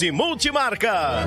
e Multimarcas.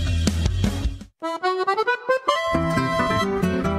Thank you.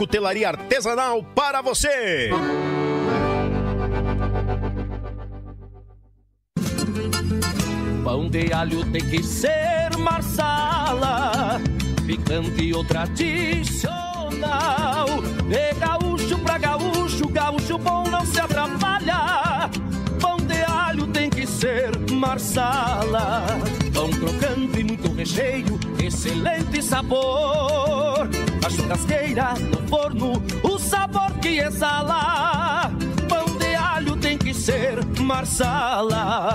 cutelaria artesanal para você. Pão de alho tem que ser marsala, picante ou tradicional. De gaúcho pra gaúcho, gaúcho bom não se atrapalha. Pão de alho tem que ser marsala. Pão crocante e muito recheio, excelente sabor. A churrasqueira, no forno, o sabor que exala. Pão de alho tem que ser marsala.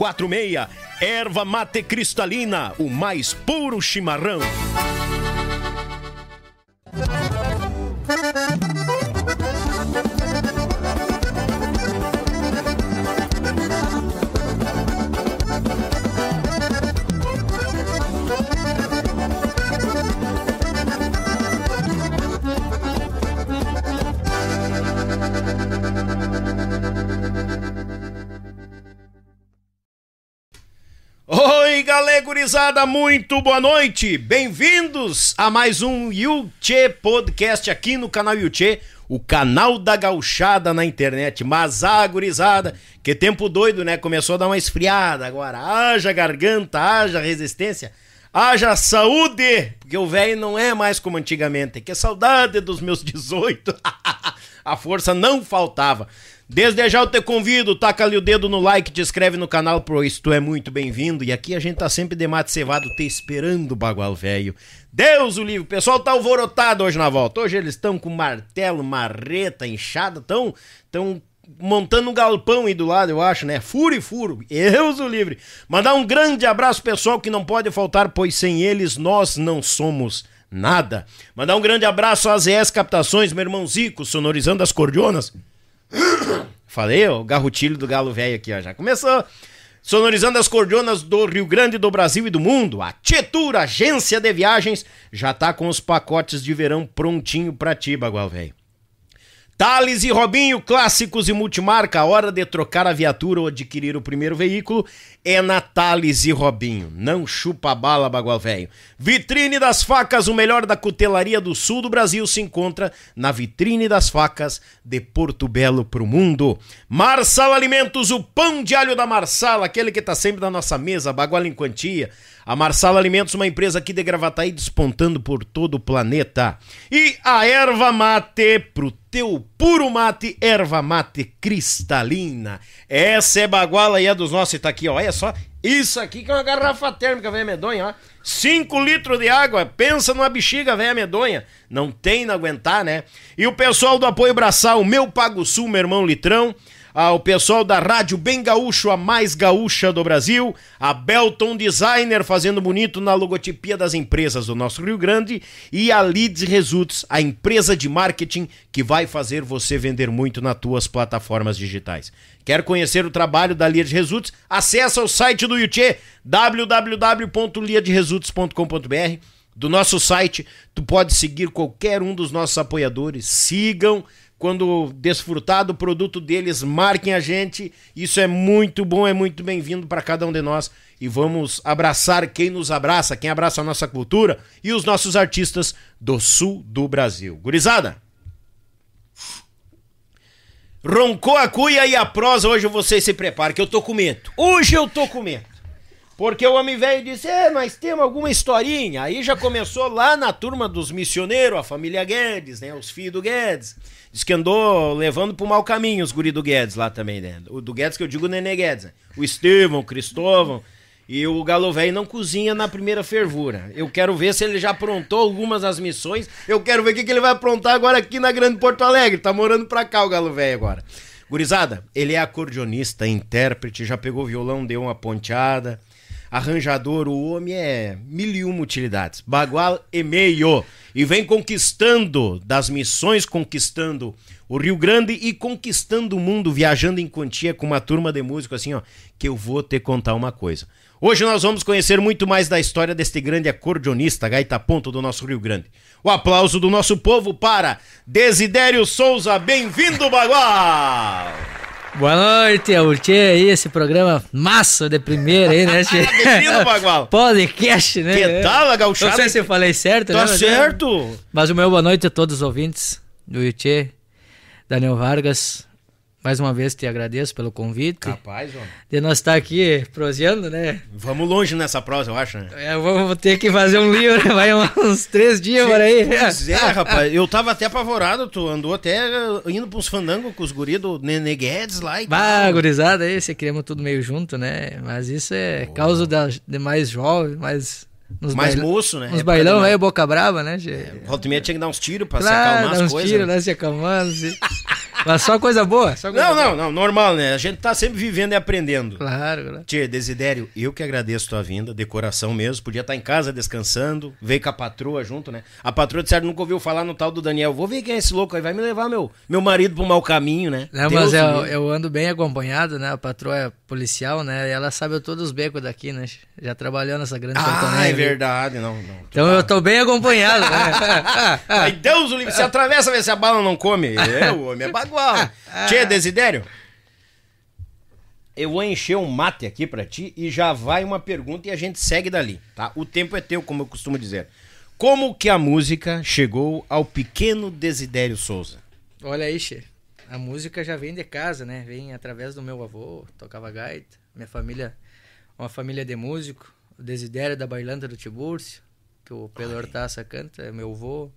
54991563146. Erva mate cristalina, o mais puro chimarrão. Gurizada, muito boa noite. Bem-vindos a mais um Yuchê Podcast aqui no canal Yuchê, o canal da gauchada na internet. Mas a gurizada, que tempo doido, né? Começou a dar uma esfriada agora. Haja garganta, haja resistência, haja saúde, porque o velho não é mais como antigamente. Que saudade dos meus 18. a força não faltava. Desde já eu te convido, taca ali o dedo no like, te inscreve no canal, pois tu é muito bem-vindo. E aqui a gente tá sempre de mate cevado te esperando, bagual velho. Deus o livre, o pessoal tá alvorotado hoje na volta. Hoje eles estão com martelo, marreta, enxada, tão, tão montando um galpão aí do lado, eu acho, né? Furo e furo. Deus o livre. Mandar um grande abraço pessoal que não pode faltar, pois sem eles nós não somos nada. Mandar um grande abraço às ES Captações, meu irmão Zico, sonorizando as cordionas. Falei, o garrotilho do galo velho aqui, ó, já começou. Sonorizando as cordionas do Rio Grande, do Brasil e do mundo, a Tietur, agência de viagens, já tá com os pacotes de verão prontinho pra ti, bagual velho. Thales e Robinho, clássicos e multimarca, a hora de trocar a viatura ou adquirir o primeiro veículo é na Thales e Robinho. Não chupa bala, bagual velho. Vitrine das Facas, o melhor da cutelaria do sul do Brasil se encontra na Vitrine das Facas de Porto Belo pro mundo. Marsala Alimentos, o pão de alho da Marsala, aquele que tá sempre na nossa mesa, bagual em quantia. A Marsala Alimentos, uma empresa aqui de Gravataí, despontando por todo o planeta. E a erva mate pro teu puro mate, erva mate cristalina. Essa é baguala e é dos nossos, tá aqui, ó. Olha só, isso aqui que é uma garrafa térmica, velha medonha, ó. 5 litros de água, pensa numa bexiga, velha medonha. Não tem não aguentar, né? E o pessoal do Apoio Braçal, meu Pago Sul, meu irmão Litrão ao pessoal da Rádio Bem Gaúcho, a mais gaúcha do Brasil, a Belton Designer fazendo bonito na logotipia das empresas do nosso Rio Grande e a Leads Results, a empresa de marketing que vai fazer você vender muito nas tuas plataformas digitais. Quer conhecer o trabalho da Leads Results? Acesse o site do Yuchê, www.liadresults.com.br. Do nosso site, tu pode seguir qualquer um dos nossos apoiadores. Sigam, quando desfrutar do produto deles, marquem a gente. Isso é muito bom, é muito bem-vindo para cada um de nós. E vamos abraçar quem nos abraça, quem abraça a nossa cultura e os nossos artistas do sul do Brasil. Gurizada! Roncou a cuia e a prosa, hoje vocês se preparem, que eu tô com medo. Hoje eu tô com medo. Porque o homem velho disse, é, nós temos alguma historinha. Aí já começou lá na turma dos missioneiros, a família Guedes, né? Os filhos do Guedes. Diz que andou levando pro mau caminho os guri do Guedes lá também, né? O do Guedes que eu digo o Nenê Guedes. Né? O Estevão, o Cristóvão. E o Galo Velho não cozinha na primeira fervura. Eu quero ver se ele já aprontou algumas das missões. Eu quero ver o que, que ele vai aprontar agora aqui na Grande Porto Alegre. Tá morando pra cá o Galo Velho agora. Gurizada, ele é acordeonista, intérprete, já pegou violão, deu uma ponteada arranjador, o homem é mil e uma utilidades. Bagual e meio. E vem conquistando, das missões conquistando o Rio Grande e conquistando o mundo, viajando em quantia com uma turma de músicos assim, ó, que eu vou te contar uma coisa. Hoje nós vamos conhecer muito mais da história deste grande acordeonista, gaita ponto do nosso Rio Grande. O aplauso do nosso povo para Desidério Souza, bem-vindo, Bagual! Boa noite, é Tchê aí, esse programa massa de primeira aí, né, Tchê? Bem-vindo, Bagual! Podcast, né? Que tal, gauchada? Não sei se eu falei certo, Tá né? mas- certo! Mas o meu boa noite a todos os ouvintes do Yuchê, Daniel Vargas. Mais uma vez te agradeço pelo convite. Capaz, ó. De nós estar aqui proseando, né? Vamos longe nessa prosa, eu acho, né? É, vamos ter que fazer um livro, vai uns três dias por aí. Pois é, rapaz. Eu tava até apavorado. Tu andou até eh, indo pros fandangos com os guris do Nenê Guedes lá e Bah, tal. gurizada aí, você queremos tudo meio junto, né? Mas isso é causa da, de mais jovens, mais... Nos Mais baila- moço, né? Uns Época bailão, de- velho, boca brava, né, Tchê? Volta e meia tinha que dar uns tiros pra se Claro, acalmar dá as uns coisas. tiros, né? né, se acalmando, assim. Mas só coisa boa, só coisa Não, boa. não, não, normal, né? A gente tá sempre vivendo e aprendendo. Claro, claro. Tchê, Desidério, eu que agradeço tua vinda, de coração mesmo. Podia estar em casa descansando, veio com a patroa junto, né? A patroa disseram nunca ouviu falar no tal do Daniel. Vou ver quem é esse louco aí, vai me levar meu, meu marido pro mau caminho, né? Não, Deus mas eu, livre. eu ando bem acompanhado, né? A patroa é policial, né? E ela sabe todos os becos daqui, né? Já trabalhou nessa grande Ah, é verdade, não, não. Então eu tô bem acompanhado, né? Ai, Deus o livre, se atravessa, vê se a bala não come. É, o homem é bagual. Tchê, Desidério. Eu vou encher um mate aqui pra ti e já vai uma pergunta e a gente segue dali, tá? O tempo é teu, como eu costumo dizer. Como que a música chegou ao pequeno Desidério Souza? Olha aí, Che. A música já vem de casa, né? Vem através do meu avô, tocava gaita. Minha família, uma família de músico. O Desidério da Bailanta do Tiburcio, que o Pedro Hortaça canta, é meu avô.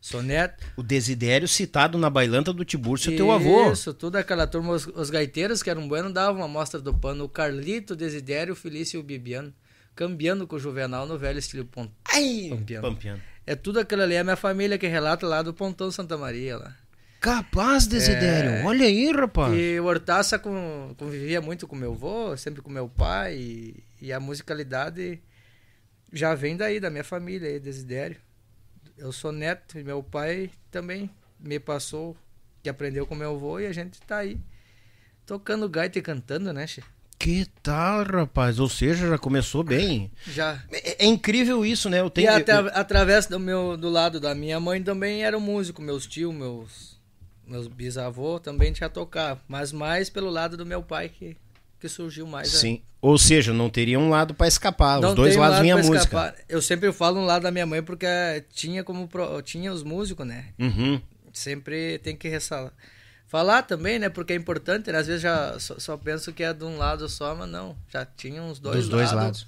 Sou neto. O Desidério citado na bailanta do Tiburcio, teu avô. Isso, toda aquela turma, os, os gaiteiros que eram buenos davam uma amostra do pano. O Carlito, o Desidério, o Felício e o Bibiano. Cambiando com o Juvenal no velho estilo pon- Ai, Pampiano. Pampiano. É tudo aquilo ali, é a minha família que relata lá do Pontão Santa Maria lá. Capaz, Desidério. Olha aí, rapaz. E o Hortaça com- convivia muito com meu avô, sempre com meu pai. E, e a musicalidade já vem daí, da minha família, aí, Desidério. Eu sou neto e meu pai também me passou, que aprendeu com meu avô e a gente tá aí. Tocando gaita e cantando, né, che? Que tal, rapaz? Ou seja, já começou bem. Já. É, é incrível isso, né? Eu tenho. e até, eu- através do meu do lado da minha mãe também eram músicos, meus tios, meus meus bisavôs também já tocavam, mas mais pelo lado do meu pai que que surgiu mais. a- Sim. Ou seja, não teria um lado pra escapar. Não Os dois tem um lados lado vinha música. escapar. Eu sempre falo um lado da minha mãe porque tinha como pro- tinha os músicos, né? Uhum. Sempre tem que ressalar. Falar também, né? Porque é importante, né? Às vezes já só, só penso que é de um lado só, mas não. Já tinha uns dois, Dos dois lados.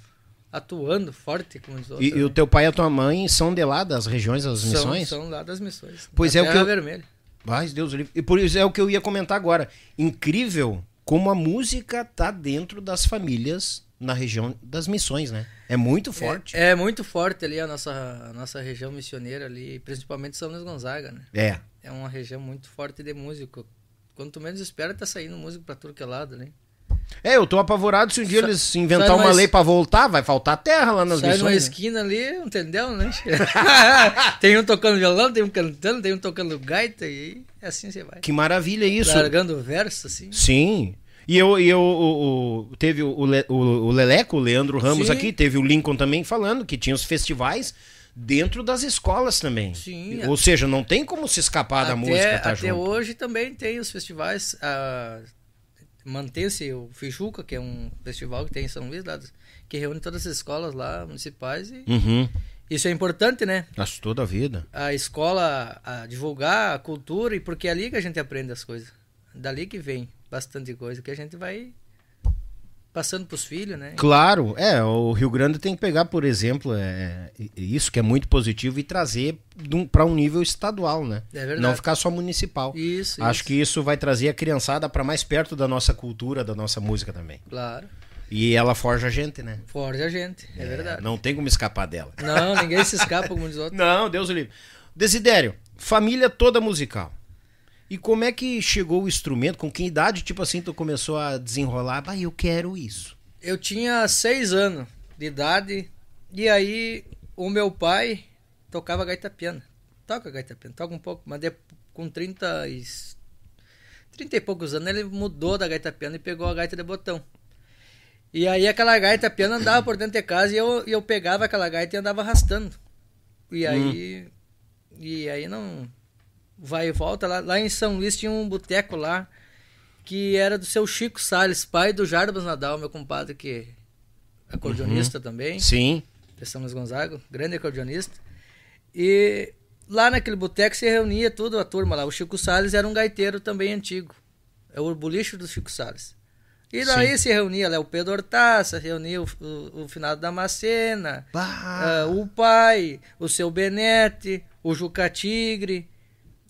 atuando forte com os outros. E, e o né? teu pai e a tua mãe são de lá, das regiões das são, missões? São lá das missões. Pois é o que eu- Vermelha. Mas Deus livre. E por isso é o que eu ia comentar agora. Incrível como a música tá dentro das famílias na região das missões, né? É muito forte. É, é muito forte ali a nossa, a nossa região missioneira ali, principalmente São Luís Gonzaga, né? É. É uma região muito forte de músico. Quanto menos espera, tá saindo músico pra tudo que é lado, né? É, eu tô apavorado se um dia Sa- eles inventar sai uma lei pra voltar, vai faltar terra lá nas Sai missões. né? esquina ali, entendeu, né? tem um tocando violão, tem um cantando, tem um tocando gaita e assim você vai. Que maravilha isso. Largando verso, assim. Sim. E eu, e eu o, o- teve o, Le- o, o Leleco, o Leandro Ramos Sim. aqui, teve o Lincoln também falando que tinha os festivais dentro das escolas também. Sim. Ou seja, não tem como se escapar da até, música, tá até junto. hoje também tem os festivais. ah, Mantém-se o Fijuca, que é um festival que tem em São Luís, lá, que reúne todas as escolas lá municipais. E Uhum. isso é importante, né? Acho toda a vida. A escola a divulgar a cultura, e porque é ali que a gente aprende as coisas. Dali que vem bastante coisa, que a gente vai passando pros filhos, né? Claro, é, o Rio Grande tem que pegar, por exemplo, é, isso que é muito positivo e trazer para um nível estadual, né? É verdade. Não ficar só municipal. Isso, Acho isso. que isso vai trazer a criançada para mais perto da nossa cultura, da nossa música também. Claro. E ela forja a gente, né? Forja a gente, é, verdade. Não tem como escapar dela. Não, ninguém se escapa como diz outro. Não, Deus o livre. Desidério, família toda musical. E como é que chegou o instrumento? Com que idade, tipo assim, tu começou a desenrolar? Bah, eu quero isso. Eu tinha seis anos de idade e aí o meu pai tocava gaita piano. Toca gaita piano, toca um pouco, mas com 30 e, 30 e poucos anos ele mudou da gaita piano e pegou a gaita de botão. E aí aquela gaita piano andava por dentro de casa e eu, eu pegava aquela gaita e andava arrastando. E aí. E aí não. Vai e volta. Lá, lá em São Luís tinha um boteco lá que era do seu Chico Salles, pai do Jarbas Nadal, meu compadre, que é acordeonista também, Sim. de São Luís Gonzaga, grande acordeonista. E lá naquele boteco se reunia tudo a turma lá. O Chico Salles era um gaiteiro também antigo. É o bolicho do Chico Salles. E daí Sim. se reunia lá o Pedro Hortaça, reunia o, o, o finado Damascena, Bah. ah, o pai, o seu Benete, o Juca Tigre.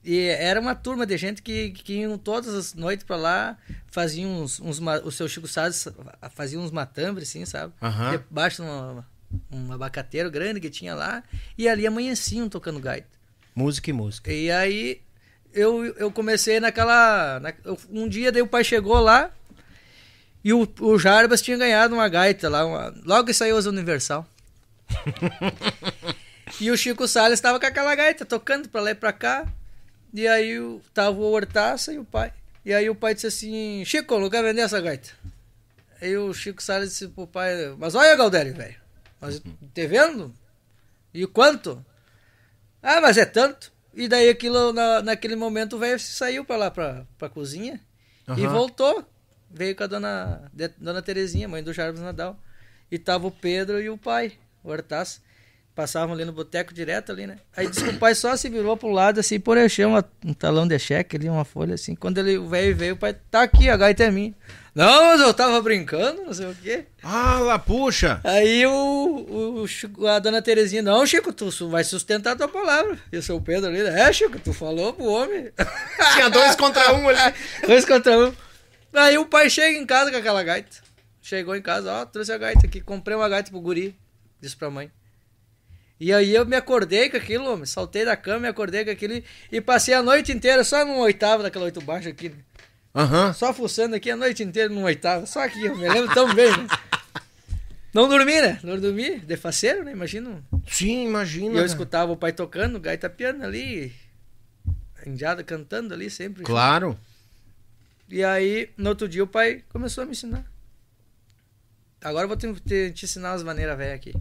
E era uma turma de gente que, que iam todas as noites pra lá, faziam uns, uns o seu Chico Salles fazia uns matambres, assim, sabe? Aham. Debaixo de uma, um abacateiro grande que tinha lá, e ali amanheciam tocando gaita. Música e música. E aí eu, eu comecei naquela. na- um dia daí o pai chegou lá e o, o Jarbas tinha ganhado uma gaita lá, uma- logo que saiu as Universal. e o Chico Salles estava com aquela gaita tocando pra lá e pra cá. E aí tava o Hortaça e o pai. E aí o pai disse assim: Chico, não quer vender essa gaita? Aí o Chico Salles disse pro pai: Mas olha, Galdério, velho, mas te vendo? E quanto? Ah, mas é tanto. E daí aquilo, na, naquele momento o velho saiu pra lá pra, pra cozinha e Aham. voltou. Veio com a dona, dona Terezinha, mãe do Jarvis Nadal. E tava o Pedro e o pai, o Hortaça. Passavam ali no boteco direto ali, né? Aí disse que o pai só se virou pro lado assim, por encher uma, um talão de cheque ali, uma folha assim. Quando ele o velho veio, o pai, tá aqui, a gaita é minha. Não, mas eu tava brincando, não sei o quê. Ah, lá, puxa. Aí o, o, a dona Terezinha, não, Chico, tu vai sustentar a tua palavra. E o seu Pedro ali, é, Chico, tu falou pro homem. Tinha dois contra um ali. Dois contra um. Aí o pai chega em casa com aquela gaita. Chegou em casa, ó, trouxe a gaita aqui, comprei uma gaita pro guri, disse pra mãe. E aí eu me acordei com aquilo, homem, saltei da cama, me acordei com aquilo e- passei a noite inteira só num oitavo daquela oito baixo aqui, né? Aham. Só fuçando aqui a noite inteira num oitavo, só aqui, eu me lembro tão bem, né? Não dormi, né? Não dormi, defaceiro, né? Imagina. Sim, imagina. E eu cara. escutava o pai tocando, gaita piano ali, indiada cantando ali sempre. Claro. E aí, no outro dia, o pai começou a me ensinar. Agora eu vou te, te- te ensinar as maneiras velhas aqui,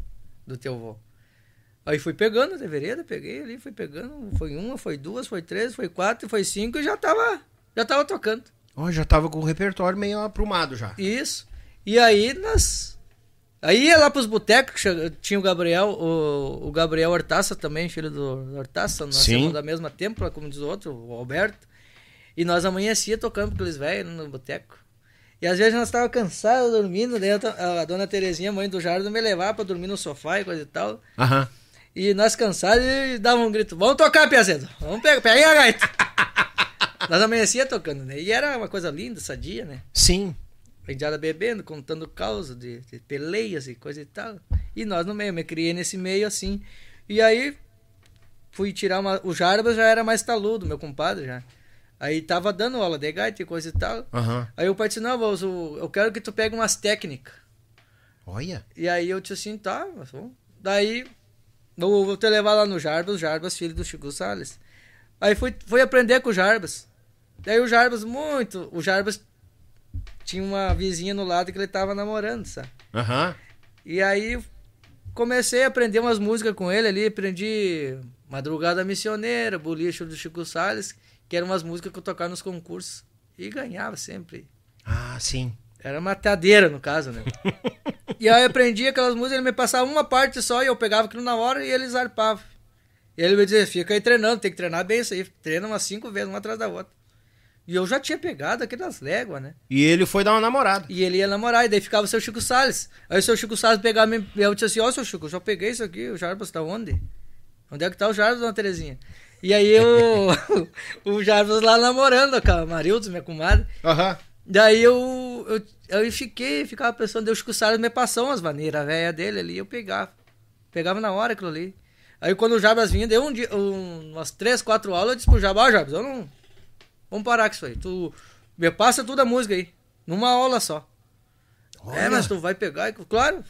do teu avô. Aí fui pegando de vereda, peguei ali, fui pegando. Foi uma, foi duas, foi três, foi quatro, foi cinco e já tava, já tava tocando. Ó, já tava com o repertório meio aprumado já. Isso. E aí nós. Aí ia lá pros botecos, tinha o Gabriel, o, o Gabriel Hortaça também, filho do, Hortaça, nós somos da mesma templa, como diz o outro, o Alberto. E nós amanhecia tocando com aqueles velhos no boteco. E às vezes nós tava cansados dormindo, daí a, a dona Terezinha, mãe do Jardim, me levava pra dormir no sofá e coisa e tal. Aham. E nós cansados e dava um grito, vamos tocar, Piazedo, vamos pegar, pega aí a gaita. nós amanhecia tocando, né? E era uma coisa linda, sadia, né? Sim. A indiada bebendo, contando causa de, de peleias e coisa e tal. E nós no meio, eu me criei nesse meio assim. E aí fui tirar uma. O Jarbas já era mais taludo, meu compadre já. Aí tava dando aula de gaita e coisa e tal. Aham. Aí o pai disse: Não, Valso, eu quero que tu pegue umas técnicas. Olha. E aí eu disse assim: Tá, mas vamos. Daí eu vou te levar lá no Jarbas, o Jarbas, filho do Chico Salles. Aí fui, fui aprender com o Jarbas. Daí o Jarbas, muito. O Jarbas tinha uma vizinha no lado que ele tava namorando, sabe? Aham. E aí comecei a aprender umas músicas com ele ali, aprendi Madrugada Missioneira, Bolicho do Chico Salles, que eram umas músicas que eu tocava nos concursos. E ganhava sempre. Ah, sim. Era matadeira, no caso, né? e aí eu aprendi aquelas músicas, ele me passava uma parte só e eu pegava aquilo na hora e ele zarpava. E ele me dizia, fica aí treinando, tem que treinar bem isso aí. Treina umas cinco vezes, uma atrás da outra. E eu já tinha pegado aquelas léguas, né? E ele foi dar uma namorada. E ele ia namorar, e daí ficava o seu Chico Salles. Aí o seu Chico Salles pegava, me- eu disse assim, ó, seu Chico, eu já peguei isso aqui, o Jarbas tá onde? Onde é que tá o Jarbas, dona Terezinha? E aí eu, o Jarbas lá namorando com a Marildes, minha comadre. Aham. Daí eu, eu, eu fiquei, ficava pensando, Deus que o Salles me passou umas maneiras velhas dele ali, eu pegava. Pegava na hora aquilo ali. Aí quando o Jarbas vinha, deu um dia, um- umas três, quatro aulas, eu disse pro Jarbas, ó Jarbas, eu não. Vamos parar com isso aí. Tu me passa toda a música aí. Numa aula só. É, mas tu vai pegar, claro.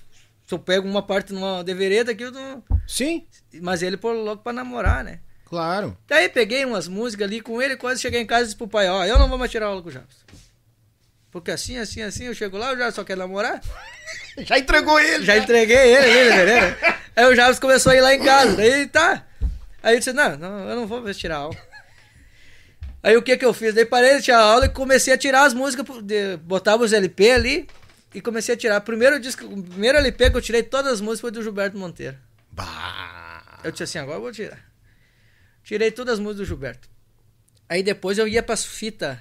Se eu pego uma parte numa de vereda aqui, eu não... Sim, mas ele pôr louco pra namorar, né? claro. Daí peguei umas músicas ali com ele, quase cheguei em casa e disse pro pai, ó, eu não vou mais tirar aula com o Jarbas. Porque assim, assim, assim, eu chego lá, o Jarbas só quer namorar. Já entregou ele. Já entreguei ele né, vereda. Aí o Jarbas começou a ir lá em casa, daí tá. Aí eu disse, não, não eu não vou tirar aula. Aí o que que eu fiz? Daí parei de tirar aula e comecei a tirar as músicas, de, botava os LP ali e comecei a tirar. Primeiro disco, o primeiro LP que eu tirei todas as músicas foi do Gilberto Monteiro. Bah. Eu disse assim, agora eu vou tirar. Tirei todas as músicas do Gilberto. Aí depois eu ia pras fitas,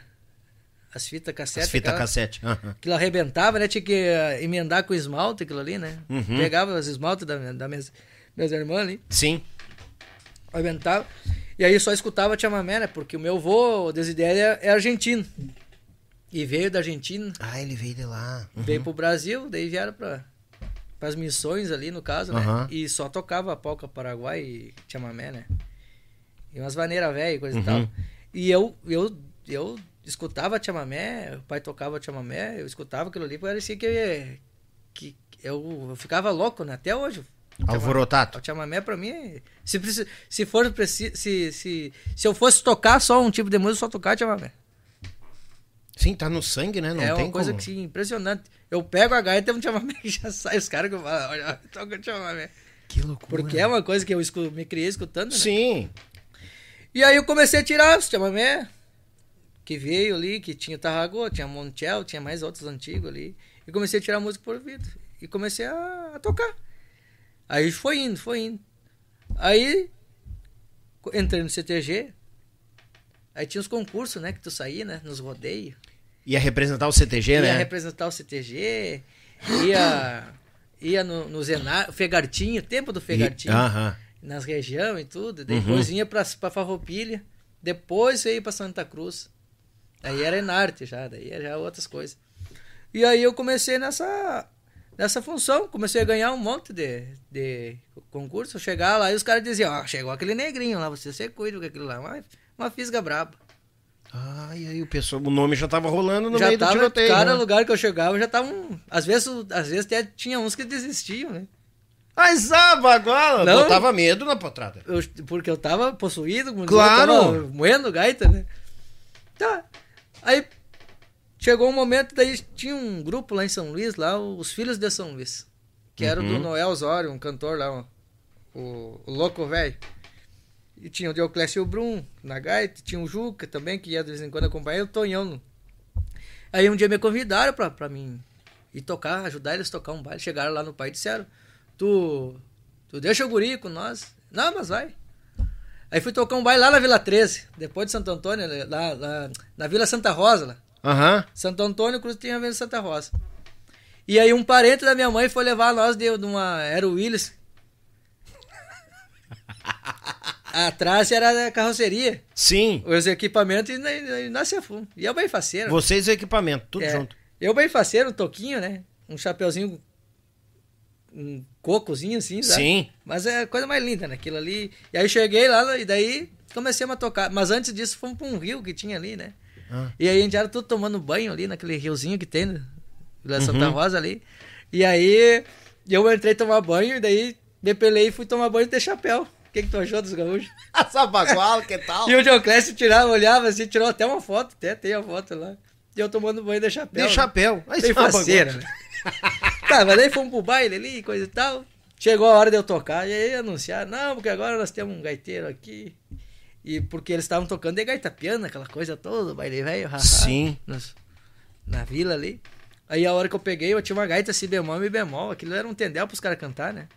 as fitas cassete. As fitas cassete. Aham. Aquilo arrebentava, né? Tinha que eh, emendar com esmalte aquilo ali, né? Uhum. Pegava os esmaltes da, da minhas, minhas irmãs ali, Sim. arrebentava. E aí só escutava chamamé, né? Porque o meu avô, o Desidério, é, é argentino. E veio da Argentina, Ah, ele veio de lá. Uhum. veio pro Brasil, daí vieram pra, pras missões ali, no caso, né? E só tocava polca paraguai e chamamé, né? E umas vaneiras velhas e coisa Uhum. e tal. E eu, eu, eu escutava chamamé, o pai tocava chamamé, eu escutava aquilo ali, parecia que, que eu, eu ficava louco, né? Até hoje. Alvorotado. O chamamé pra mim, se, se for preci- se, se, se eu fosse tocar só um tipo de música, só tocar chamamé. Sim, tá no sangue, né? Não é tem uma coisa como. que sim, impressionante. Eu pego a gaita e um chamamé e já sai os caras que eu falo, olha, toca chamamé. Que loucura. Porque é uma coisa que eu me criei escutando, né? Sim. E aí eu comecei a tirar os chamamé que veio ali, que tinha Tarragô, tinha Montiel, tinha mais outros antigos ali. E comecei a tirar música por ouvido. E comecei a, a tocar. Aí foi indo, foi indo. Aí entrei no CTG. Aí tinha os concursos, né? Que tu saía, né? Nos rodeios. Ia representar o CTG, ia né? representar o CTG. Ia, ia no, no Zenar, Fegartinho, tempo do Fegartinho. Aham. Nas regiões e tudo. Depois Uhum. ia pra, pra Farroupilha. Depois ia pra Santa Cruz. Aí era Enarte já, daí era já outras coisas. E aí eu comecei nessa, nessa função, comecei a ganhar um monte de, de concurso. Chegar lá e os caras diziam, ó, chegou aquele negrinho lá, você, você cuida com aquilo lá. Uma, uma fisga braba. Ah, e aí o, pessoal, o nome já tava rolando no já meio do tava, tiroteio. cada né? lugar que eu chegava já estavam. Às vezes, às vezes até tinha uns que desistiam, né? Ai, saba agora! Não. Botava medo na potrada. Eu- porque eu tava possuído, Claro. eu tava moendo gaita, né? Tá. Aí chegou um momento, daí tinha um grupo lá em São Luís, lá, os Filhos de São Luís. Que era o do Uhum. Noel Osório, um cantor lá, ó, o, o Louco Velho. E tinha o Dioclésio Brum na gaita, tinha o Juca também, que ia de vez em quando acompanhar, o Tonhão. Aí um dia me convidaram pra, pra mim ir tocar, ajudar eles a tocar um baile. Chegaram lá no pai e disseram, tu, tu deixa o guri com nós? Não, mas vai. Aí fui tocar um baile lá na Vila 13, depois de Santo Antônio, lá, lá na Vila Santa Rosa, lá. Aham. Santo Antônio Cruz tinha a Vila Santa Rosa. E aí um parente da minha mãe foi levar nós de, de uma Aero Willis. Atrás era a carroceria, Sim. os equipamentos e na, na, na Cefum. E eu bem faceiro. Vocês e o equipamento, tudo É, junto. Eu bem faceiro, um toquinho, né? Um chapeuzinho, um cocozinho assim, sabe? Sim. Mas é a coisa mais linda, né? Aquilo ali. E aí cheguei lá e daí comecei a tocar. Mas antes disso fomos pra um rio que tinha ali, né? Ah. E aí a gente era tudo tomando banho ali naquele riozinho que tem, né? Vila Santa Uhum. Rosa ali. E aí eu entrei tomar banho e daí depelei e fui tomar banho de chapéu. O que, que tu achou dos gaúchos? A Sabagual, que tal? E o Dioclésio tirava, olhava assim, tirou até uma foto, até tem a foto lá. E eu tomando banho de chapéu. De chapéu. Aí Sabagual. faceira, né? tá, mas daí fomos pro baile ali, e coisa e tal. Chegou a hora de eu tocar, e aí anunciaram, não, porque agora nós temos um gaiteiro aqui. E porque eles estavam tocando de gaita piana, aquela coisa toda, baile velho, Sim. nos- na vila ali. Aí a hora que eu peguei, eu tinha uma gaita si bemol e mi bemol. Aquilo era um tendel pros caras cantar, né?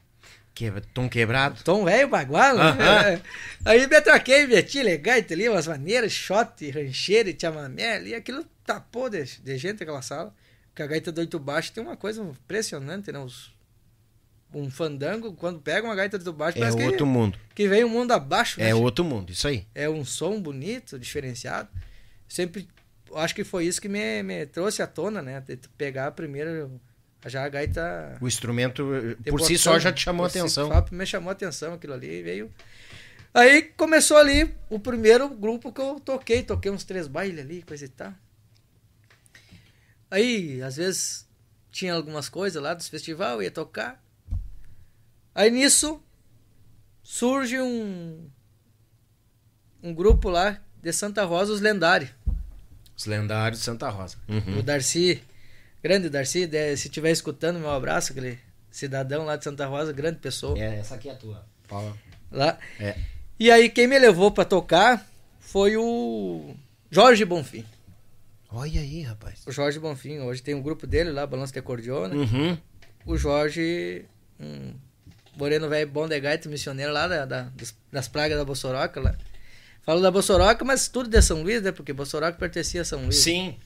Tom quebrado. Tom velho, bagual, né? Aham. Aí me atraquei, meti gaita ali, umas maneiras, shot, rancheira e chamamé ali. Aquilo tapou de, de gente aquela sala. Porque a gaita do oito baixo tem uma coisa impressionante, né? Os, um fandango, quando pega uma gaita do baixo, É parece outro que, mundo. que vem um mundo abaixo. né? É outro mundo, isso aí. É um som bonito, diferenciado. Sempre, acho que foi isso que me, me trouxe à tona, né? De pegar primeiro já a gaita O instrumento, de por si só, já te chamou a si atenção. só me chamou a atenção aquilo ali, veio. Aí começou ali o primeiro grupo que eu toquei, toquei uns três bailes ali, coisa e tal. Aí, às vezes, tinha algumas coisas lá dos festival, ia tocar. Aí nisso surge um um grupo lá de Santa Rosa, os Lendários. Os lendários de Santa Rosa. Uhum. O Darcy, grande Darcy, se estiver escutando, meu abraço, aquele cidadão lá de Santa Rosa, grande pessoa. É, essa aqui é a tua. Paula. Lá. É. E aí quem me levou pra tocar foi o Jorge Bonfim. Olha aí, rapaz. O Jorge Bonfim, hoje tem um grupo dele lá, Balanço de Acordeona. Uhum. O Jorge, um moreno velho bom de gaita, missioneiro lá da, da- das, das pragas da Bossoroca lá. Falo da Bossoroca, mas tudo de São Luís, né? Porque Bossoroca pertencia a São Luís. Sim.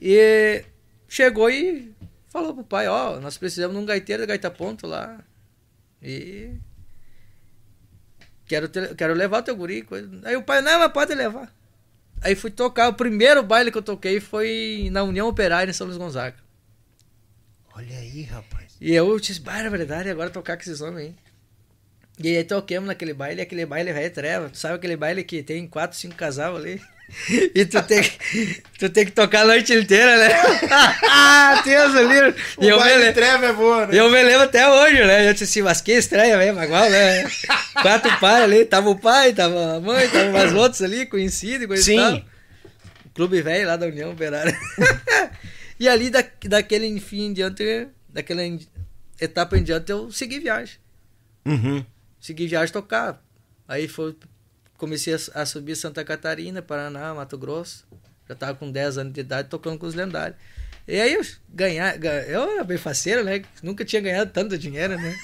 E chegou e falou pro pai, ó, nós precisamos de um gaiteiro de gaita ponto lá. E quero, te- quero levar o teu guri. coisa. Aí o pai, não, mas pode levar. Aí fui tocar, o primeiro baile que eu toquei foi na União Operária em São Luís Gonzaga. Olha aí, rapaz. E eu disse, barbaridade, agora tocar com esses homens aí. E aí toquemos naquele baile, aquele baile velho treva. Tu sabe aquele baile que tem quatro, cinco casal ali? E tu tem, que- tu tem que tocar a noite inteira, né? ah, Deus ali. E eu me, le- treva é boa, eu me lembro até hoje, né? Eu disse assim, mas que estranha mesmo, igual, né? Quatro pares ali, tava o pai, tava a mãe, tava mais outros ali, conhecidos, coisa e Sim. tal. Clube velho lá da União Operária. e ali, da, daquele enfim em diante, daquela etapa em diante, eu segui viagem. Uhum. Segui viagem tocar. Aí foi, comecei a, a subir Santa Catarina, Paraná, Mato Grosso. Já tava com 10 anos de idade tocando com os lendários. E aí eu ganhar, ga- eu era bem faceiro, né? Nunca tinha ganhado tanto dinheiro, né?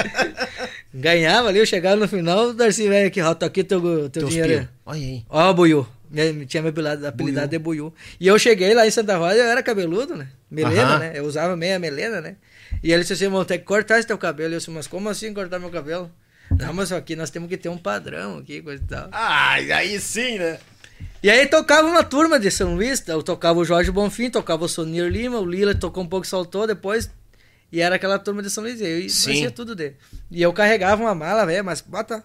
Ganhava ali, eu chegava no final, o Darcy, velho, aqui, ó, tá aqui teu, teu dinheiro. Olha aí. Ó, Buiu. Me, tinha me apelidado, apelidado de Buiu. E eu cheguei lá em Santa Rosa, eu era cabeludo, né? Melena, Aham. né? Eu usava meia melena, né? E ele disse assim, vamos ter que cortar esse teu cabelo. Eu disse, mas como assim cortar meu cabelo? Não, mas aqui nós temos que ter um padrão aqui, coisa e tal. Ai, aí sim, né? E aí tocava uma turma de São Luís, eu tocava o Jorge Bonfim, tocava o Sonir Lima, o Lila tocou um pouco e soltou depois. E era aquela turma de São Luís, e eu Sim. fazia tudo dele. E eu carregava uma mala, velho, mas bota.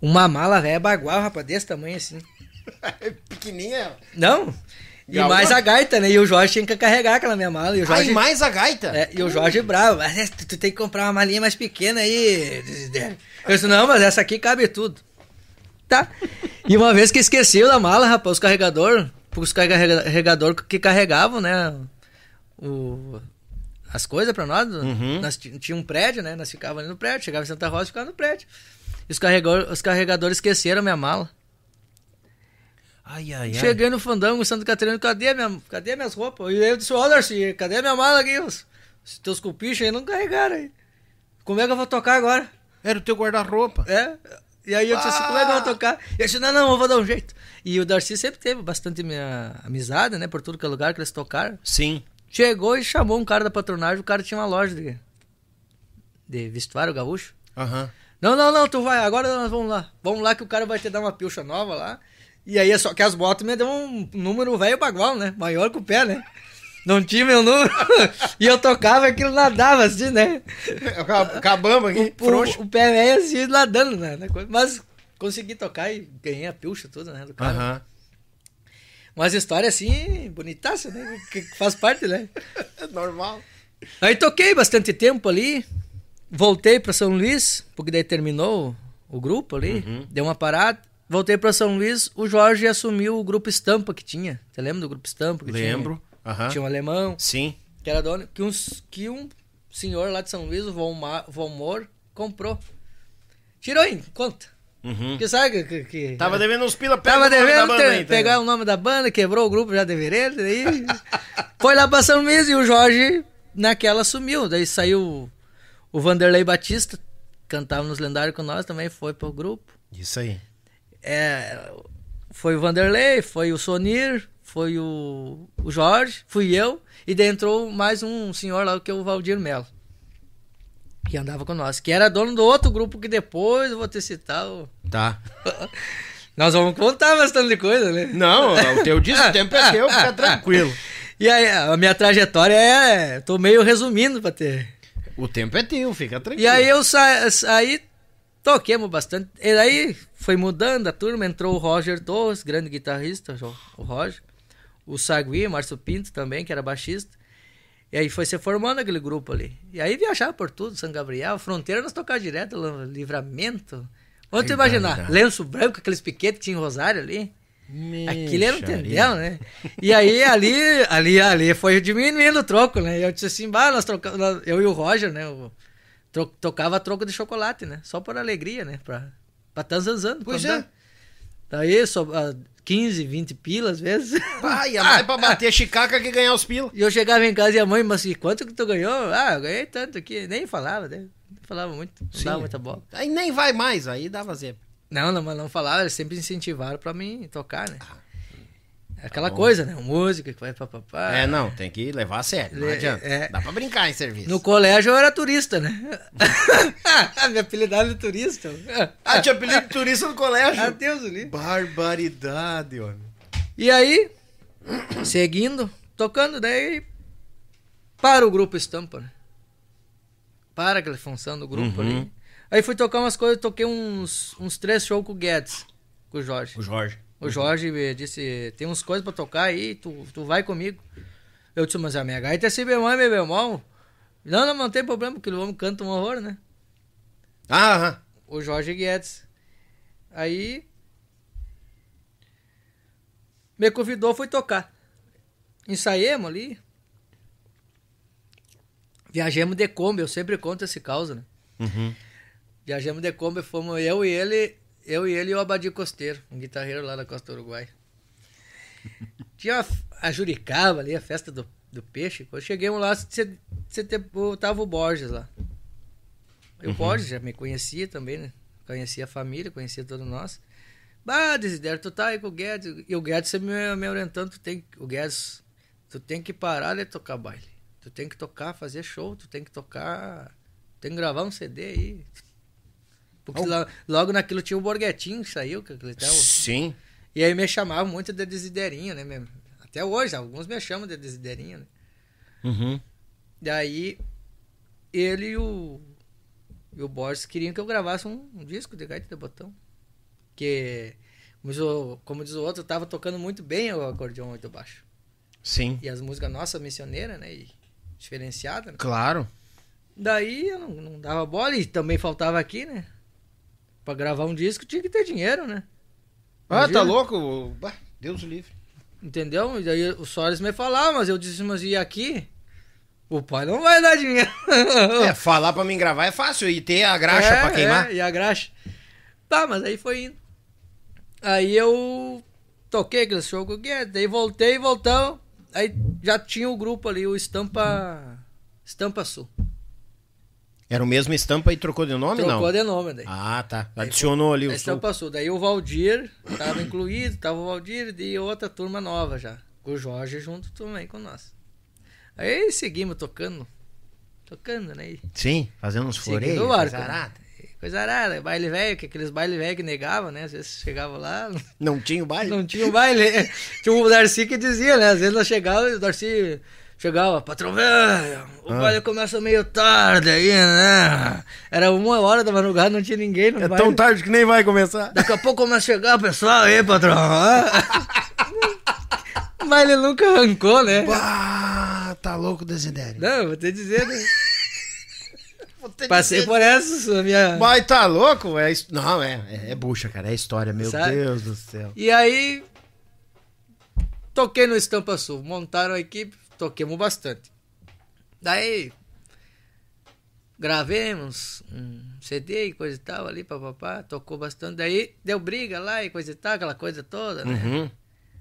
Uma mala, velho, bagual, rapaz, desse tamanho assim. Pequenininha. Não? E mais a gaita, né? E o Jorge tinha que carregar aquela minha mala. E o Jorge, Ai, mais a gaita. é, e o Jorge bravo, mas tu, tem que comprar uma malinha mais pequena aí. Desidério." Eu disse, não, mas essa aqui cabe tudo. Tá. E uma vez que esqueceu da mala, rapaz, os carregador, os carrega- carregador que carregavam, né? O, as coisas pra nós, Uhum. nós ti- tinha um prédio, né? Nós ficávamos ali no prédio, chegava em Santa Rosa e ficava no prédio. E os, carregador, os carregadores esqueceram a minha mala. Ai, ai, ai. Cheguei no fandango Santa Catarina, cadê, minha, cadê minhas roupas? E aí eu disse, ô Darcy, cadê minha mala aqui? Os, os teus cupichos aí não carregaram aí. Como é que eu vou tocar agora? Era o teu guarda-roupa. É? E aí eu disse assim, como é que eu vou tocar? E eu disse, não, não, eu vou dar um jeito. E o Darcy sempre teve bastante minha amizade, né? Por tudo que é lugar que eles tocaram. Sim. Chegou e chamou um cara da patronagem, o cara tinha uma loja de, de vestuário gaúcho. Aham. Não, não, não, tu vai, agora nós vamos lá. Vamos lá que o cara vai te dar uma pilcha nova lá. E aí, só que as botas me deu um número velho bagual, né? Maior que o pé, né? Não tinha meu número. e eu tocava aquilo nadava assim, né? Acabamos aqui. O, Frouxo. o pé velho assim, nadando, né? Mas consegui tocar e ganhei a pilcha toda, né? Do cara. Aham. Umas histórias assim, bonitaça, né? Que que faz parte, né? É normal. Aí toquei bastante tempo ali, voltei para São Luís, porque daí terminou o grupo ali, Uhum. deu uma parada. Voltei para São Luís, o Jorge assumiu o grupo Estampa que tinha. Você lembra do grupo Estampa? Que Lembro. Tinha, tinha um alemão, Sim. que era dono, que, uns, que um senhor lá de São Luís, o Von Moor, comprou. Tirou em conta. Uhum. Porque sabe que... que Tava devendo uns pila pega Tava devendo banda ter- aí, tá pegar o nome da banda, quebrou o grupo já de vereda, daí foi lá pra São Luís e o Jorge naquela sumiu. Daí saiu o Vanderlei Batista, cantava nos lendários com nós, também foi pro grupo. Isso aí. É, foi o Vanderlei, foi o Sonir, foi o, o Jorge, fui eu, e daí entrou mais um senhor lá, que é o Valdir Melo. Que andava com nós, que era dono do outro grupo que depois eu vou te citar. o- Tá. Nós vamos contar bastante coisa, né? Não, o teu disso, o tempo é teu, fica tranquilo. E aí, a minha trajetória é. Tô meio resumindo pra ter. O tempo é teu, fica tranquilo. E aí eu sa saí, toquemos bastante. E aí foi mudando a turma, entrou o Roger Torres, grande guitarrista, o Roger. O Sagui, o Márcio Pinto também, que era baixista. E aí foi se formando aquele grupo ali. E aí viajava por tudo, São Gabriel, fronteira nós tocava direto, Li- livramento. Onde tu imaginar? Lenço branco, aqueles piquetes que tinha em Rosário ali. Aquilo era um tendel, né? E aí, ali, ali, ali foi diminuindo o troco, né? E eu disse assim, bah, nós trocamos, eu e o Roger, né? o- tro- tocava troco de chocolate, né? Só por alegria, né? Pra, pra tá zanzando. Pois é. Daí, só, ah, 15, 20 pila às vezes. Pai, ia mais pra bater a chicaca que ganhar os pila. E eu chegava em casa e a mãe, mas quanto que tu ganhou? Ah, eu ganhei tanto aqui. Nem falava, né? Nem falava muito, não Sim. dava muita bola. Aí nem vai mais, aí dava zebra. Não, não, mas não falava, eles sempre incentivaram pra mim tocar, né? Aquela bom. coisa, né? Música que vai papapá. É, não, tem que levar a sério, não Le- adianta. é. Dá pra brincar em serviço. No colégio eu era turista, né? Minha apelidade é turista. Ah, tinha apelido de turista no colégio. Adeus, ali. Barbaridade, homem. E aí, seguindo, tocando, daí para o grupo Estampa, né? Para aquela função do grupo Uhum. ali. Aí fui tocar umas coisas, toquei uns, uns três shows com o Guedes, com o Jorge. O Jorge. O Jorge disse, tem uns coisas pra tocar aí, tu, tu vai comigo. Eu disse, mas a minha gaita é si bemol e mi bemol. Não, não, não tem problema, porque o homem canta um horror, né? Ah, aham. o Jorge Guedes. Aí me convidou, fui tocar. Ensaiemos ali. Viajamos de Kombi, eu sempre conto esse causa, né? Uhum. Viajamos de Kombi, fomos eu e ele, eu e ele e o Abadi Costeiro, um guitarreiro lá da Costa do Uruguai. tinha a, a Juricaba ali, a festa do, do peixe. Quando chegamos lá, você, você te- o- tava o Borges lá. E o Uhum. Borges já me conhecia também, né? Conhecia a família, conhecia todos nós. Bah, Desidério, tu tá aí com o Guedes. E o Guedes me, me orientando, tu tem, o Guedes, tu tem que parar de tocar baile. Tu tem que tocar, fazer show, tu tem que tocar, tem que gravar um CD aí. Porque Oh. lá- logo naquilo tinha o Borghetinho que saiu, que tava, Sim. e aí me chamavam muito de Desiderinho, né? mesmo? Até hoje, alguns me chamam de Desiderinho, né? Uhum. Daí ele e o, e o Borges queriam que eu gravasse um, um disco de gaita de botão. Que, como diz o, como diz o outro, eu tava tocando muito bem o acordeão muito baixo. Sim. E as músicas nossas missioneiras, né? E diferenciadas, né? Claro. Daí eu não, não dava bola e também faltava aqui, né? Pra gravar um disco tinha que ter dinheiro, né? Ah, Imagina. tá louco? Bah, Deus livre. Entendeu? E daí o Soares me falava, mas eu disse, mas e aqui? O pai não vai dar dinheiro. É, falar pra mim gravar é fácil e ter a graxa É, pra queimar. é, e a graxa. Tá, mas aí foi indo. Aí eu toquei aquele show com o Guedes, daí voltei, voltamos. Aí já tinha o grupo ali, o Estampa. Estampa Sul. Era o mesmo estampa e trocou de nome, Trocou não? de nome daí. Ah, tá. Adicionou ali a o sul. Estampa Sul. Daí o Valdir tava incluído, tava o Valdir e outra turma nova já. Com o Jorge junto também com nós. Aí seguimos tocando. Tocando, né? Sim, fazendo uns floreios. coisa né? arada. Coisa arada, baile velho, que aqueles baile velho que negavam, né? Às vezes chegava lá, Não tinha o baile? não tinha o baile. Tinha o Darcy que dizia, né? Às vezes nós chegava e o Darcy chegava, patrão velho, o Ah. baile começa meio tarde aí, né? Era uma hora da madrugada, não tinha ninguém no É baile. tão tarde que nem vai começar. Daqui a pouco começa a chegar o pessoal aí, patrão. o baile nunca arrancou, né? Ah, tá louco, Desidério. Não, vou te dizer, né? Passei por essa, minha... Mas tá louco? É, não, é, é, é bucha, cara. É história, meu Sabe? Deus do céu. E aí, toquei no Estampa Sul. Montaram a equipe, toquemos bastante. Daí, gravemos um CD e coisa e tal ali, papapá. Tocou bastante. Daí, deu briga lá e coisa e tal, aquela coisa toda, né? Uhum.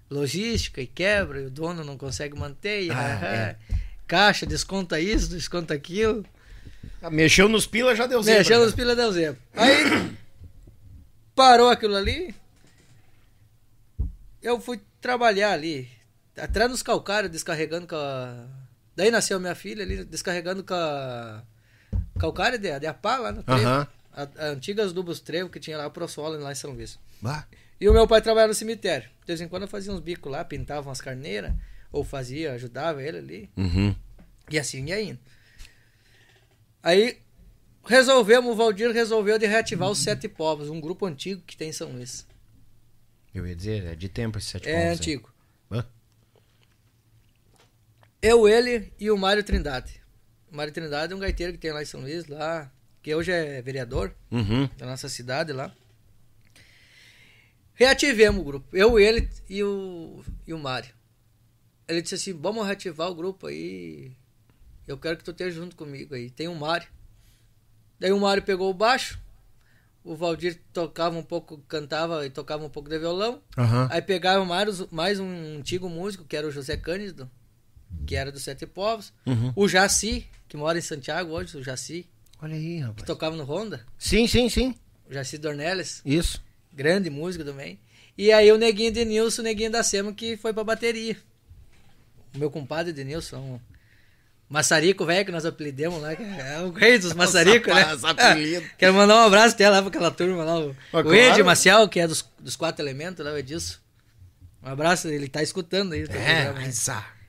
Logística e quebra, e o dono não consegue manter. E, Ah, ah, é. Caixa, desconta isso, desconta aquilo. Ah, Mexeu nos pila, já deu zebra. Mexendo já. os pilas deu zebra. Aí parou aquilo ali. Eu fui trabalhar ali. Atrás nos calcários, descarregando com a. Daí nasceu minha filha ali, descarregando com a. Calcário de, de Apá lá no trevo. Aham. A, a antigas dubos trevo que tinha lá pro solo lá em São Luís. Bah. E o meu pai trabalhava no cemitério. De vez em quando eu fazia uns bicos lá, pintava umas carneiras, ou fazia, ajudava ele ali. Uhum. E assim ia indo. Aí resolvemos, o Valdir resolveu de reativar os Sete Povos, um grupo antigo que tem em São Luís. Eu ia dizer, é de tempo esse sete É povos aí. antigo. Eu, ele e o Mário Trindade. O Mário Trindade é um gaiteiro que tem lá em São Luís, lá, que hoje é vereador Uhum. da nossa cidade lá. Reativemos o grupo. Eu, ele e o, e o Mário. Ele disse assim, vamos reativar o grupo aí. Eu quero que tu esteja junto comigo aí. Tem o Mário. Daí o Mário pegou o baixo. O Valdir tocava um pouco, cantava e tocava um pouco de violão. Aham. Aí pegava mais, mais um antigo músico, que era o José Cândido, que era dos Sete Povos. Uhum. O Jaci, que mora em Santiago hoje, o Jaci, Olha aí, que rapaz. tocava no Honda. Sim, sim, sim. O Jaci Dornelles, Isso. grande músico também. E aí o Neguinho de Nilson, o Neguinho da Sema, que foi pra bateria. O meu compadre de Nilson, um maçarico velho que nós apelidemos lá, que é o rei dos maçaricos, né? Os apelidos. Quero mandar um abraço até lá pra aquela turma lá, o, Ah, o claro. Ed Maciel, que é dos, dos quatro elementos, lá, o Edilson. Um abraço, ele tá escutando aí. É, programa, né?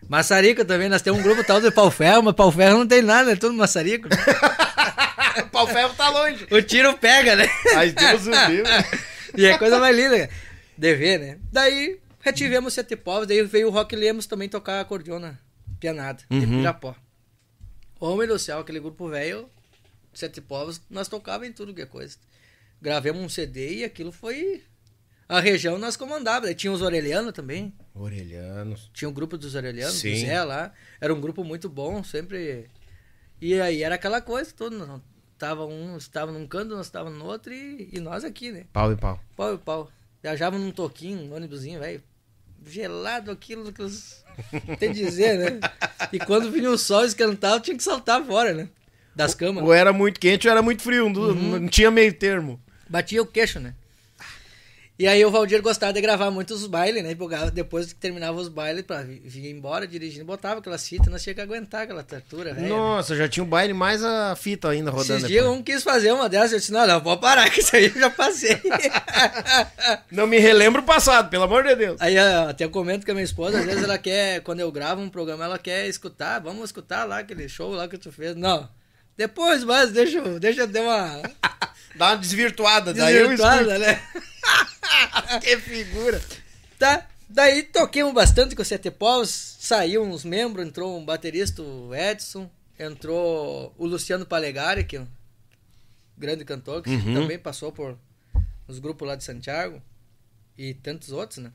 Maçarico também, nós temos um grupo tal de pau ferro, mas pau ferro não tem nada, é tudo maçarico. né? o pau ferro tá longe. o tiro pega, né? Ai, Deus o livre. E é coisa mais linda, de ver, né? Daí, retivemos Sete Povos, daí veio o Rock Lemos também tocar acordeona pianada, de Uhum. Pirapó. Homem do céu, aquele grupo velho, Sete Povos, nós tocava em tudo que é coisa. Gravemos um CD e aquilo foi... A região nós comandava, tinha os Orelhano também, Orelhanos. tinha o grupo dos Orelhanos, do Sim. Zé lá, era um grupo muito bom, sempre... E aí era aquela coisa toda, não- tava um estava num canto, nós estávamos no outro e, e nós aqui, né? Pau e pau. Pau e pau. Viajava num toquinho, um ônibusinho, velho. gelado aquilo que eles... tem dizer, né? E quando vinha o sol esquentava, tinha que saltar fora, né? Das camas. Ou era muito quente ou era muito frio, Uhum. não tinha meio termo. Batia o queixo, né? E aí o Valdir gostava de gravar muitos bailes, né? Depois que terminava os bailes, pra vi- vir embora dirigindo, botava aquelas fitas, nós tinha que aguentar aquela tortura, velho. Nossa, já tinha o baile mais a fita ainda rodando. Esses dias um quis fazer uma dessas, eu disse, não, não, pode parar, que isso aí eu já passei. Não me relembro o passado, pelo amor de Deus. aí ó, até comento com a minha esposa, às vezes ela quer, quando eu gravo um programa, ela quer escutar, vamos escutar lá aquele show lá que tu fez. Não, depois, mas deixa, deixa eu dar uma Dá uma desvirtuada, daí eu desvirtuada, né? Que figura. Tá, daí toquemos bastante com o Sete Povos, saiu uns membros, entrou um baterista, o Edson, entrou o Luciano Palegari, que é um grande cantor, que Uhum. também passou por os grupos lá de Santiago, e tantos outros, né?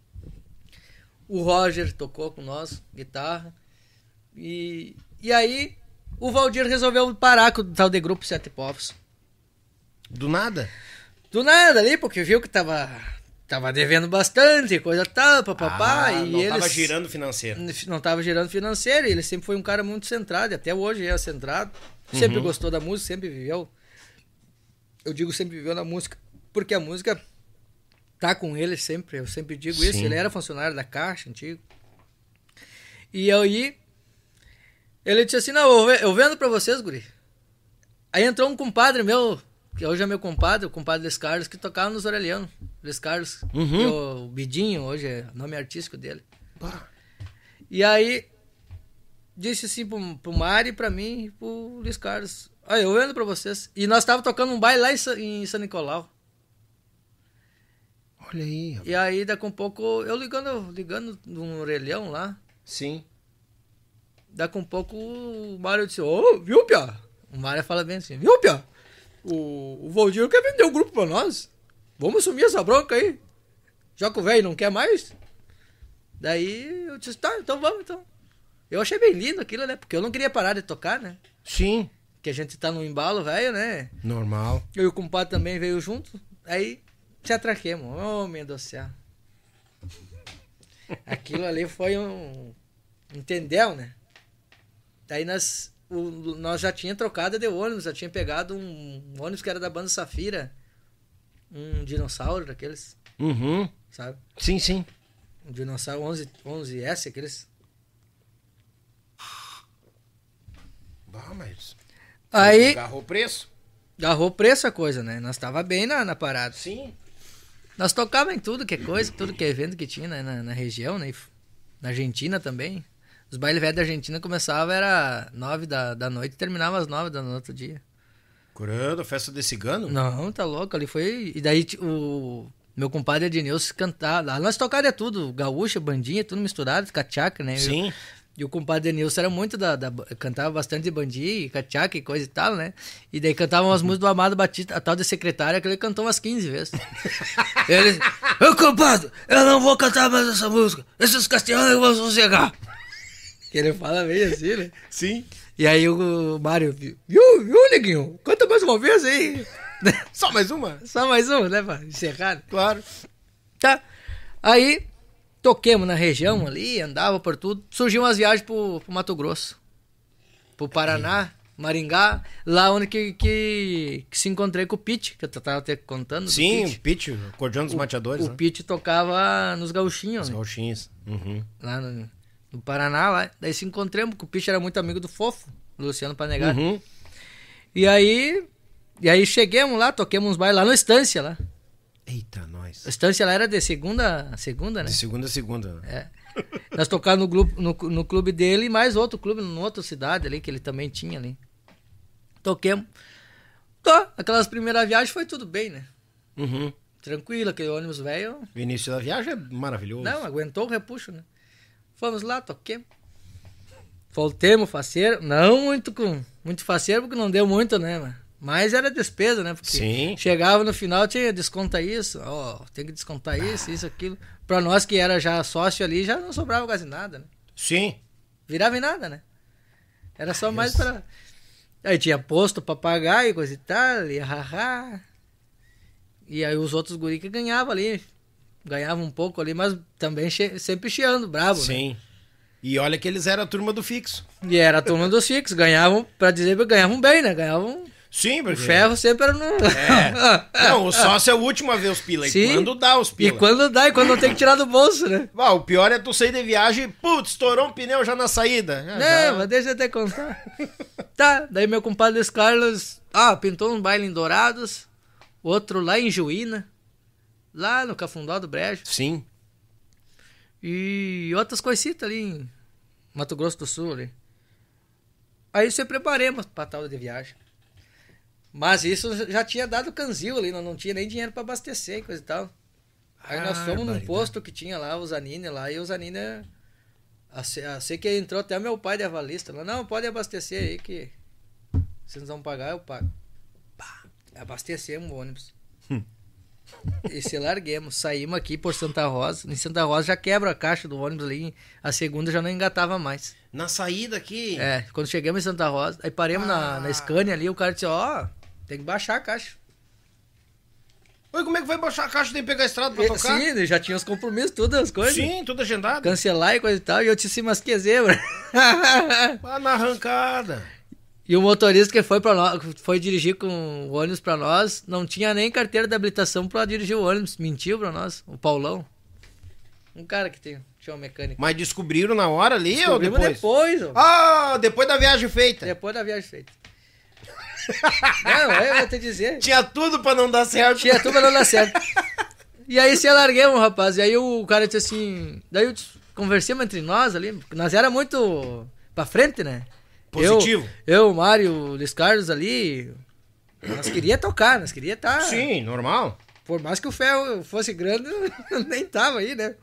O Roger tocou com nós, guitarra, e, e aí o Valdir resolveu parar com o tal de grupo Sete Povos. Do nada? Do nada ali, porque viu que tava, tava devendo bastante, coisa tal, papapá, Ah, e não eles... tava girando financeiro. não estava girando financeiro, e ele sempre foi um cara muito centrado, e até hoje é centrado. Sempre Uhum. gostou da música, sempre viveu. Eu digo sempre viveu na música, porque a música tá com ele sempre, eu sempre digo isso. Sim. Ele era funcionário da Caixa antigo. E aí, ele disse assim: Não, eu vendo pra vocês, Guri. Aí entrou um compadre meu, que hoje é meu compadre, o compadre Luiz Carlos, que tocava nos Orelhano. Luiz Carlos, Uhum. que é o Bidinho, hoje é o nome artístico dele. E aí, disse assim pro, pro Mari, pra mim e pro Luiz Carlos. Olha, eu vendo pra vocês. E nós tava tocando um baile lá em, Sa- em São Nicolau. Olha aí. rapaz. E aí, daqui a um pouco, eu ligando, ligando num orelhão lá. Sim. Daqui a um pouco o Mário disse, ô, viu, Pia? O Mário fala bem assim, viu, Pia? O, o Valdir quer vender o grupo pra nós. Vamos assumir essa bronca aí. Já que o velho não quer mais. Daí eu disse, tá, então vamos então. Eu achei bem lindo aquilo, né? Porque eu não queria parar de tocar, né? Sim. Que a gente tá no embalo, velho, né? Normal. Eu e o compadre também veio junto. Aí se atraquemos. Ô, meu Deus do céu. Aquilo ali foi um. Entendeu, né? Daí nós, o- nós já tinha trocado de ônibus, já tinha pegado um, ônibus que era da banda Safira. Um dinossauro daqueles, Uhum. sabe? Sim, sim. Um dinossauro 11, 11S, aqueles. Bah, mas... Aí Agarrou o preço? agarrou preço a coisa, né? Nós tava bem na, na parada. Sim. Nós tocava em tudo que é coisa, tudo que é evento que tinha né, na, na região, né? Na Argentina também. Os bailes velhos da Argentina começavam, era nove da, da noite e terminava às nove da no outro dia. Curando, festa de cigano? Não, tá louco, ali foi... E daí o meu compadre Ednilson cantava, lá nós tocava tudo, gaúcha, bandinha, tudo misturado, cachaca, né? Sim. E o compadre Denilson era muito da, da- Cantava bastante de bandinha, cachaca e coisa e tal, né? E daí cantava umas músicas do Amado Batista, a tal de secretária, que ele cantou umas 15 vezes. ele. Compadre, eu não vou cantar mais essa música. Esses castelhanos vão sossegar. Que ele fala meio assim, né? Sim. E aí o Mário, viu, viu, neguinho? Canta mais uma vez aí. Só mais uma? Só mais um, né, pra encerrar. Claro. Tá. Aí, toquemos na região ali, andava por tudo. Surgiu umas viagens pro, pro Mato Grosso. Pro Paraná, Maringá. Lá onde que, que, que se encontrei com o Pete, que eu tava até contando. do Sim, Pete. o Pitch, o acordeão dos mateadores, O né? Pete tocava nos gauchinhos, Os né? gauchinhos. Uhum. lá no, no Paraná. Lá. Daí se encontramos, porque o Pete era muito amigo do Fofo, Luciano Panegari. Uhum. E aí... E aí chegamos lá, toquemos uns bailes lá no Estância, lá. Eita, nós. A Estância lá era de segunda a segunda, né? De segunda a segunda. É. Nós tocávamos no, grupo, no, no clube dele e mais outro clube, numa outra cidade ali, que ele também tinha ali. Toquemos. Tá, aquelas primeiras viagens foi tudo bem, né? Uhum. Tranquilo, aquele ônibus velho. O início da viagem é maravilhoso. Não, aguentou o repuxo, né? Fomos lá, toquemos. Voltemos, faceiro. Não muito com muito faceiro, porque não deu muito, né, mano? Mas era despesa, né? Porque Sim. chegava no final, tinha desconta isso, ó, tem que descontar isso, isso, aquilo. Pra nós que era já sócio ali, já não sobrava quase nada, né? Sim. Virava em nada, né? Era só mais pra. Aí tinha posto pra pagar e coisa e tal, e haha. E aí os outros guri que ganhavam ali. Ganhava um pouco ali, mas também sempre chiando, bravo, né? Sim. E olha que eles eram a turma do fixo. E era a turma dos fixos, ganhavam, pra dizer, ganhavam bem, né? Ganhavam. Sim, O porque... ferro sempre era no. É. Não, o sócio é o último a ver os pila. E Sim. quando dá os E pila. quando dá, e quando tem que tirar do bolso, né? Ah, o pior é tu sair de viagem, putz, estourou um pneu já na saída. Já, Não, já. mas deixa eu até contar. tá, daí meu compadre Luiz Carlos, ah, pintou um baile em Dourados, outro lá em Juína, lá no Cafundó do Brejo, Sim. e outras coisitas ali em Mato Grosso do Sul ali. Aí se preparemos pra tal de viagem. Mas isso já tinha dado canzil ali, não, não tinha nem dinheiro pra abastecer e coisa e tal. Aí nós fomos num posto que tinha lá, o Zanine lá, e a se- a Sei que entrou até meu pai de avalista lá. Não, pode abastecer aí que. Vocês não vão pagar, eu pago. Pá, abastecemos o ônibus. e se larguemos. Saímos aqui por Santa Rosa. Em Santa Rosa já quebra a caixa do ônibus ali. A segunda já não engatava mais. Na saída aqui. É, quando chegamos em Santa Rosa, aí paremos na, na Scania ali, o cara disse, ó, tem que baixar a caixa. Oi, como é que vai baixar a caixa? Tem que pegar a estrada pra E- tocar? Sim, já tinha os compromissos, todas as coisas. Sim, tudo agendado. Cancelar e coisa e tal. E eu disse, mas que zebra. Lá na arrancada. E o motorista que foi para nós, foi dirigir com o ônibus pra nós, não tinha nem carteira de habilitação pra dirigir o ônibus. Mentiu pra nós, o Paulão. Um cara que tem, tinha uma mecânica. Mas descobriram na hora ali ou depois? depois, ó. Ah, depois da viagem feita. Depois da viagem feita. não, eu vou te dizer. Tinha tudo pra não dar certo. Tinha tudo pra não dar certo. E aí se alarguemos, rapaz. E aí o cara disse assim. Daí eu conversamos entre nós ali. porque Nós era muito pra frente, né? Positivo. Eu, eu Mário, o Luiz Carlos ali. Nós queria tocar, nós queria estar. Sim, normal. Por mais que o ferro fosse grande, nem tava aí, né?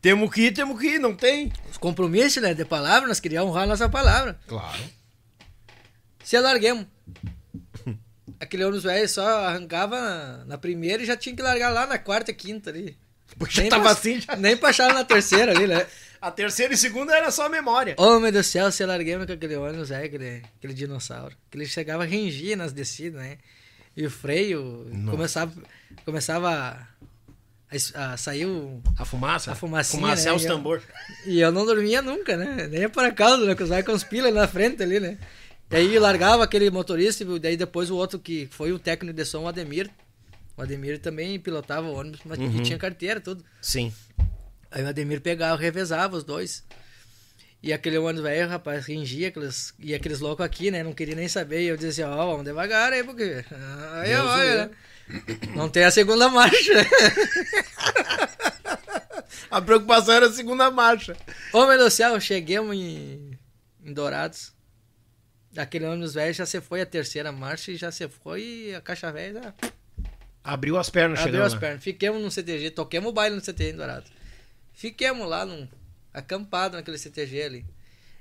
Temos que ir, temos que ir, não tem? Os compromissos, né? De palavra, nós queríamos honrar a nossa palavra. Claro. Se alarguemos. Aquele ônibus velho só arrancava na, primeira e já tinha que largar lá na quarta e quinta ali. Porque já Nem tava pra- assim, já. Nem achar na terceira ali, né? A terceira e segunda era só memória. Meu Deus do céu, se alarguemos com aquele ônibus, é, aquele, aquele dinossauro. Que ele chegava a rengir nas descidas, né? E o freio Nossa. começava, começava a, a sair o... A fumaça? A fumacinha, Fumaça é né? os E eu- tambor. E eu não dormia nunca, né? Nem ia para casa, né? Que usava com os pilas na frente ali, né? E aí largava aquele motorista, e daí depois o outro que foi o técnico de som, o Ademir. O Ademir também pilotava o ônibus, mas Uhum. tinha carteira, tudo. Sim. Aí o Ademir pegava, revezava os dois. E aquele ônibus velho, rapaz, ringia, aqueles, e aqueles loucos aqui, né? Não queria nem saber. E eu dizia assim, ó, vamos devagar aí, porque. Aí Deus olha, né? Não tem a segunda marcha. A preocupação era a segunda marcha. Ô, meu Deus do céu, chegamos em, em Dourados. Aquele ônibus velho já se foi a terceira marcha e já se foi e a caixa velha já Abriu as pernas, abriu chegando as lá. pernas. Fiquemos no CTG, toquemos o baile no CTG em Dourados. Fiquemos lá, num, acampado naquele CTG ali.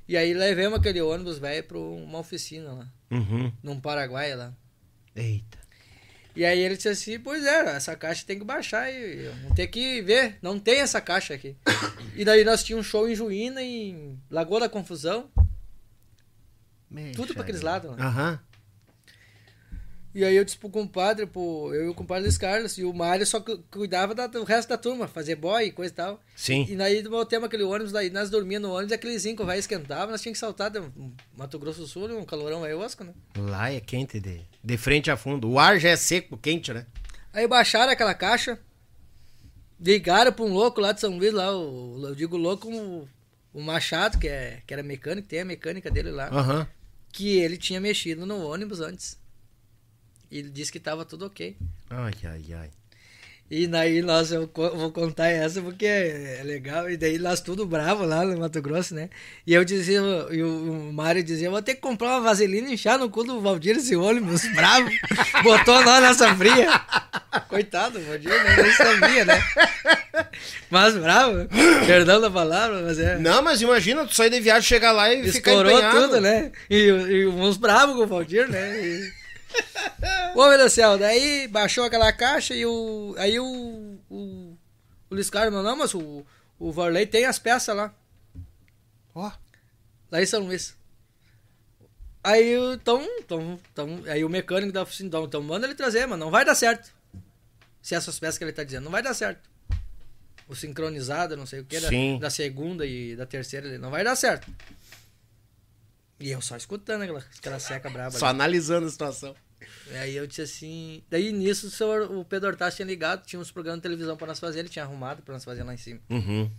E aí levamos aquele ônibus velho pra uma oficina lá, Uhum. num Paraguai lá. Eita. E aí ele disse assim, pois é, essa caixa tem que baixar e vamos ter que ver, não tem essa caixa aqui. E daí nós tínhamos um show em Juína, em Lagoa da Confusão, tudo pra aqueles lados lá. Aham. E aí eu disse pro compadre, pro, eu e o compadre Luiz Carlos, e o Mário só cu- cuidava da- do resto da turma, fazer boy e coisa e tal. Sim. E daí voltamos aquele ônibus, daí nós dormíamos no ônibus, aquele zinco vai esquentava, nós tínhamos que saltar de Mato Grosso do Sul, um calorão aí osco, né? Lá é quente de, de frente a fundo. O ar já é seco, quente, né? Aí baixaram aquela caixa, ligaram pra um louco lá de São Luís, lá, o, eu digo louco, o, o Machado, que, é, que era mecânico, tem a mecânica dele lá, Aham. que ele tinha mexido no ônibus antes. E disse que tava tudo ok. Ai, ai, ai. E daí nós, eu vou contar essa porque é é legal. E daí nós tudo bravo lá no Mato Grosso, né? E eu dizia, e o Mário dizia, vou ter que comprar uma vaselina e enchar no cu do Valdir esse ônibus, bravo. Botou nós nessa fria. Coitado, Valdir né? nem sabia, né? Mas bravo, perdão da palavra, mas é. Não, mas imagina, tu sair de viagem, chegar lá e ficar Estourou empenhado. tudo, né? E, e uns bravos com o Valdir, né? E... Ô, meu Deus do céu, daí baixou aquela caixa e o. Aí o. O, o Luiz Carlos falou, não, mas o, o Varley tem as peças lá. Ó. Lá em São Luís. Aí o. Então, então, então, aí o mecânico da oficina, então, então manda ele trazer, mas não vai dar certo. Se essas peças que ele tá dizendo, não vai dar certo. o sincronizado, não sei o que, da, da segunda e da terceira, não vai dar certo. E eu só escutando aquela, aquela seca braba. Só ali. analisando a situação. Aí eu disse assim. Daí nisso o, senhor, o Pedro Hortaz tinha ligado, tinha uns programas de televisão pra nós fazer, ele tinha arrumado pra nós fazer lá em cima. Uhum.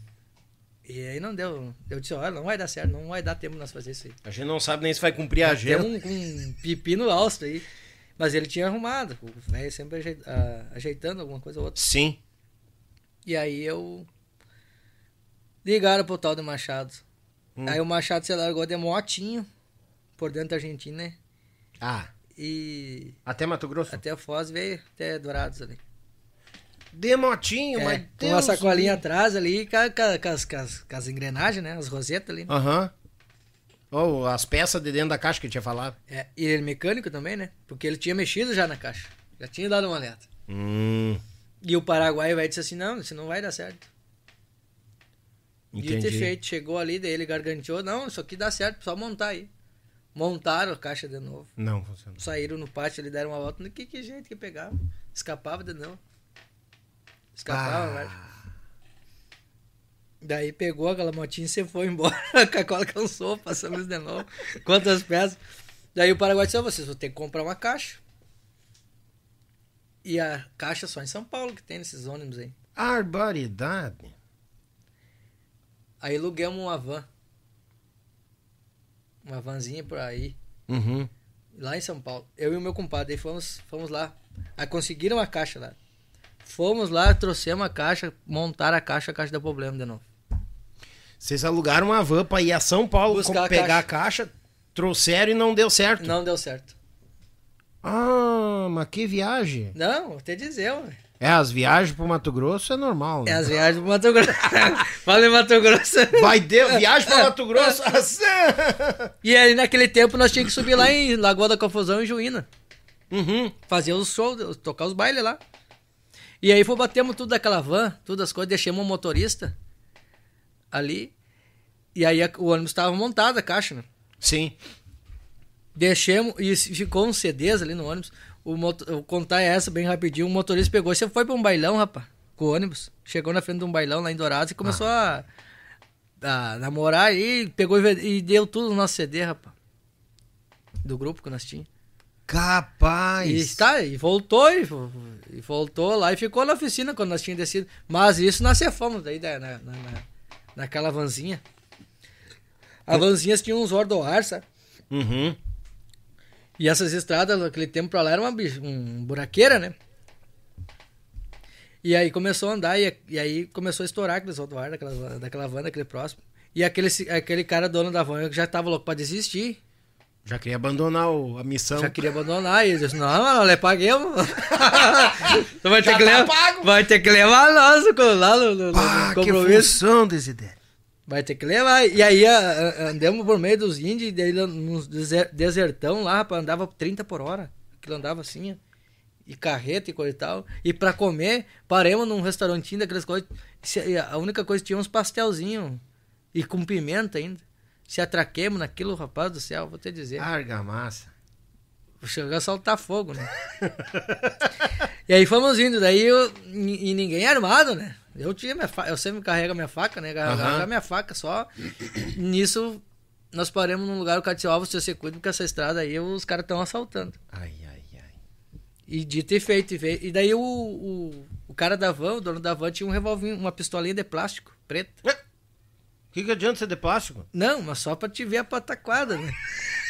E aí não deu. Eu disse, olha, não vai dar certo, não vai dar tempo nós fazer isso aí. A gente não sabe nem se vai cumprir a Tem agenda. um, um pepino alto aí. Mas ele tinha arrumado. O velho sempre ah, ajeitando alguma coisa ou outra. Sim. E aí eu. Ligaram pro tal do Machado. Hum. Aí o Machado se largou de motinho por dentro da Argentina, né? Ah, E até Mato Grosso? até Foz veio até Dourados ali. De motinho, É, mas com uma Deus sacolinha me- atrás ali, com, com, com as, engrenagens, né? As rosetas ali. Aham. Ou as peças de dentro da caixa que eu tinha falado. É, e ele mecânico também, né? Porque ele tinha mexido já na caixa. Já tinha dado uma olhada. Hum, E o Paraguai vai disse assim, não, isso não vai dar certo. Dito e entendi. feito, chegou ali, daí ele garganteou, não, isso aqui dá certo, só montar aí. Montaram a caixa de novo. Não, funciona. Saíram no pátio, ele deram uma volta, que, que jeito que pegava. Escapava de novo. Escapava, Ah. velho. Daí pegou aquela motinha e você foi embora. a cola cansou, passamos de novo. Quantas peças? Daí o Paraguai disse, "Ó, vocês vão ter que comprar uma caixa. E a caixa só em São Paulo que tem nesses ônibus aí. Barbaridade. Aí alugamos uma van. Uma vanzinha por aí. Uhum. Lá em São Paulo. Eu e o meu compadre, aí fomos, fomos lá. Aí conseguiram a caixa lá. Fomos lá, trouxemos a caixa, montaram a caixa, a caixa deu problema de novo. Vocês alugaram uma van pra ir a São Paulo Buscar a pegar a caixa, trouxeram e não deu certo. Não deu certo. Ah, mas que viagem. Não, vou te dizer, ué. É, as viagens pro Mato Grosso é normal, É né? as viagens pro Mato Grosso. Fala em Mato Grosso. Vai ter viagem pra Mato Grosso. E aí naquele tempo nós tínhamos que subir lá em Lagoa da Confusão, em Juína. uhum. Fazer os shows, tocar os bailes lá. E aí foi, batemos tudo daquela van, todas as coisas, deixamos o motorista ali. E aí o ônibus estava montado, a caixa, né? Sim. Deixamos e ficou uns CDs ali no ônibus. O moto, eu vou contar essa bem rapidinho. O motorista pegou, você foi pra um bailão, rapaz, com o ônibus. Chegou na frente de um bailão lá em Dourados e começou a, a namorar aí, pegou e, e deu tudo no nosso CD, rapaz. Do grupo que nós tínhamos. Capaz. E, tá, e voltou, e, e voltou lá e ficou na oficina quando nós tínhamos descido. Mas isso nós fomos daí da- na, na, na- naquela vanzinha. A vanzinha tinha uns ordoar, sabe? Uhum. E essas estradas, naquele tempo pra lá, era uma um buraqueira, né? E aí começou a andar, e, e aí começou a estourar aqueles rodoar daquela, daquela van, daquele próximo. E aquele, aquele cara dono da van já tava louco pra desistir. Já queria abandonar o- a missão. Já queria abandonar. E ele disse, não, mano, le paguemos. tu vai ter, Já que tá levar, vai ter que levar nós lá no, no- no Ah, que compromisso. função, Desidério. Vai ter que levar. E aí a- a- andamos por meio dos índios, daí nos deser- desertão lá, rapaz, andava 30 por hora. Aquilo andava assim, ó. E carreta e coisa e tal. E pra comer, paremos num restaurantinho daquelas coisas. A única coisa tinha uns pastelzinhos. E com pimenta ainda. Se atraquemos naquilo, rapaz do céu, vou te dizer. Argamassa. Chegou a soltar fogo, né? e aí fomos indo, daí eu, e, e ninguém armado, né? Eu tinha minha faca, eu sempre carrego a minha faca, né? Carrego Aham. a minha faca só. Nisso, nós paramos num lugar, o cara disse, ó, você se cuida, porque essa estrada aí os caras estão assaltando. Ai, ai, ai. E dito e feito, e, veio, e daí o, o, o cara da van, o dono da van, tinha um revolvinho, uma pistolinha de plástico, preta. O que, que adianta ser de plástico? Não, mas só pra te ver a pataquada, né?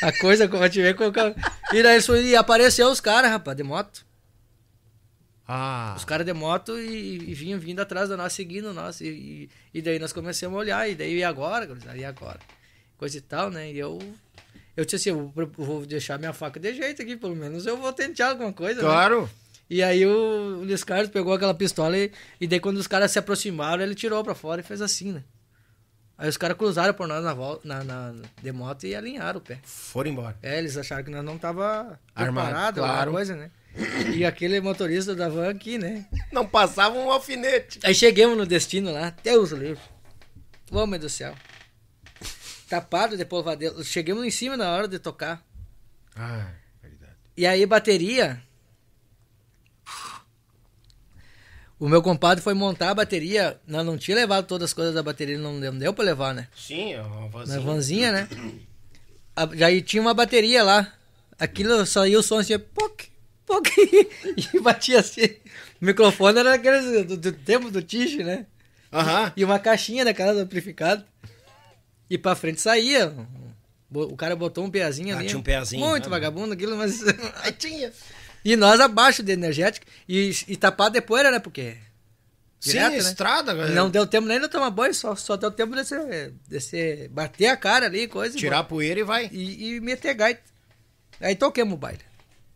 A coisa pra te ver com o cara. E daí e apareceu os caras, rapaz, de moto. Ah. Os caras de moto e, e vinham vindo atrás da nós, seguindo nós. E, e, daí nós começamos a olhar, e daí e agora, e agora? Coisa e tal, né? E eu. Eu disse assim, eu vou, deixar minha faca de jeito aqui, pelo menos eu vou tentar alguma coisa. né? Claro. E aí o, Luiz Carlos pegou aquela pistola e, e daí quando os caras se aproximaram, ele tirou pra fora e fez assim, né? Aí os caras cruzaram por nós na volta, na, na, de moto e alinharam o pé. Foram embora. É, eles acharam que nós não tava Armado, claro. alguma coisa, né? E aquele motorista da van aqui, né? Não passava um alfinete. Aí chegamos no destino lá, Deus o livre. Homem do céu. Tapado de polvadeiro. Chegamos em cima na hora de tocar. Ah, verdade. E aí bateria. O meu compadre foi montar a bateria, nós não tinha levado todas as coisas da bateria, não deu, pra levar, né? Sim, é uma Na vozinha. vanzinha, né? Aí tinha uma bateria lá. Aquilo só ia o som assim, poc, poc, e batia assim. O microfone era aqueles do, do tempo do Tiche, né? Aham. E uma caixinha daquela do amplificado. E pra frente saía. O cara botou um peazinho Ah, ali. tinha um peazinho, Muito né? vagabundo aquilo, mas. Aí tinha. e nós abaixo de energético. E, e tapado de poeira, né? Porque. Direto, Sim, né? estrada. velho. Não deu tempo nem de tomar banho, só, só deu tempo de você, de você bater a cara ali, coisa. Tirar a poeira e vai. e, e meter gaita. Aí toquemos o baile.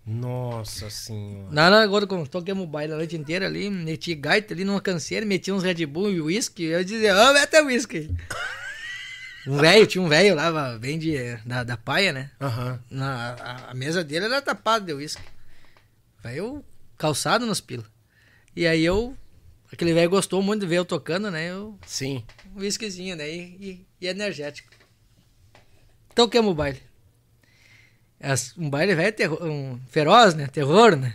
Nossa senhora. Na Lagoa como toquemos o baile a noite inteira ali, meti gaita ali numa canseira, meti uns Red Bull e uísque. Eu dizia, ô, mete uísque. aí." Um velho, tinha um velho lá, bem de, da, da paia, né? Aham. Na, a, a mesa dele era tapada de uísque. Velho calçado nos pilas. E aí eu, aquele velho gostou muito de ver eu tocando, né? Eu, Sim. um whiskyzinho, né? E, e- e energético. Toquemos o baile. As- Um baile velho, terror- um feroz, né? Terror, né?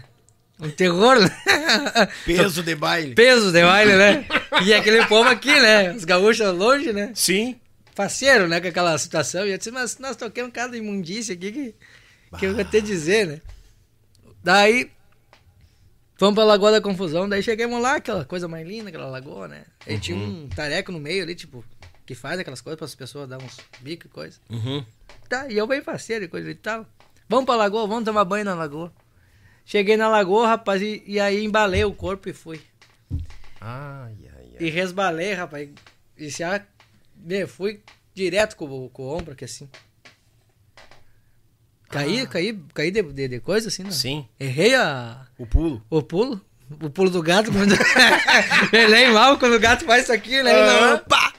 Um terror, né? Peso de baile. Peso de baile, né? E aquele povo aqui, né? Os gaúchos longe, né? Sim. Parceiro, né? Com aquela situação. E eu disse, mas nós toquemos cada imundícia aqui que, que eu vou te dizer, né? Daí, fomos pra Lagoa da Confusão. Daí chegamos lá, aquela coisa mais linda, aquela lagoa, né? Aí tinha um tareco no meio ali, tipo, que faz aquelas coisas para as pessoas dar uns bicos e coisa. Uhum. Tá, e eu bem parceiro e coisa e tal. Vamos pra lagoa, vamos tomar banho na lagoa. Cheguei na lagoa, rapaz, e, e aí embalei o corpo e fui. Ai, ai, ai. E resbalei, rapaz. E se a... Meu, fui direto com, o- com o ombro aqui assim. Caí, caí, caí de, de, de coisa assim, né? Sim. Errei a, O pulo. o pulo. O pulo do gato. Quando... Errei mal quando o gato faz isso aqui, né? Não, pá!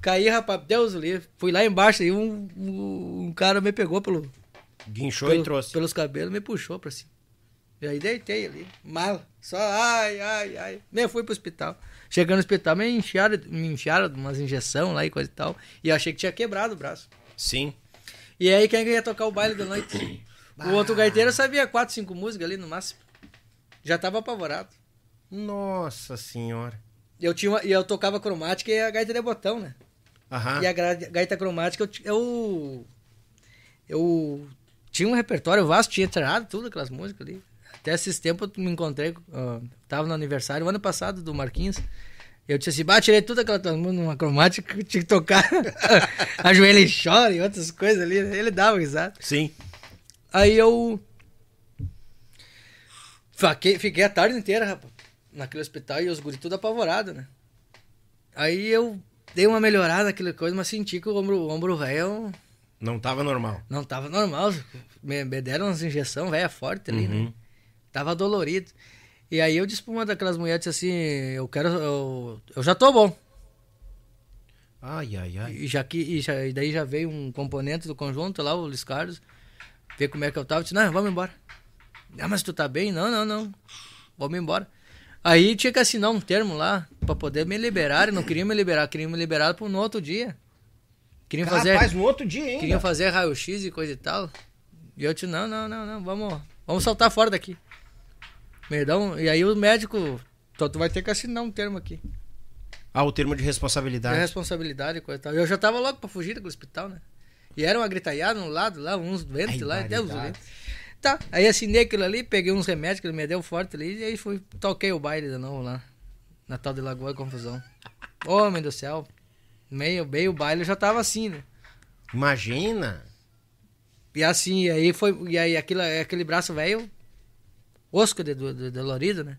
Caí, rapaz, Deus o livre. Fui lá embaixo e um, um, um cara me pegou pelo, Guinchou pelo- e trouxe. pelos cabelos me puxou pra cima. E aí deitei ali, mal. Só ai, ai, ai. Nem fui pro hospital. Chegando no hospital, me enfiaram, me enfiaram umas injeções lá e coisa e tal. E eu achei que tinha quebrado o braço. Sim. E aí quem ia tocar o baile da noite? O outro gaiteiro sabia quatro, cinco músicas ali no máximo. Já tava apavorado. Nossa senhora. Eu tinha uma- e eu tocava cromática e a gaita de botão, né? Aham. E a gaita cromática eu, eu eu tinha um repertório vasto, tinha tirado tudo aquelas músicas ali. Até esses tempos eu me encontrei, ah, tava no aniversário, o ano passado, do Marquinhos. Eu disse assim, bah, tirei tudo aquela tua música numa cromática que tinha que tocar. Ajoelha e chora e outras coisas ali. né? Ele dava risada. Sim. Aí eu. Fiquei, fiquei a tarde inteira, rapaz, naquele hospital e os guri tudo apavorados, né? Aí eu dei uma melhorada naquela coisa, mas senti que o ombro, o ombro velho Não tava normal. não tava normal. Me, me deram umas injeções velha forte ali, Uhum. né? Tava dolorido. E aí eu disse pra uma daquelas mulheres assim, eu quero. Eu, eu já tô bom. Ai, ai, ai. E, já que, e, já- e daí já veio um componente do conjunto lá, o Luiz Carlos, ver como é que eu tava. Eu disse, não, vamos embora. Ah, mas tu tá bem? Não, não, não. Vamos embora. Aí tinha que assinar um termo lá pra poder me liberar. E não queriam me liberar, queriam me liberar pro no outro dia. Queriam fazer, Rapaz, no outro dia ainda. queriam fazer raio-x e coisa e tal. E eu disse, não, não, não, não, vamos, vamos saltar fora daqui. Perdão. E aí o médico, então tu vai ter que assinar um termo aqui. Ah, o termo de É responsabilidade. responsabilidade e coisa e tal. Eu já tava logo pra fugir do hospital, né? E era uma gritaiada no lado lá, uns doentes Ai, lá, e Deus o barbaridade. livre. Tá, aí assinei aquilo ali, peguei uns remédios que ele me deu forte ali, e aí fui, toquei o baile de novo lá. Na tal de Lagoa Confusão. Homem do céu. Meio, meio o baile eu já tava assim, né? Imagina. E assim, e aí foi. E aí aquilo, aquele braço velho, osco de, de, dolorido, né?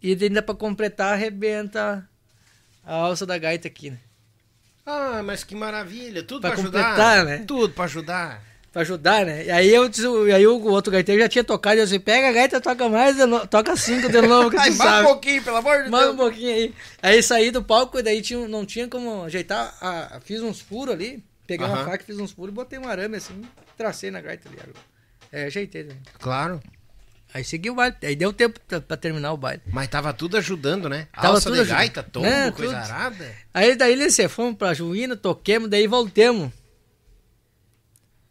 E ainda pra completar, arrebenta a alça da gaita aqui, né? Ah, mas que maravilha. Tudo Pra pra, ajudar. completar, né? Tudo pra ajudar. Pra ajudar, né? E aí eu e aí o outro gaiteiro já tinha tocado, eu disse, pega a gaita, toca mais, no- toca cinco de novo, que Ai, tu vai um sabe. pouquinho, pelo amor de Manda um Deus. pouquinho aí. Aí saí do palco e daí tinha, não tinha como ajeitar. a- fiz uns furos ali. Peguei uma faca, fiz uns furos e botei um arame assim. Tracei na gaita ali. É, ajeitei. Né? Claro. Aí segui o baile. Aí deu tempo pra, terminar o baile. Mas tava tudo ajudando, né? Tava Alça tudo de gaita, tombo, É, coisa tudo. arada. Aí daí nesse fomos pra Juína, toquemos, daí voltemos.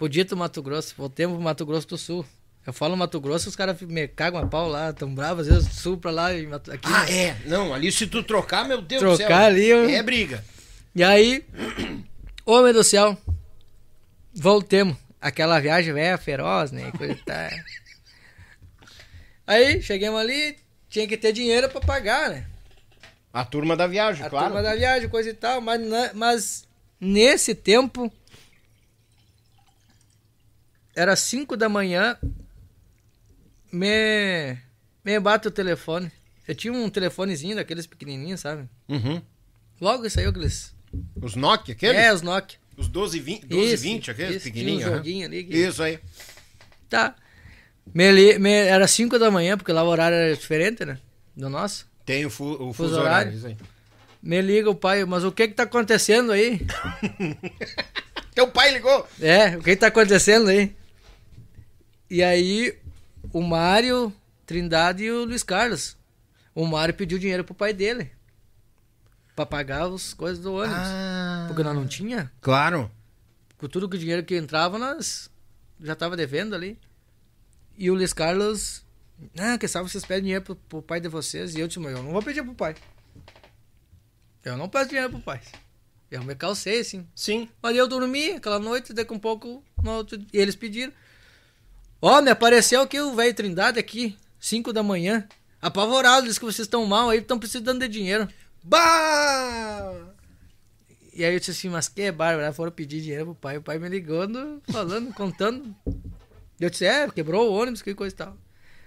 Pro Dito Mato Grosso. Voltemos pro Mato Grosso do Sul. Eu falo Mato Grosso, os caras me cagam a pau lá, tão bravos, às vezes sul pra lá e Mato- aqui. Ah, é. Não, ali se tu trocar, meu Deus do Trocar céu. ali, eu- É briga. E aí, homem do céu, voltemos. Aquela viagem velha feroz, né? Coisa tal. Aí, chegamos ali, tinha que ter dinheiro pra pagar, né? A turma da viagem, A claro. turma da viagem, coisa e tal, mas, na- mas nesse tempo era 5 da manhã, me, me bate o telefone. Eu tinha um telefonezinho daqueles pequenininhos, sabe? Uhum. Logo saiu aqueles. Os Nokia, aqueles? É, os Nokia. Os 12, 20, 12 Isso, 20, aqueles isso, pequenininhos. tinha um joguinho ali que- Isso aí. Tá. Me, li- me- era 5 da manhã, porque lá o horário era diferente, né? Do nosso. Tem o, fu o fuso, Fuso horário. horário. Me liga o pai, mas o que que tá acontecendo aí? Teu pai ligou. É, o que tá acontecendo aí? E aí, o Mário, Trindade e o Luiz Carlos. O Mário pediu dinheiro pro pai dele. Pra pagar as coisas do ônibus. Ah. Porque nós não tinha. Claro. Com tudo que o dinheiro que entrava, nós já tava devendo ali. E o Luiz Carlos, ah, que sabe vocês pedem dinheiro pro, pro pai de vocês. E eu disse, mas eu não vou pedir pro pai. Eu não peço dinheiro pro pai. Eu me calcei, assim. Sim. Mas eu dormi aquela noite, daqui um pouco, no outro, e eles pediram. Ó, me apareceu aqui o velho Trindade aqui, 5 da manhã. Apavorado, diz que vocês estão mal aí, estão precisando de dinheiro. Bah! E aí eu disse assim, mas que bárbaro, foram pedir dinheiro pro pai. O pai me ligando, falando, contando. Eu disse, é, quebrou o ônibus, que coisa e tal.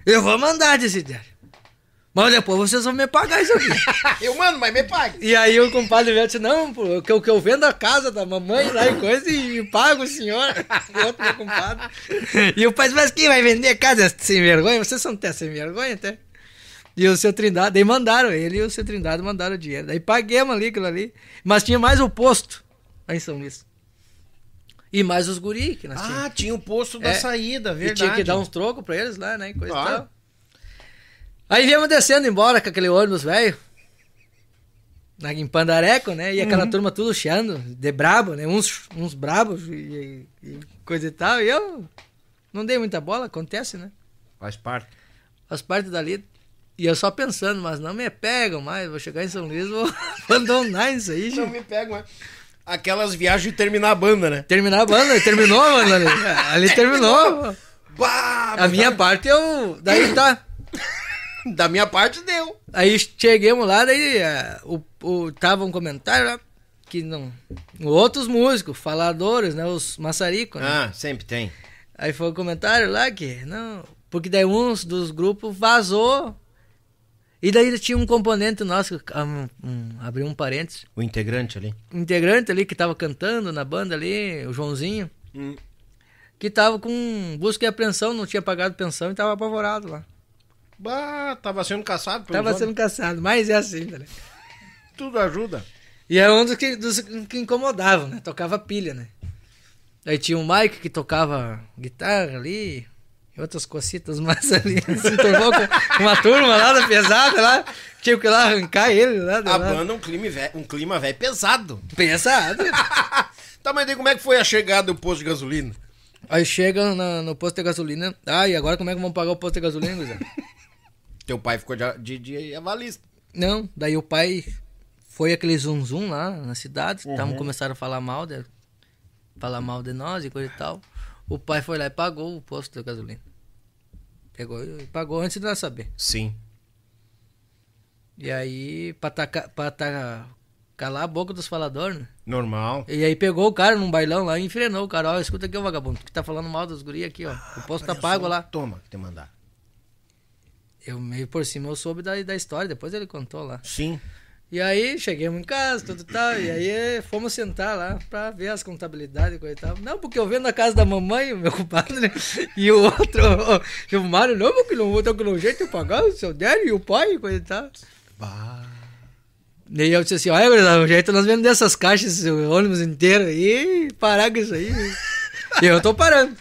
Eu vou mandar, disse. Mas depois vocês vão me pagar isso aqui. Eu mando, mas me pague. E aí o compadre meu disse, não, pô, que eu, que eu vendo a casa da mamãe lá e coisa e pago o senhor. E outro meu compadre. E o pai disse, mas quem vai vender a casa sem vergonha? Vocês são até sem vergonha até. E o seu Trindade, daí mandaram, ele e o seu Trindade mandaram o dinheiro. Daí paguemos ali aquilo ali. Mas tinha mais o posto lá em São Luís. E mais os guri que nós Ah, tínhamos. tinha o posto da É. saída, E verdade. tinha que dar uns trocos pra eles lá, né? E coisa e Claro. tal. Aí viemos descendo embora com aquele ônibus velho. Na, em Pandareco, né? E Uhum. aquela turma tudo chiando, de brabo, né? Uns, uns brabos e, e coisa e tal. E eu não dei muita bola, acontece, né? Faz parte. As partes dali. E eu só pensando, mas não me pegam mais, vou chegar em São Luís, vou abandonar isso aí, Não gente. me pegam, é. Aquelas viagens de terminar a banda, né? Terminar a banda, terminou banda ali. Ali terminou. Bah, A minha parte eu. Daí tá. Da minha parte deu. Aí chegamos lá, daí eh, o, o, tava um comentário lá que não. Outros músicos, faladores, né? Os maçaricos, né? Ah, sempre tem. Aí foi um comentário lá que. Não. Porque daí uns dos grupos vazou. E daí tinha um componente nosso, um, um, abriu um parênteses, O integrante ali. um integrante ali que tava cantando na banda ali, o Joãozinho, Hum. que tava com busca e apreensão, não tinha pagado pensão e tava apavorado lá. Bah, tava sendo caçado. Tava homens. sendo caçado, mas é assim, ligado? Tudo ajuda. E era um dos que, dos que incomodavam, né? Tocava pilha, né? Aí tinha o Mike que tocava guitarra ali, e outras cocitas mais ali. Se tornou com uma turma lá da pesada lá. Tinha que ir lá arrancar ele lá. A lá. banda é um clima velho, um clima velho pesado. Pesado. tá, mas daí como é que foi a chegada do posto de gasolina? Aí chega na- no posto de gasolina. Ah, e agora como é que vamos pagar o posto de gasolina, Guizão? Teu pai ficou de, de, de avalista. Não, daí o pai foi aquele zum zum lá na cidade, uhum. começaram a falar mal de, falar mal de nós e coisa e tal. O pai foi lá e pagou o posto de gasolina. Pegou e pagou antes de nós saber. Sim. E aí, pra, taca, pra ta, calar a boca dos faladores, né? Normal. E aí pegou o cara num bailão lá e enfrenou o cara. Ó, escuta aqui, o vagabundo, que tá falando mal dos guri aqui, ó. O posto tá Olha pago só. lá. Toma, que te mandar. Eu meio por cima eu soube da, da história, depois ele contou lá. Sim. E aí, chegamos em casa, tudo tal, e aí fomos sentar lá pra ver as contabilidades e coisa e tal. Não, porque eu vendo a casa da mamãe, o meu compadre, e o outro, o, o Mário, não, porque não vou ter um jeito de pagar o seu Dério e o pai e coisa e tal. Bah. E aí eu disse assim, olha, gurizada, o jeito é nós vender essas caixas, esse ônibus inteiro aí, parar com isso aí. e eu tô parando.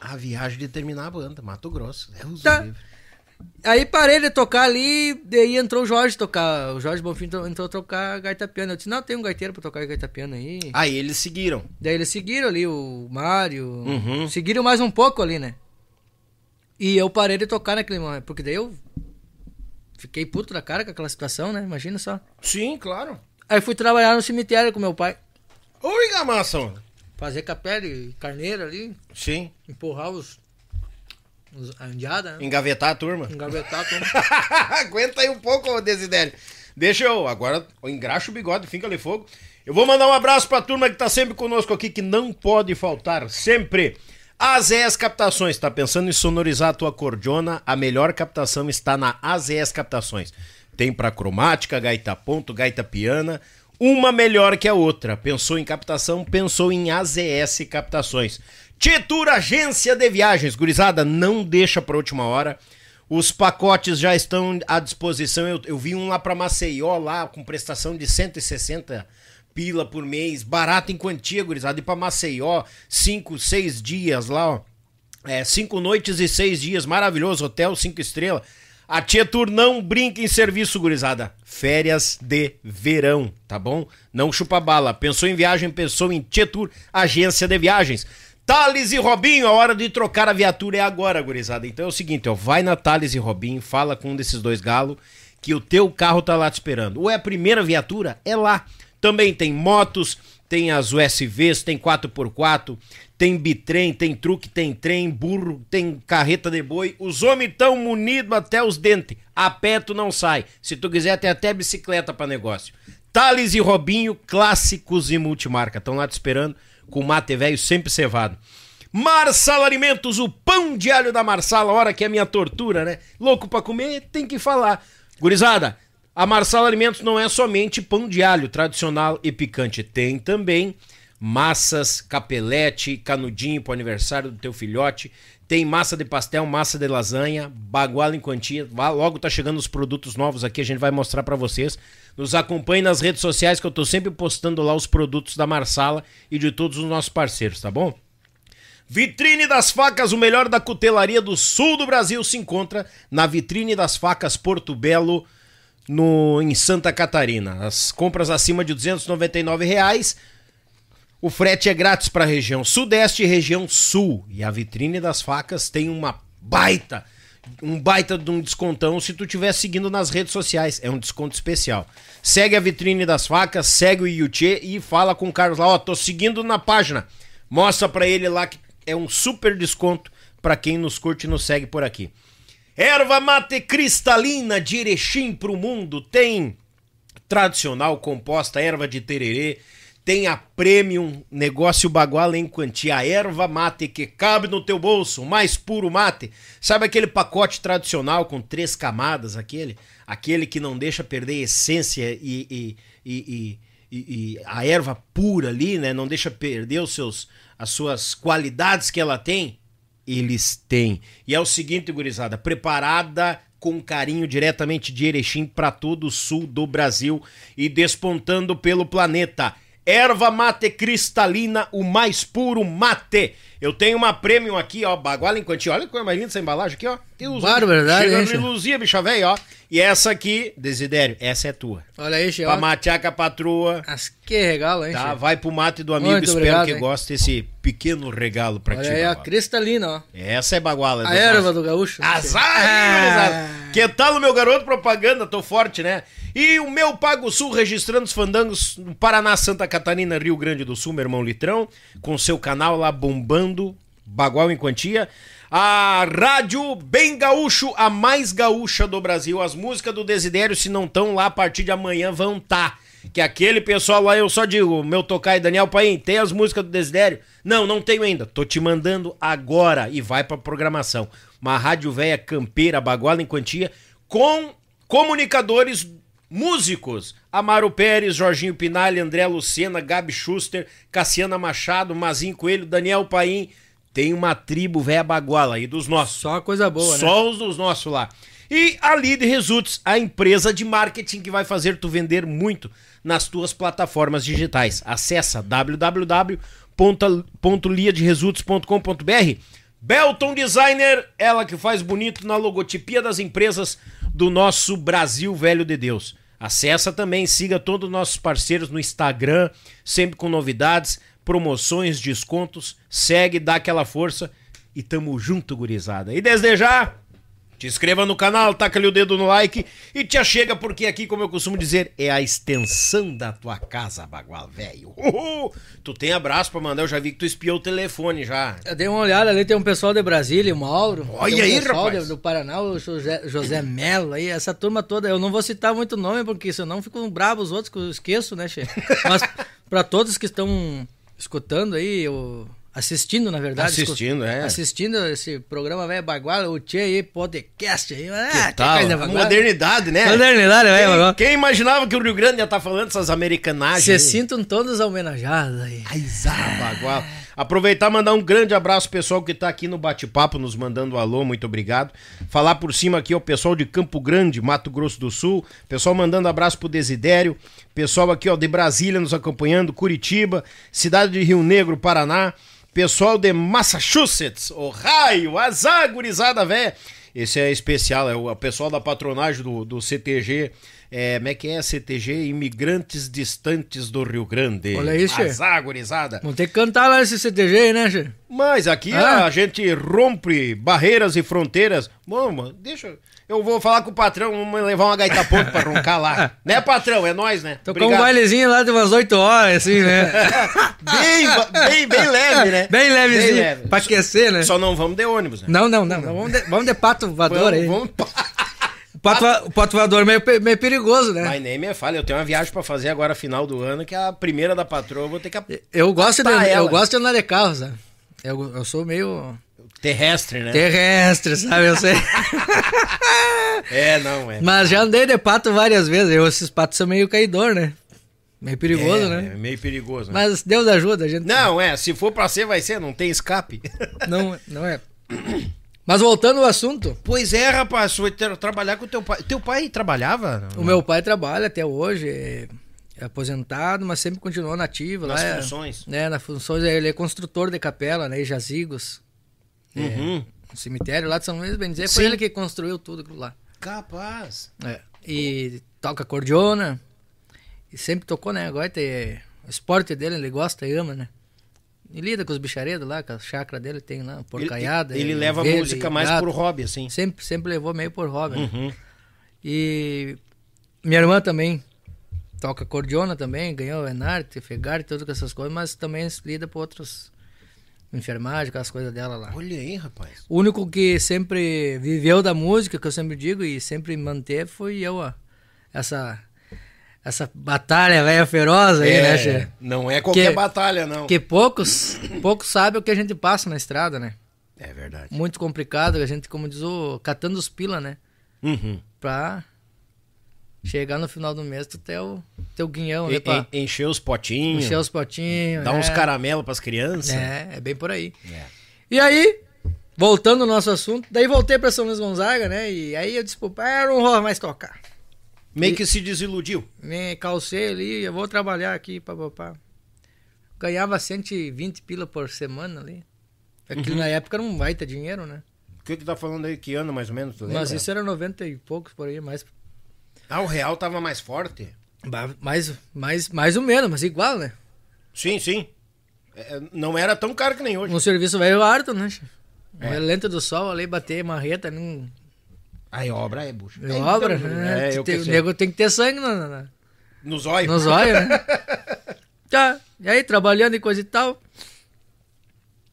A viagem de terminar a banda, Mato Grosso. É os Tá. livres. Aí parei de tocar ali, daí entrou o Jorge tocar, o Jorge Bonfim entrou, entrou tocar gaita piano. Eu disse, não, tem um gaiteiro pra tocar gaita piano aí. Aí eles seguiram. Daí eles seguiram ali, o Mário. Uhum. Seguiram mais um pouco ali, né? E eu parei de tocar naquele momento, porque daí eu fiquei puto da cara com aquela situação, né? Imagina só. Sim, claro. Aí fui trabalhar no cemitério com meu pai. Oi, Gamação. Fazer capela e carneiro ali, Sim. empurrar os, os a indiada, né? Engavetar a turma. Engavetar tudo. Aguenta aí um pouco, Desidério. Deixa eu, agora eu engraxo o bigode, fica ali fogo. Eu vou mandar um abraço pra turma que tá sempre conosco aqui, que não pode faltar, sempre. AZS Captações, tá pensando em sonorizar a tua cordiona? A melhor captação está na AZS Captações. Tem pra cromática, gaita ponto, gaita piana, uma melhor que a outra. Pensou em captação? Pensou em AZS Captações. Tietur Agência de Viagens, gurizada, não deixa pra última hora. Os pacotes já estão à disposição. Eu, eu vi um lá pra Maceió, lá com prestação de 160 pila por mês, barato em quantia, gurizada. E pra Maceió, cinco, seis dias lá, ó. É, cinco noites e seis dias, maravilhoso, hotel cinco estrelas. A Tietur não brinca em serviço, gurizada. Férias de verão, tá bom? Não chupa bala. Pensou em viagem, pensou em Tietur, agência de viagens. Thales e Robinho, a hora de trocar a viatura é agora, gurizada. Então é o seguinte, ó, vai na Thales e Robinho, fala com um desses dois galos, que o teu carro tá lá te esperando. Ou é a primeira viatura, é lá. Também tem motos, tem as USVs, tem 4x4, tem bitrem, tem truque, tem trem, burro, tem carreta de boi. Os homens tão munidos até os dentes. A pé tu não sai. Se tu quiser, tem até bicicleta para negócio. Thales e Robinho, clássicos e multimarca. Estão lá te esperando com mate velho sempre cevado. Marsala Alimentos, o pão de alho da Marsala, hora que é minha tortura, né? Louco pra comer, tem que falar. Gurizada, a Marsala Alimentos não é somente pão de alho tradicional e picante, tem também massas, capelete, canudinho pro aniversário do teu filhote, tem massa de pastel, massa de lasanha, baguala em quantia. Logo tá chegando os produtos novos aqui, a gente vai mostrar para vocês. Nos acompanhe nas redes sociais que eu tô sempre postando lá os produtos da Marsala e de todos os nossos parceiros, tá bom? Vitrine das Facas, o melhor da cutelaria do sul do Brasil se encontra na Vitrine das Facas Porto Belo, no, em Santa Catarina. As compras acima de 299 reais, o frete é grátis para a região Sudeste e região Sul. E a Vitrine das Facas tem uma baita, um baita de um descontão se tu estiver seguindo nas redes sociais. É um desconto especial. Segue a Vitrine das Facas, segue o Yuchê e fala com o Carlos lá, ó, tô seguindo na página. Mostra para ele lá que é um super desconto para quem nos curte e nos segue por aqui. Erva mate cristalina de Erechim pro mundo tem tradicional composta erva de tererê, tem a Premium Negócio Baguala em quantia, a erva mate que cabe no teu bolso, mais puro mate. Sabe aquele pacote tradicional com três camadas, aquele? Aquele que não deixa perder essência e, e, e, e, a erva pura ali, né? Não deixa perder os seus, as suas qualidades que ela tem? Eles têm. E é o seguinte, gurizada, preparada com carinho diretamente de Erechim para todo o sul do Brasil e despontando pelo planeta. Erva mate cristalina, o mais puro mate. Eu tenho uma premium aqui, ó, baguala em quantia. Olha que coisa mais linda essa embalagem aqui, ó. Deus, Barbaridade, Chegando hein, de luzia, bicha velha, ó. E essa aqui, Desidério, essa é tua. Olha aí, Pra matear com a patroa. Mas que regalo, hein, Tá, vai pro mate do amigo, Muito espero obrigado, que hein? goste desse pequeno regalo pra ti. Olha aí a Baguala. cristalina, ó. Essa é baguala. A do erva do gaúcho. Azar, Ah. gurizada. Que tal o meu garoto propaganda? Tô forte, né? E o meu Pago Sul registrando os fandangos no Paraná, Santa Catarina, Rio Grande do Sul, meu irmão Litrão, com seu canal lá bombando, bagual em quantia. A Rádio Bem Gaúcho, a mais gaúcha do Brasil. As músicas do Desidério, se não estão lá a partir de amanhã, vão tá. Que aquele pessoal lá, eu só digo, meu tocar e Daniel Paim, tem as músicas do Desidério? Não, não tenho ainda. Tô te mandando agora e vai pra programação. Uma rádio velha campeira, baguala em quantia, com comunicadores músicos. Amaro Pérez, Jorginho Pinalli, André Lucena, Gabi Schuster, Cassiana Machado, Mazinho Coelho, Daniel Paim. Tem uma tribo velha baguala aí dos nossos. Só coisa boa, né? Só os dos nossos lá. E a Lead Results, a empresa de marketing que vai fazer tu vender muito nas tuas plataformas digitais. Acessa www.liadresults.com.br Belton Designer, ela que faz bonito na logotipia das empresas do nosso Brasil Velho de Deus. Acessa também, siga todos os nossos parceiros no Instagram, sempre com novidades, promoções, descontos. Segue, dá aquela força e tamo junto, gurizada. E desde já, te inscreva no canal, taca ali o dedo no like e te achega, porque aqui, como eu costumo dizer, é a extensão da tua casa, bagual velho. Tu tem abraço pra mandar, eu já vi que tu espiou o telefone já. Eu dei uma olhada ali, tem um pessoal de Brasília, o Mauro. Olha um aí, pessoal rapaz. do Paraná, o José, José Melo aí, essa turma toda. Eu não vou citar muito nome, porque senão ficam bravos os outros que eu esqueço, né, Che? Mas pra todos que estão escutando aí, ou assistindo, na verdade. Assistindo, é. Assistindo esse programa Velho Baguala, o Tchê aí, podcast aí. Ah, Que tal? baguala. modernidade, né? Modernidade, Velho Baguala. Quem, quem imaginava que o Rio Grande ia estar falando essas americanagens? Se sintam todos homenageados aí. Bagual. Aproveitar e mandar um grande abraço ao pessoal que tá aqui no bate-papo, nos mandando alô, muito obrigado. Falar por cima aqui ao pessoal de Campo Grande, Mato Grosso do Sul. Pessoal mandando abraço pro Desidério. Pessoal aqui, ó, de Brasília nos acompanhando, Curitiba, cidade de Rio Negro, Paraná. Pessoal de Massachusetts, Ohio, azar, gurizada, véia. Esse é especial, é o, o pessoal da patronagem do, do CTG. É, como é que é? CTG Imigrantes Distantes do Rio Grande. Olha aí, che. Azar, gurizada. Vamos ter que cantar lá nesse CTG né, Che? Mas aqui Ah. a gente rompe barreiras e fronteiras. Bom, mano, deixa. Eu vou falar com o patrão, vamos levar uma gaita ponto pra roncar lá. né, patrão? É nós, né? Tocar um bailezinho lá de umas 8 horas, assim, né? bem, bem, bem leve, né? Bem levezinho, Bem leve. pra aquecer, né? Só não vamos de ônibus, né? Não, não, não. não. Vamos, de, vamos de pato voador aí. Vamos, O, pato, va- o pato voador é meio, meio perigoso, né? Mas nem me fala, eu tenho uma viagem pra fazer agora final do ano, que é a primeira da patroa, eu vou ter que. Eu gosto, de, eu gosto de andar de carro, sabe? Eu, eu sou meio Terrestre, né? terrestre, sabe? Eu sei. É, não, é. Mas já andei de pato várias vezes. Eu, esses patos são meio caidor, né? Meio perigoso, é, né? É meio perigoso. né? Mas Deus ajuda, a gente. Não, é, se for pra ser, vai ser, não tem escape. Não, não é. Mas voltando ao assunto, Pois é, rapaz, foi ter- trabalhar com teu pai. Teu pai trabalhava? o meu pai trabalha até hoje, é, é aposentado, mas sempre continuou nativo. Nas lá, é- funções. né, nas funções, ele é construtor de capela, né, em Jazigos. Uhum. Um cemitério lá de São Luís, bem dizer, foi ele que construiu tudo aquilo lá. Capaz. É. E toca cordiona. E sempre tocou, né? Agora tem o esporte dele, ele gosta e ama, né? E lida com os bicharedos lá, com a chácara dele, tem lá, porcaiada. Ele, ele e leva a música mais gato. por hobby, assim. Sempre, sempre levou meio por hobby, né? Uhum. E minha irmã também toca cordiona também, ganhou Enarte, Fegarte, todas essas coisas, mas também lida por outros enfermagem, com as coisas dela lá. Olha aí, rapaz. O único que sempre viveu da música, que eu sempre digo, e sempre manteve, foi eu, ó. Essa, essa batalha velha feroz aí, né, Che? não é qualquer Que- batalha, não. Que poucos, poucos sabem o que a gente passa na estrada, né? É verdade. Muito complicado, a gente, como diz, o, catando os pila, né? Uhum. Pra chegar no final do mês, tu ter o teu guinhão, né? E- Pra en- encher os potinhos, encher os potinhos. dar é. uns caramelos pras crianças. É, é bem por aí. É. E aí, voltando ao nosso assunto, daí voltei pra São Luís Gonzaga, né? E aí eu disse pro pai, "Ah, eu não vou mais tocar. Meio que se desiludiu. Me calcei ali, eu vou trabalhar aqui, papapá. Ganhava 120 pila por semana ali. Aquilo na época era um baita dinheiro, né? O que que tá falando aí? Que ano mais ou menos? Tu? Mas isso era 90 e poucos por aí, mais, Ah, o real tava mais forte? Mais, mais, mais ou menos, mas igual, né? Sim, sim. É, não era tão caro que nem hoje. Um serviço velho harto, né? É. lento do sol ali, bater marreta num Aí obra é, bucho. em obra, então, né? É, o nego tem que ter sangue na- na, Nos olhos. nos olhos, né? Tá, e aí trabalhando e coisa e tal.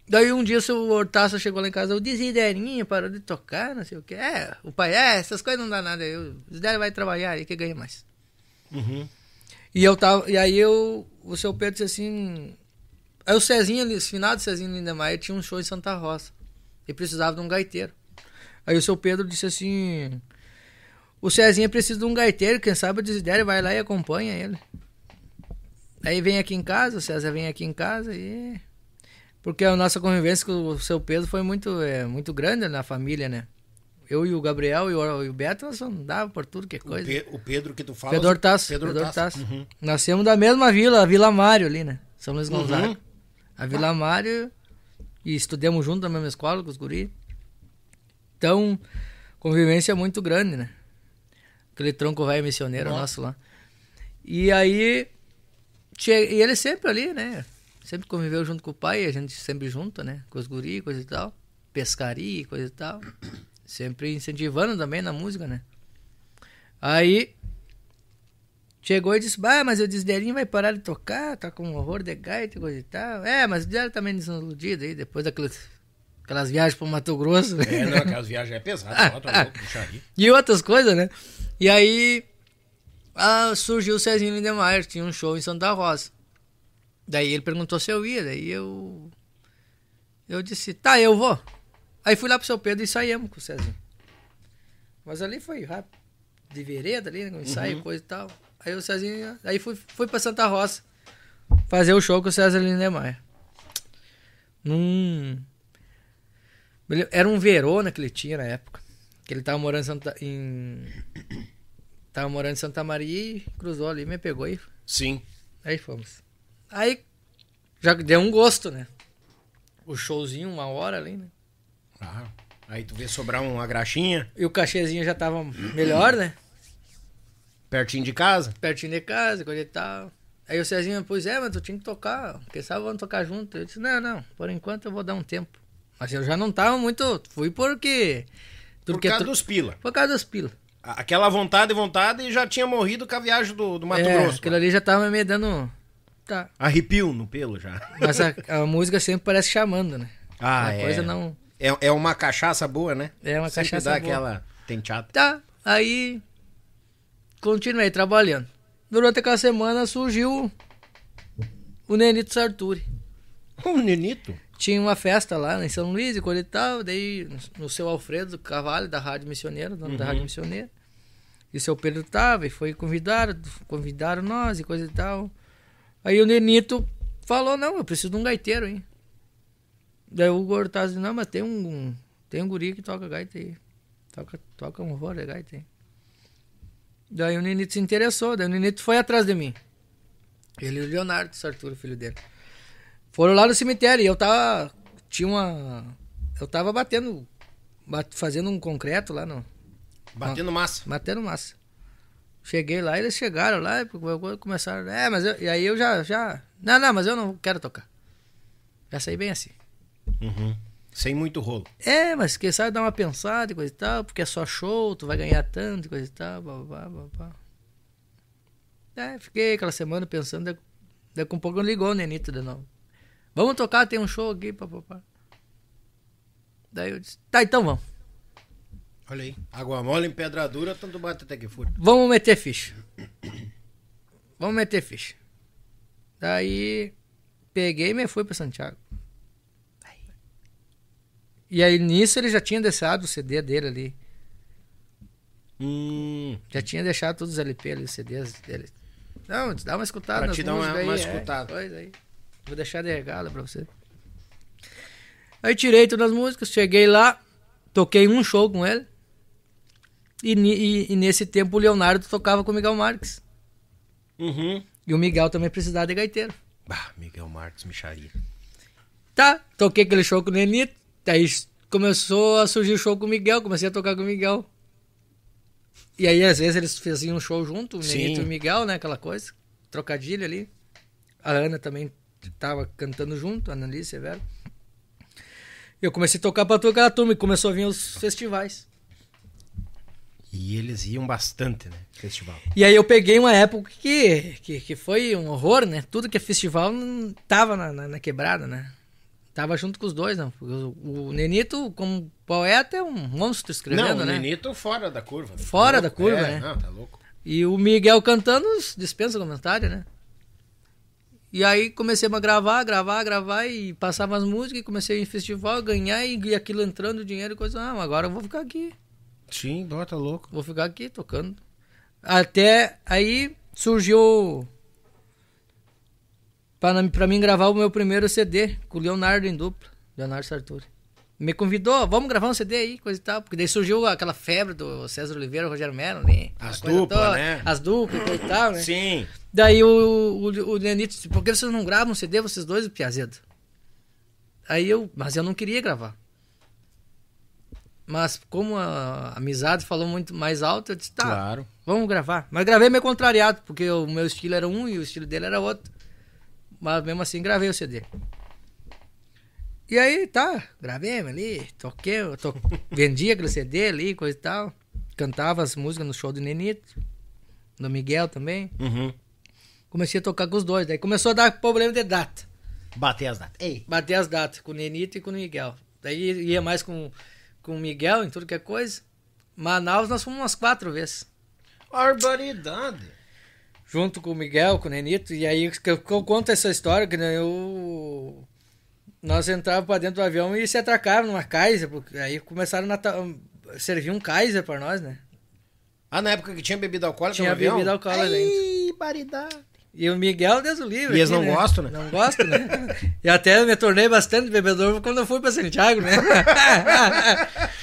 Daí um dia o seu Hortaço chegou lá em casa, o Desiderinho parou de tocar, não sei o que. É, o pai, é, essas coisas não dá nada. O Desidério vai trabalhar aí que ganha mais. Uhum. E eu tava, e aí eu, o seu Pedro disse assim. Aí o Cezinho esse final do Cezinho Lindemeyer tinha um show em Santa Rosa. E precisava de um gaiteiro. Aí o seu Pedro disse assim: O Cezinha precisa de um gaiteiro, quem sabe o Desidério vai lá e acompanha ele. Aí vem aqui em casa, o César vem aqui em casa e. Porque a nossa convivência com o seu Pedro foi muito, é, muito grande na família, né? Eu e o Gabriel e o, e o Beto, nós andávamos por tudo que é O, coisa. Pe- o Pedro que tu fala. Pedro Hortaço. Pedro Pedro. Hortaço. Uhum. Nascemos da mesma vila, a Vila Mário ali, né? São Luís Uhum. Gonzaga. A Vila Mário. E estudamos junto na mesma escola com os guri. Então, convivência muito grande, né? Aquele tronco velho missioneiro Nossa. nosso lá. E aí. E ele sempre ali, né? Sempre conviveu junto com o pai, a gente sempre junto, né? Com os guri, coisa e tal. pescaria coisa e tal. Sempre incentivando também na música, né? Aí chegou e disse, bah, mas o Desdeirinho vai parar de tocar, tá com um horror de gaita e coisa e tal. É, mas o também desiludido aí, depois daquelas, aquelas viagens pro Mato Grosso. É, não, aquelas viagens é pesado, só tá louco, e outras coisas, né? E aí ah, surgiu o Cezinho Lindemeyer, tinha um show em Santa Rosa. Daí ele perguntou se eu ia, daí eu. Eu disse, tá, eu vou. Aí fui lá pro seu Pedro e saímos com o Cezinho. Mas ali foi rápido. De vereda ali, né? Ensaio, coisa e tal. Aí o Cezinho. Aí fui, fui pra Santa Rosa fazer o show com o César Lindemeyer. Num. Era um Verona que ele tinha na época. Que ele tava morando em Santa. Em... Tava morando em Santa Maria e cruzou ali, me pegou e Sim. Aí fomos. Aí já deu um gosto, né? O showzinho, uma hora ali, né? Ah, aí tu vê sobrar uma graxinha E o cachezinho já tava melhor, né? pertinho de casa. Pertinho de casa, coisa e tal. Aí o Cezinho, pois é, mas tu tinha que tocar. Quem sabe vamos tocar junto. Eu disse, não, não, por enquanto eu vou dar um tempo. Mas eu já não tava muito. Fui porque. Por causa dos pila. Por causa dos pilas. A- Aquela vontade, vontade, e já tinha morrido com a viagem do, do Mato é, Grosso. aquilo ali já tava me dando. Tá. Arrepio no pelo já. Mas a, a música sempre parece chamando, né? Ah, a é. coisa não. É, é uma cachaça boa, né? É uma Sempre cachaça dá boa. aquela tenteada. Tá, aí continuei trabalhando. Durante aquela semana surgiu o Nenito Sarturi. Um nenito. Tinha uma festa lá em São Luís e coisa e tal, daí no seu Alfredo Cavalho, da Rádio Missioneira, dono da Rádio Missioneira. E seu Pedro tava e foi convidado, convidaram nós e coisa e tal. Aí o Nenito falou, não, eu preciso de um gaiteiro, hein? Daí o Gortaz disse, não, mas tem um, tem um guri que toca gaita aí. Toca, toca um horror de gaita aí. Daí o Nenito se interessou, daí o Nenito foi atrás de mim. Ele e o Leonardo Sarturo, filho dele. Foram lá no cemitério e eu tava. Tinha uma. Eu tava batendo. bat- fazendo um concreto lá no. Batendo massa. Batendo massa. Cheguei lá, eles chegaram lá e começaram. É, mas eu, e aí eu já, já. Não, não, mas eu não quero tocar. Já saí bem assim. Uhum. Sem muito rolo. É, mas quem sabe dar uma pensada e coisa e tal, porque é só show, tu vai ganhar tanto e coisa e tal, babá, babá. É, fiquei aquela semana pensando, daqui a um pouco ligou o Nenito de novo. Vamos tocar, tem um show aqui, papapá. Daí eu disse, tá, então vamos. Olha aí. Água mole em pedra dura, tanto bate até que fura. Vamos meter ficha. Vamos meter ficha. Daí peguei e me fui pra Santiago. E aí nisso ele já tinha deixado o CD dele ali. Hum. Já tinha deixado todos os LP ali, os CDs dele. Não, dá uma escutada Pra te dar uma- músicas uma aí, escutada. É, aí. Vou deixar de regalo pra você. Aí tirei todas as músicas, cheguei lá, toquei um show com ele. E, e- e nesse tempo o Leonardo tocava com o Miguel Marques. Uhum. E o Miguel também precisava de gaiteiro. Bah, Miguel Marques, micharia. Tá, toquei aquele show com o Nenito. Aí começou a surgir o show com o Miguel, comecei a tocar com o Miguel. E aí, às vezes, eles faziam um show junto, o e o Miguel, né? Aquela coisa. Trocadilho ali. A Ana também tava cantando junto, a Annalise Severo. E eu comecei a tocar pra toda aquela turma e começou a vir os festivais. E eles iam bastante, né? Festival. E aí eu peguei uma época que, que, que foi um horror, né? Tudo que é festival tava na, na, na quebrada, né? Tava junto com os dois, não. O, o Nenito, como poeta, é um monstro escrevendo, não, o né? Nenito fora da curva. né? Fora Tá da curva, É, né? Não, tá louco. E o Miguel cantando dispensa comentário, né? E aí comecei a gravar, gravar, gravar e passava as músicas e comecei em festival, ganhar e, e aquilo entrando dinheiro e coisa. Não, agora eu vou ficar aqui. Sim, dó, tá louco. Vou ficar aqui tocando. Até aí surgiu pra, pra mim gravar o meu primeiro CD com o Leonardo em dupla, Leonardo Sartori. Me convidou, vamos gravar um CD aí, coisa e tal. Porque daí surgiu aquela febre do César Oliveira, Rogério Melo, né? As duplas, né? As duplas, coisa e tal, né? Sim. Daí o, o, o Nenito disse, por que vocês não gravam um CD, vocês dois, o Piazedo? Aí eu, mas eu não queria gravar. Mas como a amizade falou muito mais alto, eu disse, tá, Claro. vamos gravar. Mas gravei meio contrariado, porque o meu estilo era um e o estilo dele era outro. Mas mesmo assim gravei o CD. E aí, tá, gravei ali, toquei, to... vendia aquele CD ali, coisa e tal. Cantava as músicas no show do Nenito, do Miguel também. Uhum. Comecei a tocar com os dois. Daí começou a dar problema de data. Bater as datas. Ei. Bater as datas com o Nenito e com o Miguel. Daí ia mais com, com o Miguel em tudo que é coisa. Manaus nós fomos umas quatro vezes. Barbaridade. Junto com o Miguel, com o Nenito. E aí que eu, que eu conto essa história, que né, eu. Nós entrávamos pra dentro do avião e se atracavam numa Kaiser. Porque aí começaram a servir um Kaiser pra nós, né? Ah, na época que tinha bebida alcoólica Tinha no avião? bebida alcoólica Ai, baridade. E o Miguel, Deus o livre. E eles aqui, não gostam, né? Não gostam, né? e até me tornei bastante bebedor quando eu fui pra Santiago, né?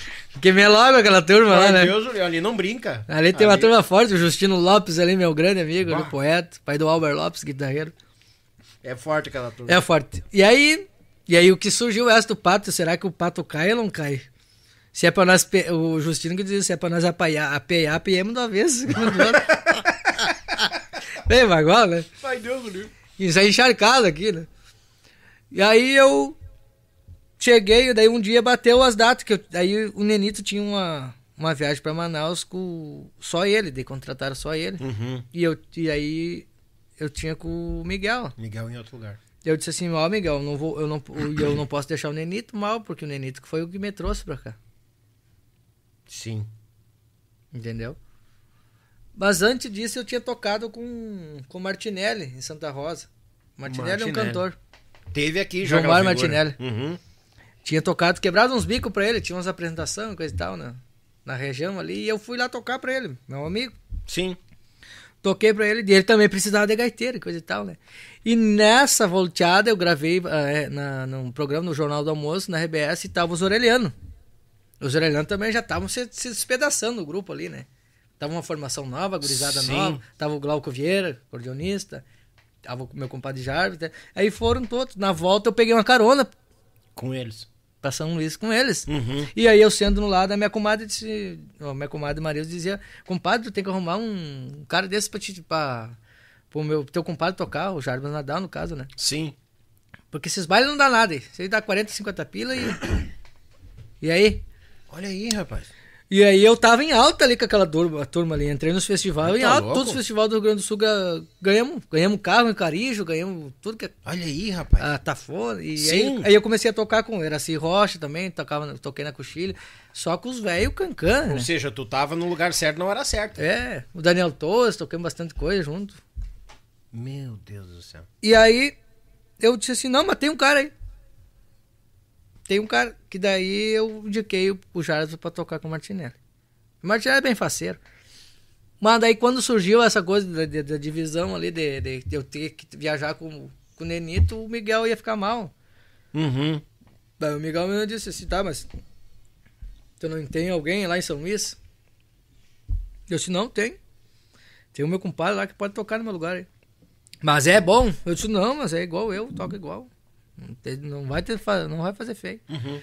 Queimei logo aquela turma lá, né? Deus, ali não brinca. Ali tem uma turma forte, o Justino Lopes ali, meu grande amigo, Bah. ali, poeta, pai do Albert Lopes, guitarreiro. É forte aquela turma. É forte. E aí, e aí o que surgiu essa do pato, será que o pato cai ou não cai? Se é pra nós, pe- o Justino que dizia, se é pra nós apoiar, apear, apiemos de uma vez. Bem, bagual, né? Ai, Deus livro. Isso é encharcado aqui, né? E aí eu cheguei, daí um dia bateu as datas, que eu, aí o Nenito tinha uma, uma viagem pra Manaus com só ele, daí contrataram só ele. Uhum. E, eu, e aí eu tinha com o Miguel. Miguel em outro lugar. Eu disse assim, ó Miguel, eu não vou, eu não, eu não posso deixar o Nenito mal, porque o Nenito foi o que me trouxe pra cá. Sim. Entendeu? Mas antes disso eu tinha tocado com com o Martinelli em Santa Rosa. Martinelli, é um Martinelli. cantor. Teve aqui. João Mar. Martinelli. Uhum. Tinha tocado, quebrado uns bicos pra ele, tinha umas apresentações, coisa e tal, na, na região ali, e eu fui lá tocar pra ele, meu amigo. Sim. Toquei pra ele, e ele também precisava de gaiteiro, coisa e tal, né? E nessa volteada eu gravei ah, é, na, num programa no Jornal do Almoço, na RBS, e tava os Orelhano. Os Orelhano também já estavam se, se despedaçando no grupo ali, né? Tava uma formação nova, gurizada Sim. nova, tava o Glauco Vieira, acordeonista, tava o meu compadre Jarvis, né? aí foram todos. Na volta eu peguei uma carona Com eles. Pra São Luís com eles. Uhum. E aí eu sendo no lado, a minha comadre disse, a minha comadre Maria dizia, compadre, tu tem que arrumar um, cara desse pra te, pra, pro meu, teu compadre tocar, o Jarbas Nadal no caso, né? Sim. Porque esses bailes não dá nada, aí dá 40, 50 pila e... E aí? Olha aí, rapaz. E aí eu tava em alta ali com aquela turma, turma ali, entrei nos festivais, em Tá alta, louco? todos os festivais do Rio Grande do Sul ga- ganhamos, ganhamos carro em Carijo, ganhamos tudo que é Olha aí, rapaz. a Tafona. E Sim. aí, aí eu comecei a tocar com Eraci Rocha também, tocava, toquei na Coxilha, só com os velhos cancã, né? Ou seja, tu tava no lugar certo na hora certa. É, o Daniel Torres, toquei bastante coisa junto. Meu Deus do céu. E aí eu disse assim, não, mas tem um cara aí. Tem um cara, que daí eu indiquei o- Jardim pra tocar com o Martinelli. O Martinelli é bem faceiro. Mas daí quando surgiu essa coisa da, da- da divisão ali, de, de- de eu ter que viajar com, com o Nenito, o Miguel ia ficar mal. Uhum. Daí o Miguel me disse assim, tá, mas tu não tem alguém lá em São Luís? Eu disse, não, tem. Tem o meu compadre lá que pode tocar no meu lugar aí. Mas é bom? Eu disse, não, mas é igual eu, toca igual. Não, vai, ter, não vai fazer feio. Uhum.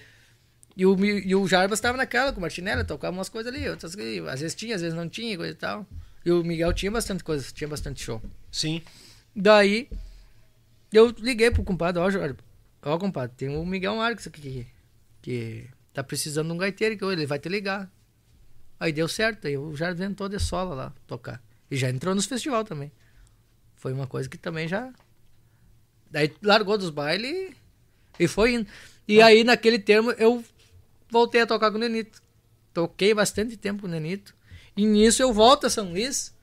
E o, e o Jarbas estava naquela com o Martinelli, tocava umas coisas ali, outras que às vezes tinha, às vezes não tinha, coisa e tal. E o Miguel tinha bastante coisa, tinha bastante show. Sim. Daí, eu liguei pro compadre, ó, Jorge, ó, compadre, tem o Miguel Marques aqui que, que tá precisando de um gaiteiro, que ele vai te ligar. Aí deu certo, aí o Jardim entrou de sola lá tocar. E já entrou nos festival também. Foi uma coisa que também já. Daí largou dos bailes e foi indo. E aí, naquele termo, eu voltei a tocar com o Nenito. Toquei bastante tempo com o Nenito. E nisso eu volto a São Luís.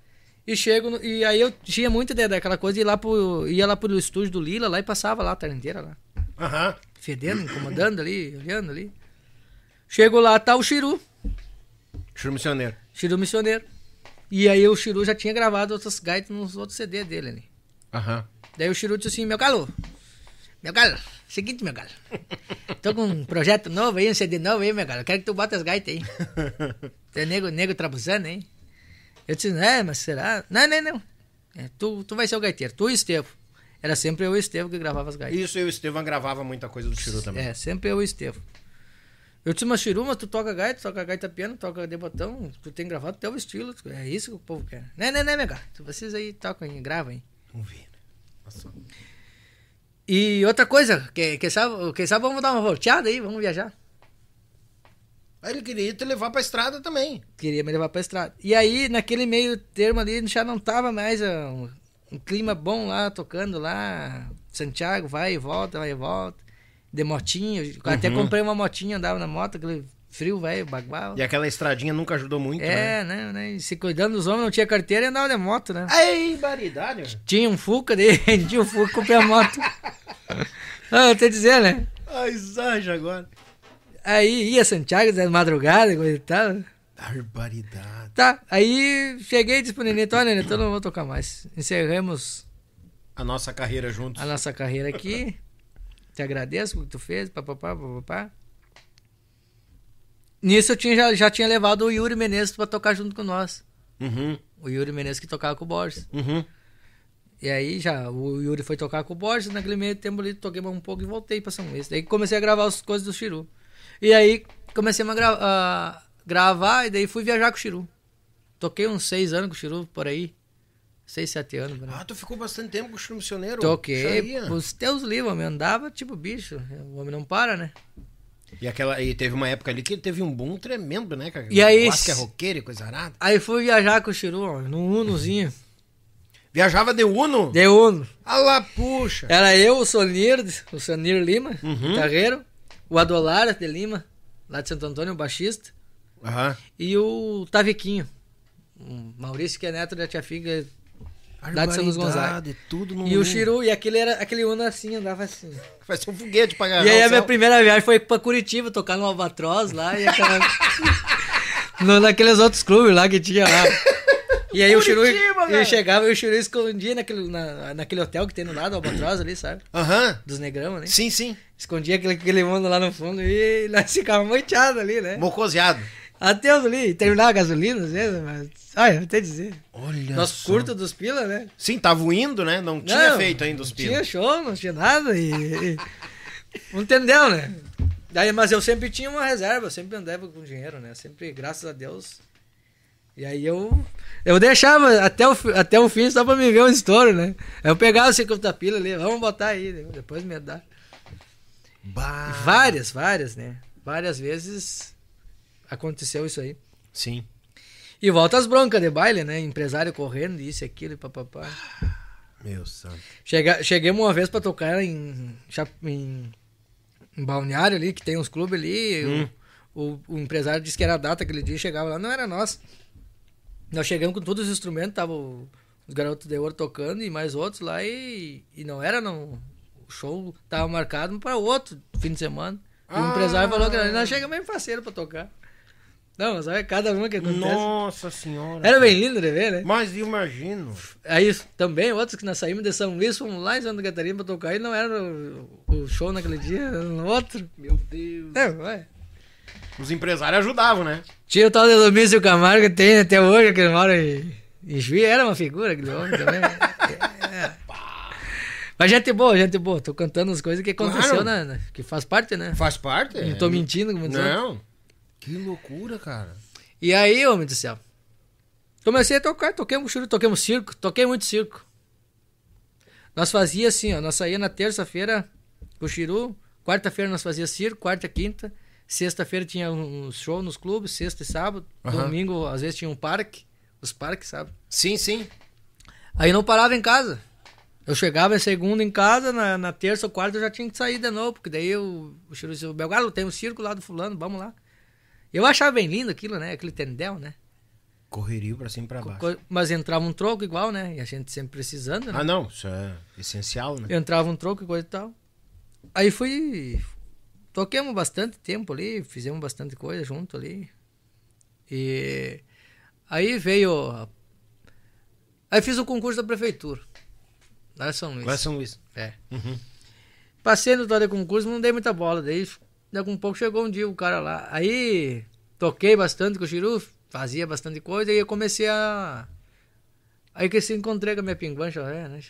E chego no- e aí eu tinha muita ideia daquela coisa de ir lá pro, ia lá pro estúdio do Lila lá e passava lá a tarde inteira lá. Aham. Fedendo, incomodando ali, olhando ali. Chego lá, tá o Chiru, Churo missioneiro. Chiru Missioneiro. E aí o Chiru já tinha gravado outras gaitas nos outros CD dele ali. Aham. Daí o Chiru disse assim, meu galo, meu galo, seguinte, meu galo. Tô com um projeto novo aí, um CD novo aí, meu galo. Quero que tu bota as gaitas aí. Tem nego, nego trabuzando aí. Eu disse, é, mas será? Não, não, não. É, tu, tu vai ser o gaiteiro, tu e o Estevo. Era sempre eu e o Estevo que gravava as gaitas. Isso, eu e o Estevam gravava muita coisa do Chiru também. É, sempre eu e o Estevo. Eu disse, mas Chiru, mas tu toca gaita, toca gaita piano, toca de botão, tu tem gravado teu estilo. É isso que o povo quer. Não, não, não, meu cara. Vocês aí tocam e gravam aí. Vamos ver. Nossa. E outra coisa, que, que sabe, quem sabe vamos dar uma volteada aí, vamos viajar. Aí ele queria te levar pra estrada também. Queria me levar pra estrada. E aí, naquele meio termo ali, já não tava mais ah, um, um clima bom lá, tocando lá. Santiago, vai e volta, vai e volta. De motinha. eu Até comprei uma motinha, andava na moto, aquele frio, velho, bagual. E aquela estradinha nunca ajudou muito, né? É, né, né? E se cuidando dos homens, não tinha carteira e andava de moto, né? Ei, baridade. Tinha um Fuca dele, tinha um Fuca, comprei a moto. ah, eu te dizer, né? Ai, Zaja agora. Aí ia Santiago de madrugada, coisa e tal. Barbaridade. Tá, aí cheguei e disse pro Nenê, olha, Nenê, então não vou tocar mais. Encerramos A nossa carreira juntos. a nossa carreira aqui. Te agradeço o que tu fez, papapá, papapá. Nisso eu tinha, já, já tinha levado o Yuri Menezes pra tocar junto com nós. Uhum, O Yuri Menezes que tocava com o Borges. uhum. E aí já, o Yuri foi tocar com o Borges, naquele meio tempo ali, toquei um pouco e voltei pra São Luís. Daí comecei a gravar as coisas do Chiru. E aí comecei a, gra a gravar e daí fui viajar com o Chiru. Toquei uns seis anos com o Chiru, por aí. Seis, sete anos. aí. Ah, tu ficou bastante tempo com o Chiru Missioneiro? Toquei Sabia? os teus livros, homem. Andava tipo bicho. O homem não para, né? E, aquela, e teve uma época ali que teve um boom tremendo, né, cara? E aí- que é roqueiro e coisa arada. Aí fui viajar com o Chiru, num Unozinho. Viajava de Uno? De Uno. Ah lá, puxa. Era eu, o Sonir, o Sonir Lima, Uhum. guitarreiro. O Adolar de Lima, lá de Santo Antônio, o baixista. Aham. E o Taviquinho. O Maurício, que é neto da tia Figa. Lá de São Luís Gonzaga. No E o. Chiru, e aquele, era, aquele Uno assim, andava assim. Vai ser um foguete pra ganhar E aí o a minha primeira viagem foi pra Curitiba, tocar no Albatroz lá e aquela... no, naqueles outros clubes lá que tinha lá. E aí o Chiru Curitiba, ele velho. chegava e o Chiru escondia naquele, na, naquele hotel que tem no lado do Albatroz ali, sabe? Aham. Dos negrão, né? Sim, sim. Escondia aquele, aquele mundo lá no fundo e nós ficávamos moiteados ali, né? Mocoseado. Até os ali, terminava a gasolina às vezes, mas. Ai, eu até dizer. Olha Nós só. curto dos pila, né? Sim, tava indo, né? Não tinha Não, feito ainda os Não tinha show, não tinha nada e. e- não entendeu, né? Daí, mas eu sempre tinha uma reserva, eu sempre andava com dinheiro, né? Sempre, graças a Deus. E aí eu. Eu deixava até o, até o fim só pra me ver um estouro, né? Eu pegava o 50 pila ali, vamos botar aí, depois me dá. Bah. Várias, várias, né? Várias vezes aconteceu isso aí. Sim. E volta as broncas de baile, né? Empresário correndo, isso, aquilo e papapá. Meu santo. Chega, cheguemos uma vez pra tocar em, em, em Balneário ali, que tem uns clubes ali. Hum. O, o, o empresário disse que era a data aquele dia, chegava lá, não era nós. Nós chegamos com todos os instrumentos, tava o- os garotos de ouro tocando e mais outros lá e, e não era não. O show tava marcado para outro fim de semana. E o Ah. empresário falou que nós chegamos bem parceiro pra tocar. Não, mas olha cada uma que acontece. Nossa senhora. Era bem lindo de ver, né? Mas imagino. Aí também, outros que nós saímos de São Luís, fomos lá em Santa Catarina pra tocar e não era o, o show naquele dia, era no outro. Meu Deus. É, ué. Os empresários ajudavam, né? Tinha o tal de Domício Camargo que tem até hoje, que ele mora em, em Juiz, era uma figura aquele homem também. É. Mas gente boa, gente boa, tô cantando as coisas que aconteceu, Claro. né? Que faz parte, né? Faz parte. Não tô mentindo, como diz outro. Não. Que loucura, cara. E aí, homem do céu. Comecei a tocar, toquei um churu, toquei um circo, toquei muito circo. Nós fazia assim, ó, nós saía na terça-feira com o Chiru, quarta-feira nós fazia circo, quarta, quinta, sexta-feira tinha um show nos clubes, sexta e sábado, Aham. domingo às vezes tinha um parque, os parques, sabe? Sim, sim. Aí não parava em casa. Eu chegava em segunda em casa, na, na terça ou quarta eu já tinha que sair de novo, porque daí eu, o Chiru disse, Belgalo, tem um circo lá do fulano, vamos lá. Eu achava bem lindo aquilo, né? Aquele tendel, né? Correria pra cima e pra baixo. Co- Mas entrava um troco igual, né? E a gente sempre precisando, né? Ah, não. Isso é essencial, né? Entrava um troco e coisa e tal. Aí fui. Toquemos bastante tempo ali, fizemos bastante coisa junto ali. E. Aí veio. a- Aí fiz o concurso da prefeitura. Lá em São Luís. Lá em São Luís. É. Uhum. Passei no tal de concurso, não dei muita bola. Daí, daqui um pouco chegou um dia o cara lá. Aí toquei bastante com o Chiru, fazia bastante coisa e eu comecei a. Aí que se encontrei com a minha pinguancha, é, né?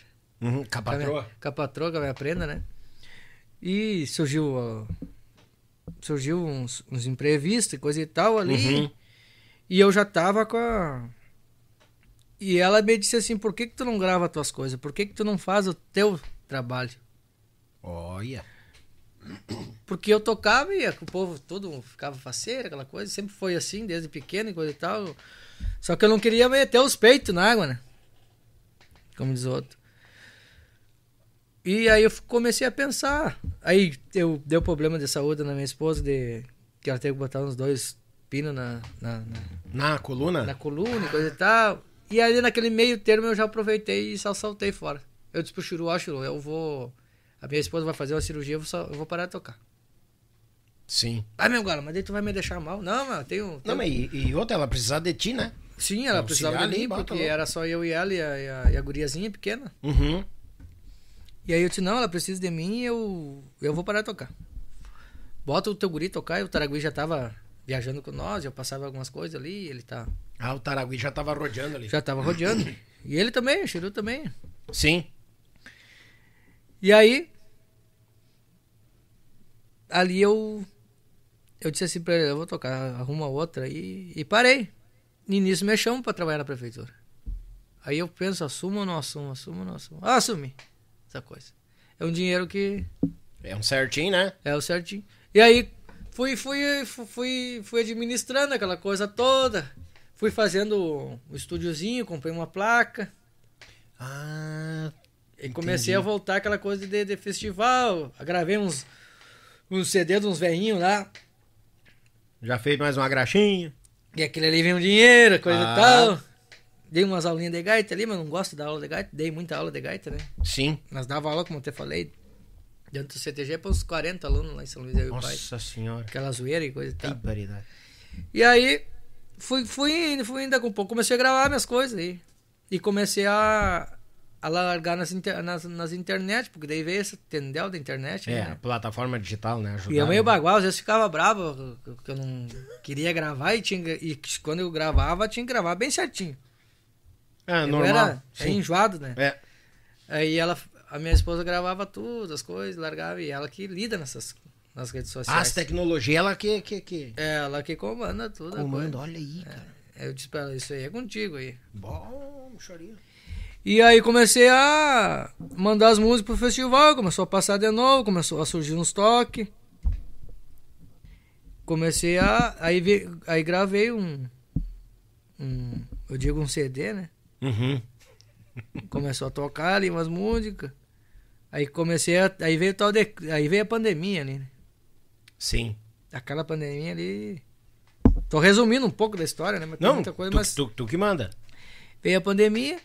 Uhum. Com a Com a minha- patroa. Com a patroa, com a minha prenda, né? E surgiu. ó, surgiu uns, uns imprevistos e coisa e tal ali. Uhum. E eu já tava com a. E ela me disse assim: por que, que tu não grava as tuas coisas? Por que, que tu não faz o teu trabalho? Olha. Porque eu tocava e o povo todo ficava faceiro, aquela coisa. Sempre foi assim, desde pequeno e coisa e tal. Só que eu não queria meter os peitos na água, né? Como diz o outro. E aí eu comecei a pensar. Aí eu deu problema de saúde na minha esposa, de que ela teve que botar uns dois pinos na, na, na, Na coluna? na coluna e coisa e tal. E aí naquele meio termo eu já aproveitei e só saltei fora. Eu disse pro Churu, ó Churu, eu vou... A minha esposa vai fazer uma cirurgia, eu vou, só- eu vou parar de tocar. Sim. Vai, meu galo, mas daí tu vai me deixar mal. Não, mano, tem um... Não, mas e, e outra, ela precisava de ti, né? Sim, ela Auxiliar precisava de ali, mim, bota porque era só eu e ela e a, e a, e a guriazinha pequena. Uhum. E aí eu disse, não, ela precisa de mim e eu, eu vou parar de tocar. Bota o teu guri tocar, e o Taragui já tava viajando com nós, eu passava algumas coisas ali, ele tá, Ah, o Taragui já tava rodeando ali. já tava rodeando. E ele também, o Chiru também. Sim. E aí, ali eu, eu disse assim pra ele, eu vou tocar, arruma outra aí, e parei. E nisso me chamam pra trabalhar na prefeitura. Aí eu penso, assumo ou não assumo, assumo ou não assumo. Ah, assumi, essa coisa. É um dinheiro que É um certinho, né? é o certinho. E aí fui, fui, fui, fui administrando aquela coisa toda. Fui fazendo um estúdiozinho, comprei uma placa. Ah, E comecei a voltar aquela coisa de, de festival. Gravei uns, uns CD de uns velhinhos lá. já fez mais uma graxinha. E aquele ali vem um dinheiro, coisa Ah. e tal. Dei umas aulinhas de gaita ali, mas não gosto da aula de gaita. Dei muita aula de gaita, né? Sim. Mas dava aula, como eu te falei, dentro do CTG para uns 40 alunos lá em São Luís, eu e o pai. Nossa senhora. Aquela zoeira e coisa e Que tal. barbaridade. E aí, fui, fui indo, fui indo, com um pouco comecei a gravar minhas coisas aí. E comecei a, a largar nas, inter, nas, nas internet, porque daí veio esse tendel da internet, É, né? plataforma digital, né? Ajudar, E eu meio bagual, às vezes ficava bravo, que- que eu não queria gravar e, tinha, e quando eu gravava, tinha que gravar bem certinho. É, eu normal. era é enjoado, né? É. Aí ela, a minha esposa gravava tudo, as coisas, largava, e ela que lida nessas nas redes sociais. As tecnologias, ela que, que, que É, ela que comanda tudo. comanda. Olha aí, cara. Aí eu disse pra ela, isso aí é contigo aí. Bom, chorinho. E aí comecei a mandar as músicas pro festival, começou a passar de novo, começou a surgir uns toques. Comecei a. Aí, vi- aí gravei um, um. Eu digo um CD, né? Uhum. Começou a tocar ali umas músicas. Aí comecei a. Aí veio tal de. Aí veio a pandemia ali, né? Sim. Aquela pandemia ali. Tô resumindo um pouco da história, né? Mas tem Não, muita coisa, tu, mas. tu, tu que manda. Veio a pandemia.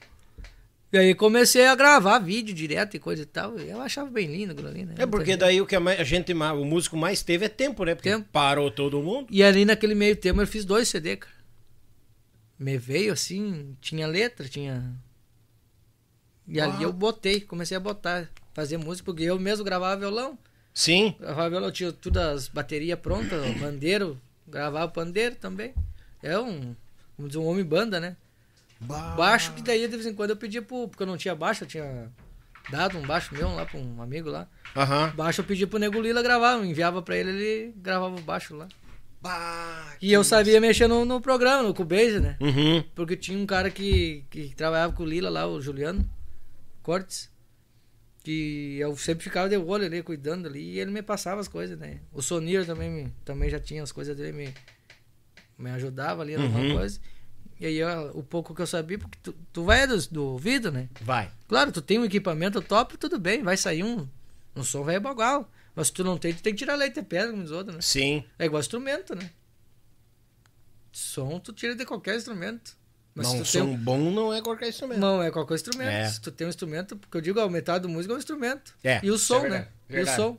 E aí comecei a gravar vídeo direto e coisa e tal. E eu achava bem lindo aquilo ali, né? É porque daí o que a gente, o músico mais teve é tempo, né? Porque Tempo. parou todo mundo. E ali naquele meio tempo eu fiz dois CD, cara. Me veio assim, tinha letra, tinha. E ali eu botei, comecei a botar, fazer música, porque eu mesmo gravava violão. Sim. Gravava violão, tinha tudo as baterias prontas, o pandeiro, gravava pandeiro também. É um, vamos dizer, um homem banda, né? Baixo, que daí de vez em quando eu pedia pro. Porque eu não tinha baixo, eu tinha dado um baixo meu lá pra um amigo lá. Aham. Baixo eu pedia pro Nego Lila gravar, eu enviava pra ele, ele gravava o baixo lá. Bah, E eu sabia mexer no, no programa, no Cubase, né? Uhum. Porque tinha um cara que, que trabalhava com o Lila lá, o Juliano Cortes. Que eu sempre ficava de olho ali, cuidando ali, e ele me passava as coisas, né? O Sonir também, me- também já tinha as coisas dele, me, me ajudava ali em alguma Uhum. coisa. E aí eu- o pouco que eu sabia, porque tu, tu vai do, do ouvido, né? Vai. Claro, tu tem um equipamento top, tudo bem, vai sair um, um som vai bagual. Mas se tu não tem, tu tem que tirar leite de pedra, como diz o outro, né? Sim. É igual instrumento, né? Som tu tira de qualquer instrumento. Mas Mas se um som bom não é qualquer instrumento. Não, é qualquer instrumento. É. Se tu tem um instrumento, porque eu digo, a metade do músico é um instrumento. É, E o é som, verdade, né? verdade. E o som.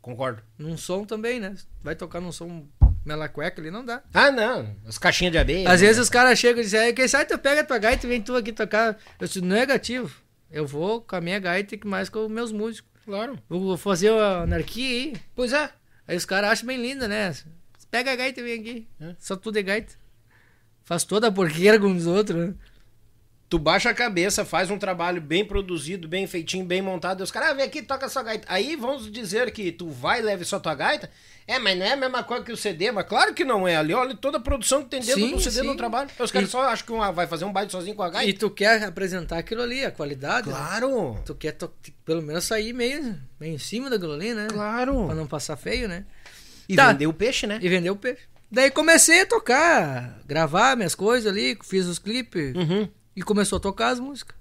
Concordo. Num som também, né? Vai tocar num som melacueca ali, não dá. Ah, não. As caixinhas de abelha. Às né? vezes os caras chegam e dizem, "Aí, quem sabe tu pega a tua gaita e vem tu aqui tocar. Eu disse, negativo. Eu vou com a minha gaita e mais com os meus músicos. Claro. Vou fazer a anarquia aí. Pois é. Aí os caras acham bem linda, né? Pega a gaita e vem aqui. É. Só tudo é gaita. Faz toda a porqueira com os outros, né? Tu baixa a cabeça, faz um trabalho bem produzido, bem feitinho, bem montado. E os caras, ah, vem aqui, toca sua gaita. Aí vamos dizer que tu vai e leve só tua gaita. É, mas não é a mesma coisa que o CD. Mas claro que não é. Ali, olha toda a produção que tem dentro Sim, do CD sim. no trabalho. Os caras E- só acham que uma, vai fazer um baile sozinho com a gaita. E tu quer apresentar aquilo ali, a qualidade. né? Claro, Tu quer to- pelo menos sair meio, meio em cima daquilo ali, né? Pra claro. não passar feio, né? E Tá. vender o peixe, né? E vender o peixe. Daí comecei a tocar, gravar minhas coisas ali, fiz os clipes Uhum. E começou a tocar as músicas.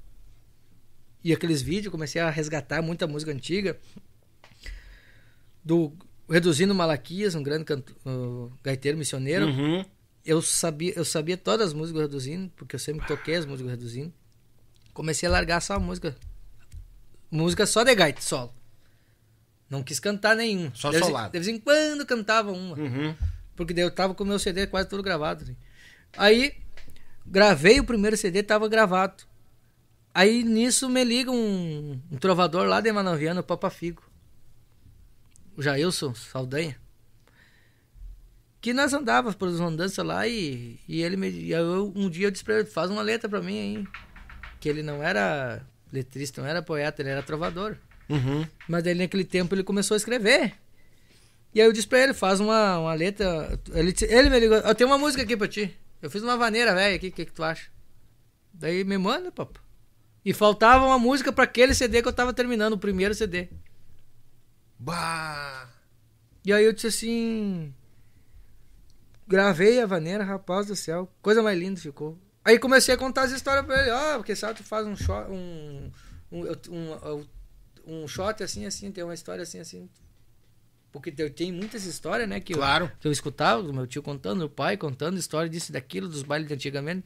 E aqueles vídeos, comecei a resgatar muita música antiga. Do Reduzindo Malaquias, um grande canto, uh, gaiteiro missioneiro. Uhum. Eu sabia, eu sabia todas as músicas do Reduzindo, porque eu sempre toquei as músicas do Reduzindo. Comecei a largar só a música. Música só de gaita, solo. Não quis cantar nenhum. Só de solado. De vez em quando cantava uma. Uhum. Porque daí eu tava com o meu CD quase tudo gravado. né? Aí, gravei o primeiro CD, tava gravado. Aí nisso me liga um, um trovador lá de Manoviana, o Papa Figo. O Jailson Saldanha. Que nós andávamos por andanças lá e, e ele me. e eu, um dia eu disse pra ele, faz uma letra pra mim aí. Que ele não era letrista, não era poeta, ele era trovador. Uhum. Mas daí naquele tempo ele começou a escrever. E aí eu disse pra ele, faz uma, uma letra. Ele, ele me ligou, eu tenho uma música aqui pra ti. Eu fiz uma vaneira velha aqui, o que, que tu acha? Daí me manda, papo. E faltava uma música pra aquele CD que eu tava terminando, o primeiro CD. Bah. E aí eu disse assim. Gravei a vaneira, rapaz do céu. Coisa mais linda ficou. Aí comecei a contar as histórias pra ele. Ah, porque sabe, tu faz um shot. Um, um, um, um shot assim, assim, tem uma história assim, assim. Porque eu tenho muitas histórias, né? Que, Claro. eu, que eu escutava, meu tio contando, meu pai contando história disso e daquilo, dos bailes de antigamente.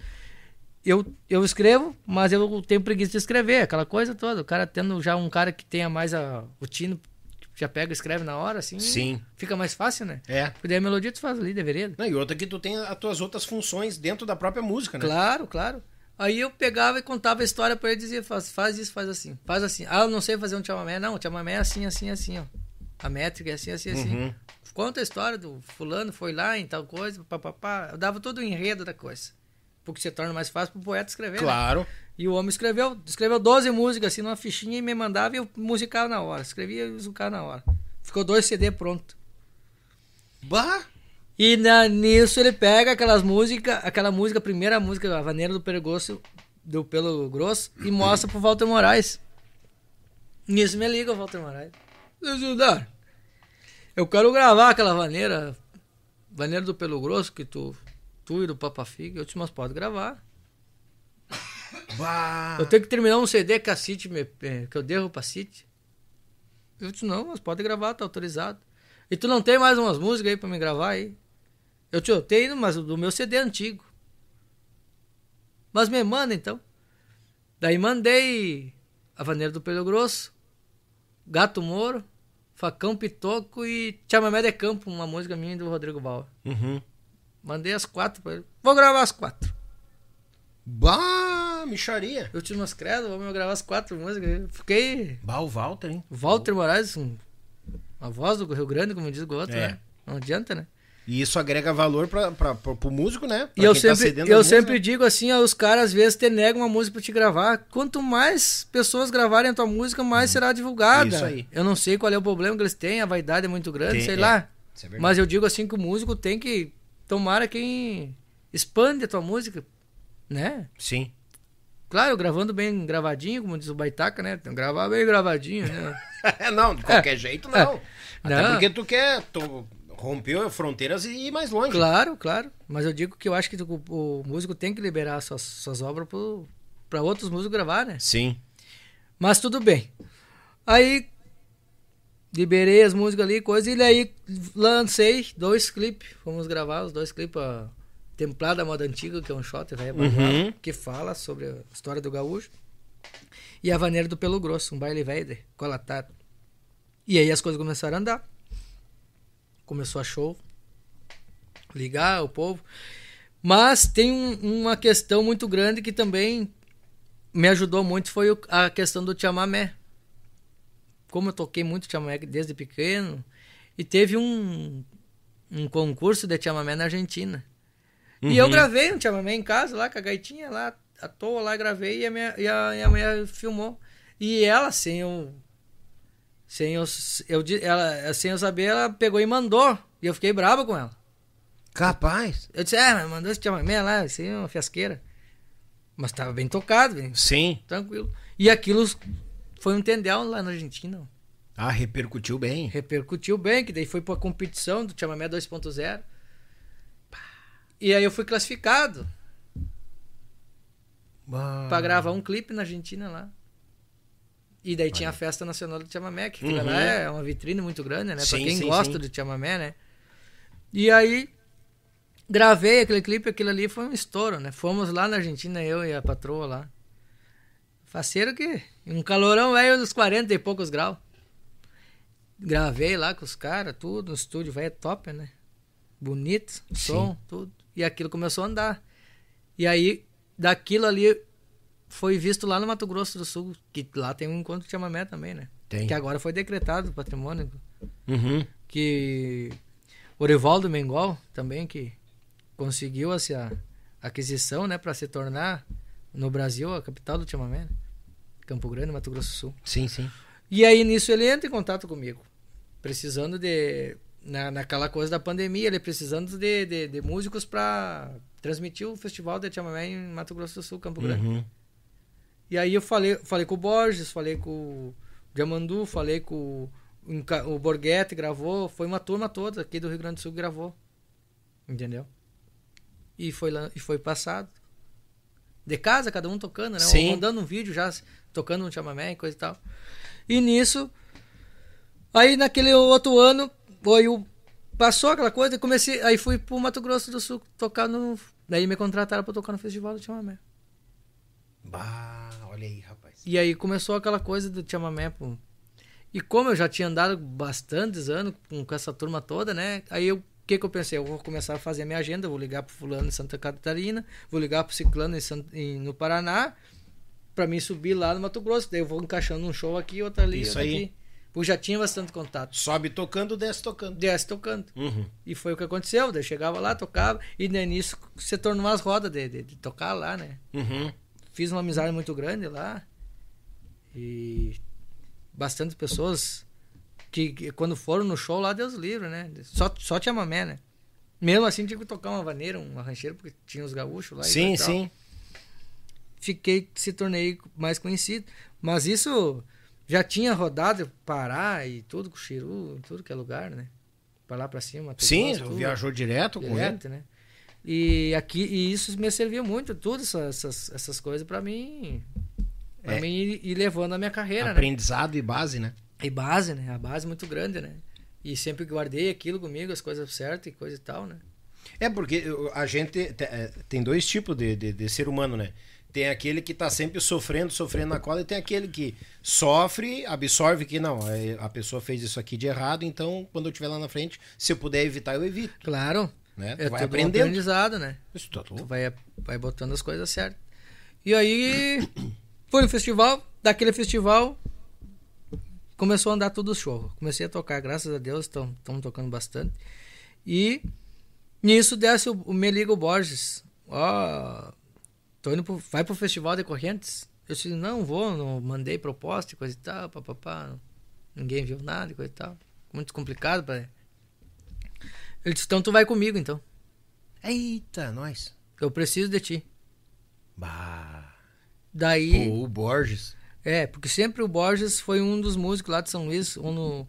Eu, eu escrevo, mas eu tenho preguiça de escrever, aquela coisa toda. O cara tendo já um cara que tenha mais a, o tino, já pega e escreve na hora, assim. Sim. Fica mais fácil, né? É. Porque daí a melodia tu faz ali, deveria. Não, e outra que tu tem as tuas outras funções dentro da própria música, né? Claro, claro. Aí eu pegava e contava a história pra ele e dizia, faz, faz isso, faz assim. Faz assim. Ah, eu não sei fazer um chamamé. Não, o chamamé é assim, assim, assim, ó. A métrica é assim, assim, assim. Uhum. Conta a história do fulano, foi lá em tal coisa, papapá. Eu dava todo o enredo da coisa. Porque se torna mais fácil pro poeta escrever, né? Claro. E o homem escreveu, escreveu 12 músicas assim numa fichinha e me mandava e eu musicava na hora. Escrevia e musicava na hora. Ficou dois CD pronto. Bah. E na, nisso ele pega aquelas músicas, aquela música, a primeira música, a Vaneira do Peregosto, do Pelo Grosso, e mostra pro Walter Moraes. Nisso me liga o Walter Moraes. Seu Gildar, eu quero gravar aquela vaneira, vaneira do Pelo Grosso, que tu, tu e do Papa Figa. Eu disse, mas pode gravar. Bah. Eu tenho que terminar um CD que a City me, eh, que eu devo pra City. Eu disse, não, mas pode gravar, tá autorizado. E tu não tem mais umas músicas aí pra me gravar aí? Eu te eu tenho, mas do meu CD é antigo. Mas me manda então. Daí mandei a Vaneira do Pelo Grosso, Gato Moro, Facão Pitoco e Chamamé de Campo, uma música minha e do Rodrigo Bauer. Uhum. Mandei as quatro pra ele. Vou gravar as quatro. Bah, micharia. Eu tinha umas credo, vamos gravar as quatro músicas. Fiquei Bah, o Walter, hein? Walter Moraes, um, a voz do Rio Grande, como diz o outro, É. né? Não adianta, né? E isso agrega valor pra, pro músico, né? E Pra eu quem tá sempre, cedendo eu música. sempre digo assim, os caras às vezes te negam uma música pra te gravar. Quanto mais pessoas gravarem a tua música, mais será divulgada. Isso aí. Eu não sei qual é o problema que eles têm, a vaidade é muito grande, Tem, sei é. lá. É. Mas eu digo assim que o músico tem que tomara quem expande a tua música, né? Sim. Claro, gravando bem gravadinho, como diz o Baitaca, né? Tem que gravar bem gravadinho, né? não, de qualquer jeito, não. Até Não. porque tu quer tu romper fronteiras e ir mais longe. Claro, claro. Mas eu digo que eu acho que o, o músico tem que liberar suas, suas obras para outros músicos gravar, né? Sim. Mas tudo bem. Aí liberei as músicas ali, coisa, e aí lancei dois clipes. Fomos gravar os dois clipes, a Templada Moda Antiga, que é um shot velho Uhum. que fala sobre a história do gaúcho. E a Vaneira do Pelo Grosso, um baile velho, colatado. E aí as coisas começaram a andar. Começou a show. Ligar o povo. Mas tem um- uma questão muito grande que também me ajudou muito foi a questão do chamamé. Como eu toquei muito chamamé desde pequeno, e teve um, um concurso de chamamé na Argentina. E eu gravei um chamamé em casa lá com a gaitinha lá. à toa lá, gravei e a minha, e a, e a mulher filmou. E ela, sem eu. Sem eu, eu, ela, sem eu saber, ela pegou e mandou. E eu fiquei brava com ela. Capaz. Eu disse, é, mas mandou esse chamamé lá, assim, uma fiasqueira. Mas tava bem tocado, bem. Sim. Tranquilo. E aquilo foi um tendel lá na Argentina. Ah, repercutiu bem. Repercutiu bem, que daí foi pra competição do chamamé 2.0. E aí eu fui classificado. Pra gravar um clipe na Argentina lá. E daí tinha a festa nacional do chamamé, que Uhum. lá é uma vitrine muito grande, né? Pra Sim, quem sim, gosta sim. do chamamé, né? E aí gravei aquele clipe, aquilo ali foi um estouro, né? Fomos lá na Argentina, eu e a patroa lá. Faceiro que um calorão velho dos 40 e poucos graus. Gravei lá com os caras, tudo, no estúdio, velho, top, né? Bonito, som, tudo. E aquilo começou a andar. E aí, daquilo ali, foi visto lá no Mato Grosso do Sul, que lá tem um encontro de chamamé também, né? Tem. Que agora foi decretado patrimônio. Uhum. Que o Orivaldo Mengol também, que conseguiu essa aquisição, né, para se tornar no Brasil a capital do chamamé, né? Campo Grande, Mato Grosso do Sul. Sim, sim. E aí nisso ele entra em contato comigo, precisando de na, naquela coisa da pandemia, ele precisando de, de, de músicos para transmitir o festival de chamamé em Mato Grosso do Sul, Campo Grande. Uhum. E aí eu falei, falei com o Borges, falei com o Diamandu, falei com o, o Borghetti, gravou, foi uma turma toda aqui do Rio Grande do Sul que gravou. Entendeu? E foi lá, e foi passado. De casa, cada um tocando, né? Sim. Mandando um vídeo já, tocando um chamamé e coisa e tal. E nisso, aí naquele outro ano, foi o passou aquela coisa e comecei, aí fui pro Mato Grosso do Sul tocar no, daí me contrataram para tocar no festival do chamamé. Bah, olha aí, rapaz. E aí começou aquela coisa do chamamé, pô. E como eu já tinha andado bastantes anos com, com essa turma toda, né? Aí eu, o que que eu pensei? Eu vou começar a fazer a minha agenda, vou ligar pro fulano em Santa Catarina, vou ligar pro ciclano em, San- em- no Paraná, pra mim subir lá no Mato Grosso. Daí eu vou encaixando um show aqui, outro ali, Isso outro aí. aqui. Porque já tinha bastante contato. Sobe tocando, desce tocando. Desce tocando. Uhum. E foi o que aconteceu. Daí eu chegava lá, tocava, e daí nisso você tornou umas rodas de, de, de tocar lá, né? Uhum. Fiz uma amizade muito grande lá e bastante pessoas que, que quando foram no show lá Deus livre né só só tinha mamé né mesmo assim tinha que tocar uma vaneira uma rancheira porque tinha os gaúchos lá e Sim, tal. sim. fiquei se tornei mais conhecido mas isso já tinha rodado Pará e tudo com Chiru tudo que é lugar né para lá para cima Sim, viajou direto com ele. direto, né? E aqui e isso me serviu muito, tudo essas, essas, essas coisas para mim, para É. mim ir, ir levando a minha carreira, né? Aprendizado e base, né? E base, né? A base muito grande, né? E sempre guardei aquilo comigo, as coisas certas e coisa e tal, né? É porque a gente te- é, tem dois tipos de, de, de ser humano, né? Tem aquele que tá sempre sofrendo, sofrendo na cola, e tem aquele que sofre, absorve que não, é, a pessoa fez isso aqui de errado, então quando eu estiver lá na frente, se eu puder evitar, eu evito. Claro. Né? Tu É vai um aprendendo. aprendizado, né? Isso tá Tu louco. vai, vai botando as coisas certas. E aí, foi no festival, daquele festival, começou a andar tudo o show. Comecei a tocar, graças a Deus, estão tocando bastante. E nisso desce o, o me liga o Borges. Ó, tô indo pro, vai pro festival de Correntes? Eu disse, não vou, não mandei proposta e coisa e tal, papapá. Ninguém viu nada e coisa e tal. Muito complicado para Ele disse, então tu vai comigo então. Eita, nós. Eu preciso de ti. Bah. Daí, Pô, o Borges. é, porque sempre o Borges foi um dos músicos lá de São Luís. Um no-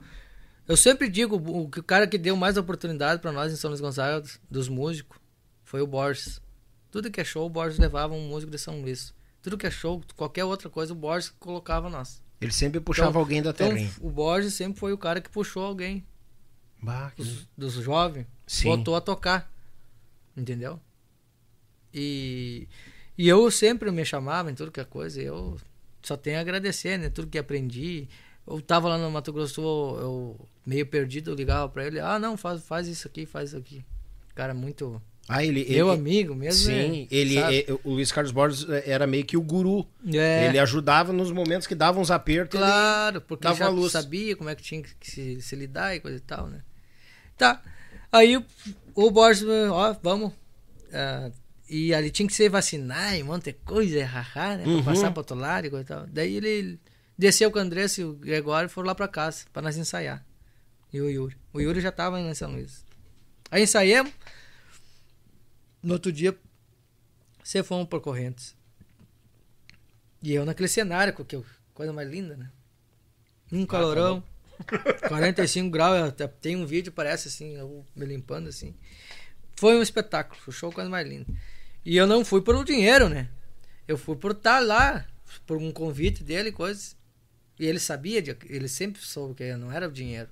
eu sempre digo, o, que o cara que deu mais oportunidade para nós em São Luís Gonzaga, dos músicos, foi o Borges. Tudo que é show, o Borges levava um músico de São Luís. Tudo que é show, qualquer outra coisa, o Borges colocava nós. Ele sempre puxava Então- alguém da Então, o Borges sempre foi o cara que puxou alguém Bah, que- dos, dos jovens, Sim. botou a tocar. Entendeu? E, e eu sempre me chamava em tudo que é coisa. Eu só tenho a agradecer, né? Tudo que aprendi. Eu tava lá no Mato Grosso, eu meio perdido, eu ligava pra ele. Ah, não, faz, faz isso aqui, faz isso aqui. Cara, muito. Ah, ele. meu ele- amigo mesmo. Sim, né? ele, é- o Luiz Carlos Borges era meio que o guru. É. Ele ajudava nos momentos que davam uns apertos. ele- Claro, porque dava já luz. sabia como é que tinha que se, se lidar e coisa e tal, né? Tá. Aí o, Borges, ó, vamos. ah, E ali tinha que ser vacinar e um monte de coisa, haha, né? Pra Uhum. passar pro outro lado e coisa e tal. Daí ele desceu com o Andressa e o Gregório e foram lá pra casa, pra nós ensaiar. E o Yuri. O Yuri já tava em São Luís. Aí ensaiamos. No outro dia, você fomos por Correntes. E eu naquele cenário, que coisa mais linda, né? Um calorão. 45 graus, tem um vídeo, parece assim, eu me limpando assim. Foi um espetáculo, o show coisa mais linda. E eu não fui pelo dinheiro, né? Eu fui por estar lá, por um convite dele, coisas. E ele sabia, de, ele sempre soube que não era o dinheiro.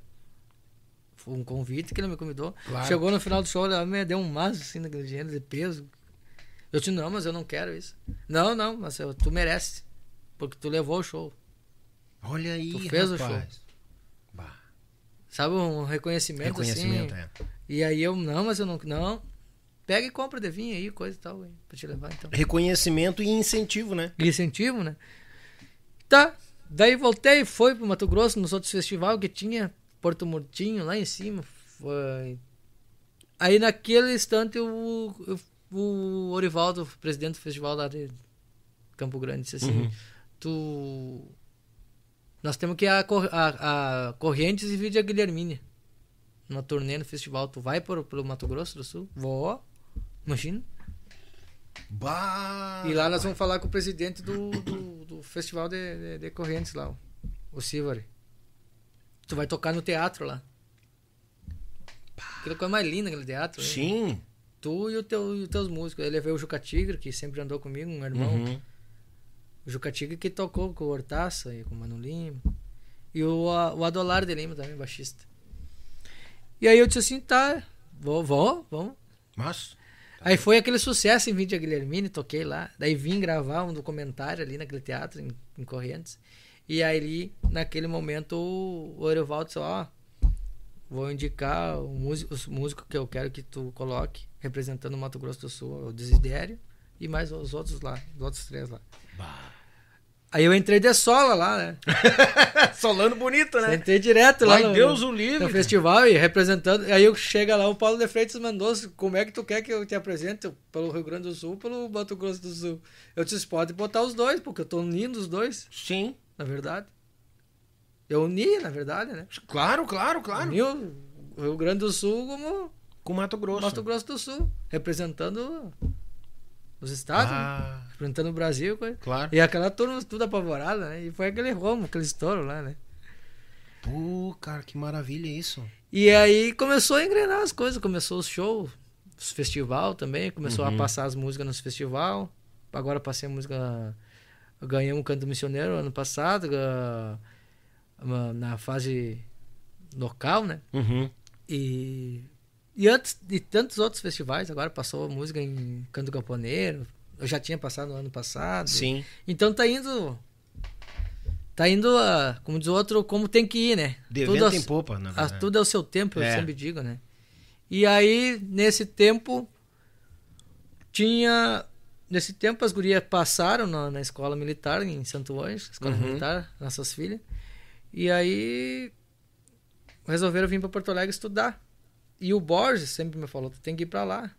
Foi um convite que ele me convidou. Claro. Chegou no final do show, ele me deu um maço assim daquele dinheiro de peso. Eu disse, não, mas eu não quero isso. Não, não, mas eu- tu merece. Porque tu levou o show. Olha aí, Tu fez o rapaz. Sabe, um reconhecimento, reconhecimento, assim. é. E aí eu, não, mas eu não. Não. Pega e compra de vinho aí, coisa e tal, pra te levar então. Reconhecimento e incentivo, né? E incentivo, né? Tá. Daí voltei, foi pro Mato Grosso, nos outros festivais que tinha, Porto Murtinho, lá em cima. Foi. Aí naquele instante o, o, o Orivaldo, presidente do festival lá de Campo Grande, disse assim: Uhum. Tu. Nós temos que ir a, a, a Correntes e Vídea Guilhermina. Uma turnê no festival. Tu vai por, pelo Mato Grosso do Sul? Vou. Imagina. Bah. E lá nós vamos falar com o presidente do, do, do festival de, de, de Correntes lá, o, Silvari. Tu vai tocar no teatro lá. Aquela coisa mais linda, aquele teatro. né? Sim. Tu e, o teu, e os teus músicos. Aí levei o Juca Tigre, que sempre andou comigo, um irmão. Uhum. O Juca Tigre que tocou com o Hortaça e com o Mano Lima. E o, a- o Adolar de Lima também, baixista. E aí eu disse assim, tá, vou, vou, vamos. Mas. Aí foi aquele sucesso em Vídeo Guilhermini, toquei lá. Daí vim gravar um documentário ali naquele teatro em, em Correntes. E aí, naquele momento, o, o Orivaldo disse, ó, vou indicar o músico, os músicos que eu quero que tu coloque, representando o Mato Grosso do Sul, o Desidério, e mais os outros lá, os outros três lá. Aí eu entrei de sola lá, né? Solando bonito, né? Entrei direto lá Ai, no, Deus o livre. no festival e representando. Aí eu chega lá, o Paulo de Freitas mandou como é que tu quer que eu te apresente pelo Rio Grande do Sul pelo Mato Grosso do Sul. Eu disse, pode botar os dois, porque eu tô unindo os dois, Sim. na verdade. Eu uni, na verdade, né? Claro, claro, claro. Uni o Rio Grande do Sul como Com Mato Grosso. Mato Grosso do Sul, representando os estados, né? Ah, representando o Brasil. claro. E aquela turma tudo apavorada, né? E foi aquele romo, aquele estouro lá, né? Pô, cara, que maravilha isso. E aí começou a engrenar as coisas, começou os shows, os festival também, começou Uhum. a passar as músicas nos festival. Agora passei a música, ganhamos o Canto Missioneiro ano passado, uma- na fase local, né? Uhum. E, e antes de tantos outros festivais, agora passou a música em Canto Camponeiro, eu já tinha passado no ano passado. Sim. Então tá indo. Tá indo, ah, como diz o outro, como tem que ir, né? De Tudo vento aos- em popa, na ah, verdade. tudo é o seu tempo, eu É. sempre digo, né? E aí, nesse tempo, tinha. Nesse tempo, as gurias passaram na, na escola militar em Santo Anjo, escola Uhum. militar, nossas filhas. E aí, resolveram vir para Porto Alegre estudar. E o Borges sempre me falou: tu tem que ir para lá.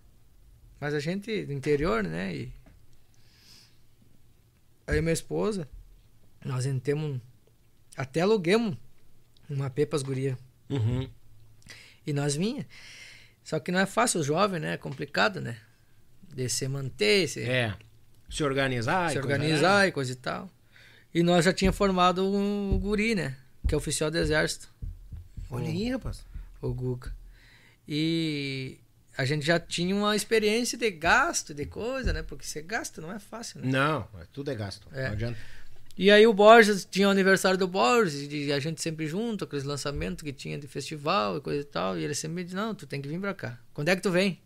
Mas a gente do interior, né? E... Aí, minha esposa, nós entramos. Até aluguemos uma P para as gurias. Uhum. E nós vinha. Só que não é fácil, o jovem, né? É complicado, né? De se manter, se, É. Se organizar. se e coisa organizar e coisa e tal. E nós já tinha formado um guri, né? Que é oficial do exército. Olha aí, rapaz. O Guga. E a gente já tinha uma experiência de gasto, de coisa, né? Porque você gasta, não é fácil, né? Não, tudo é gasto. É. Não adianta. E aí o Borges, tinha o aniversário do Borges, e a gente sempre junto, aqueles lançamentos que tinha de festival e coisa e tal. E ele sempre me disse, não, tu tem que vir pra cá. Quando é que tu vem?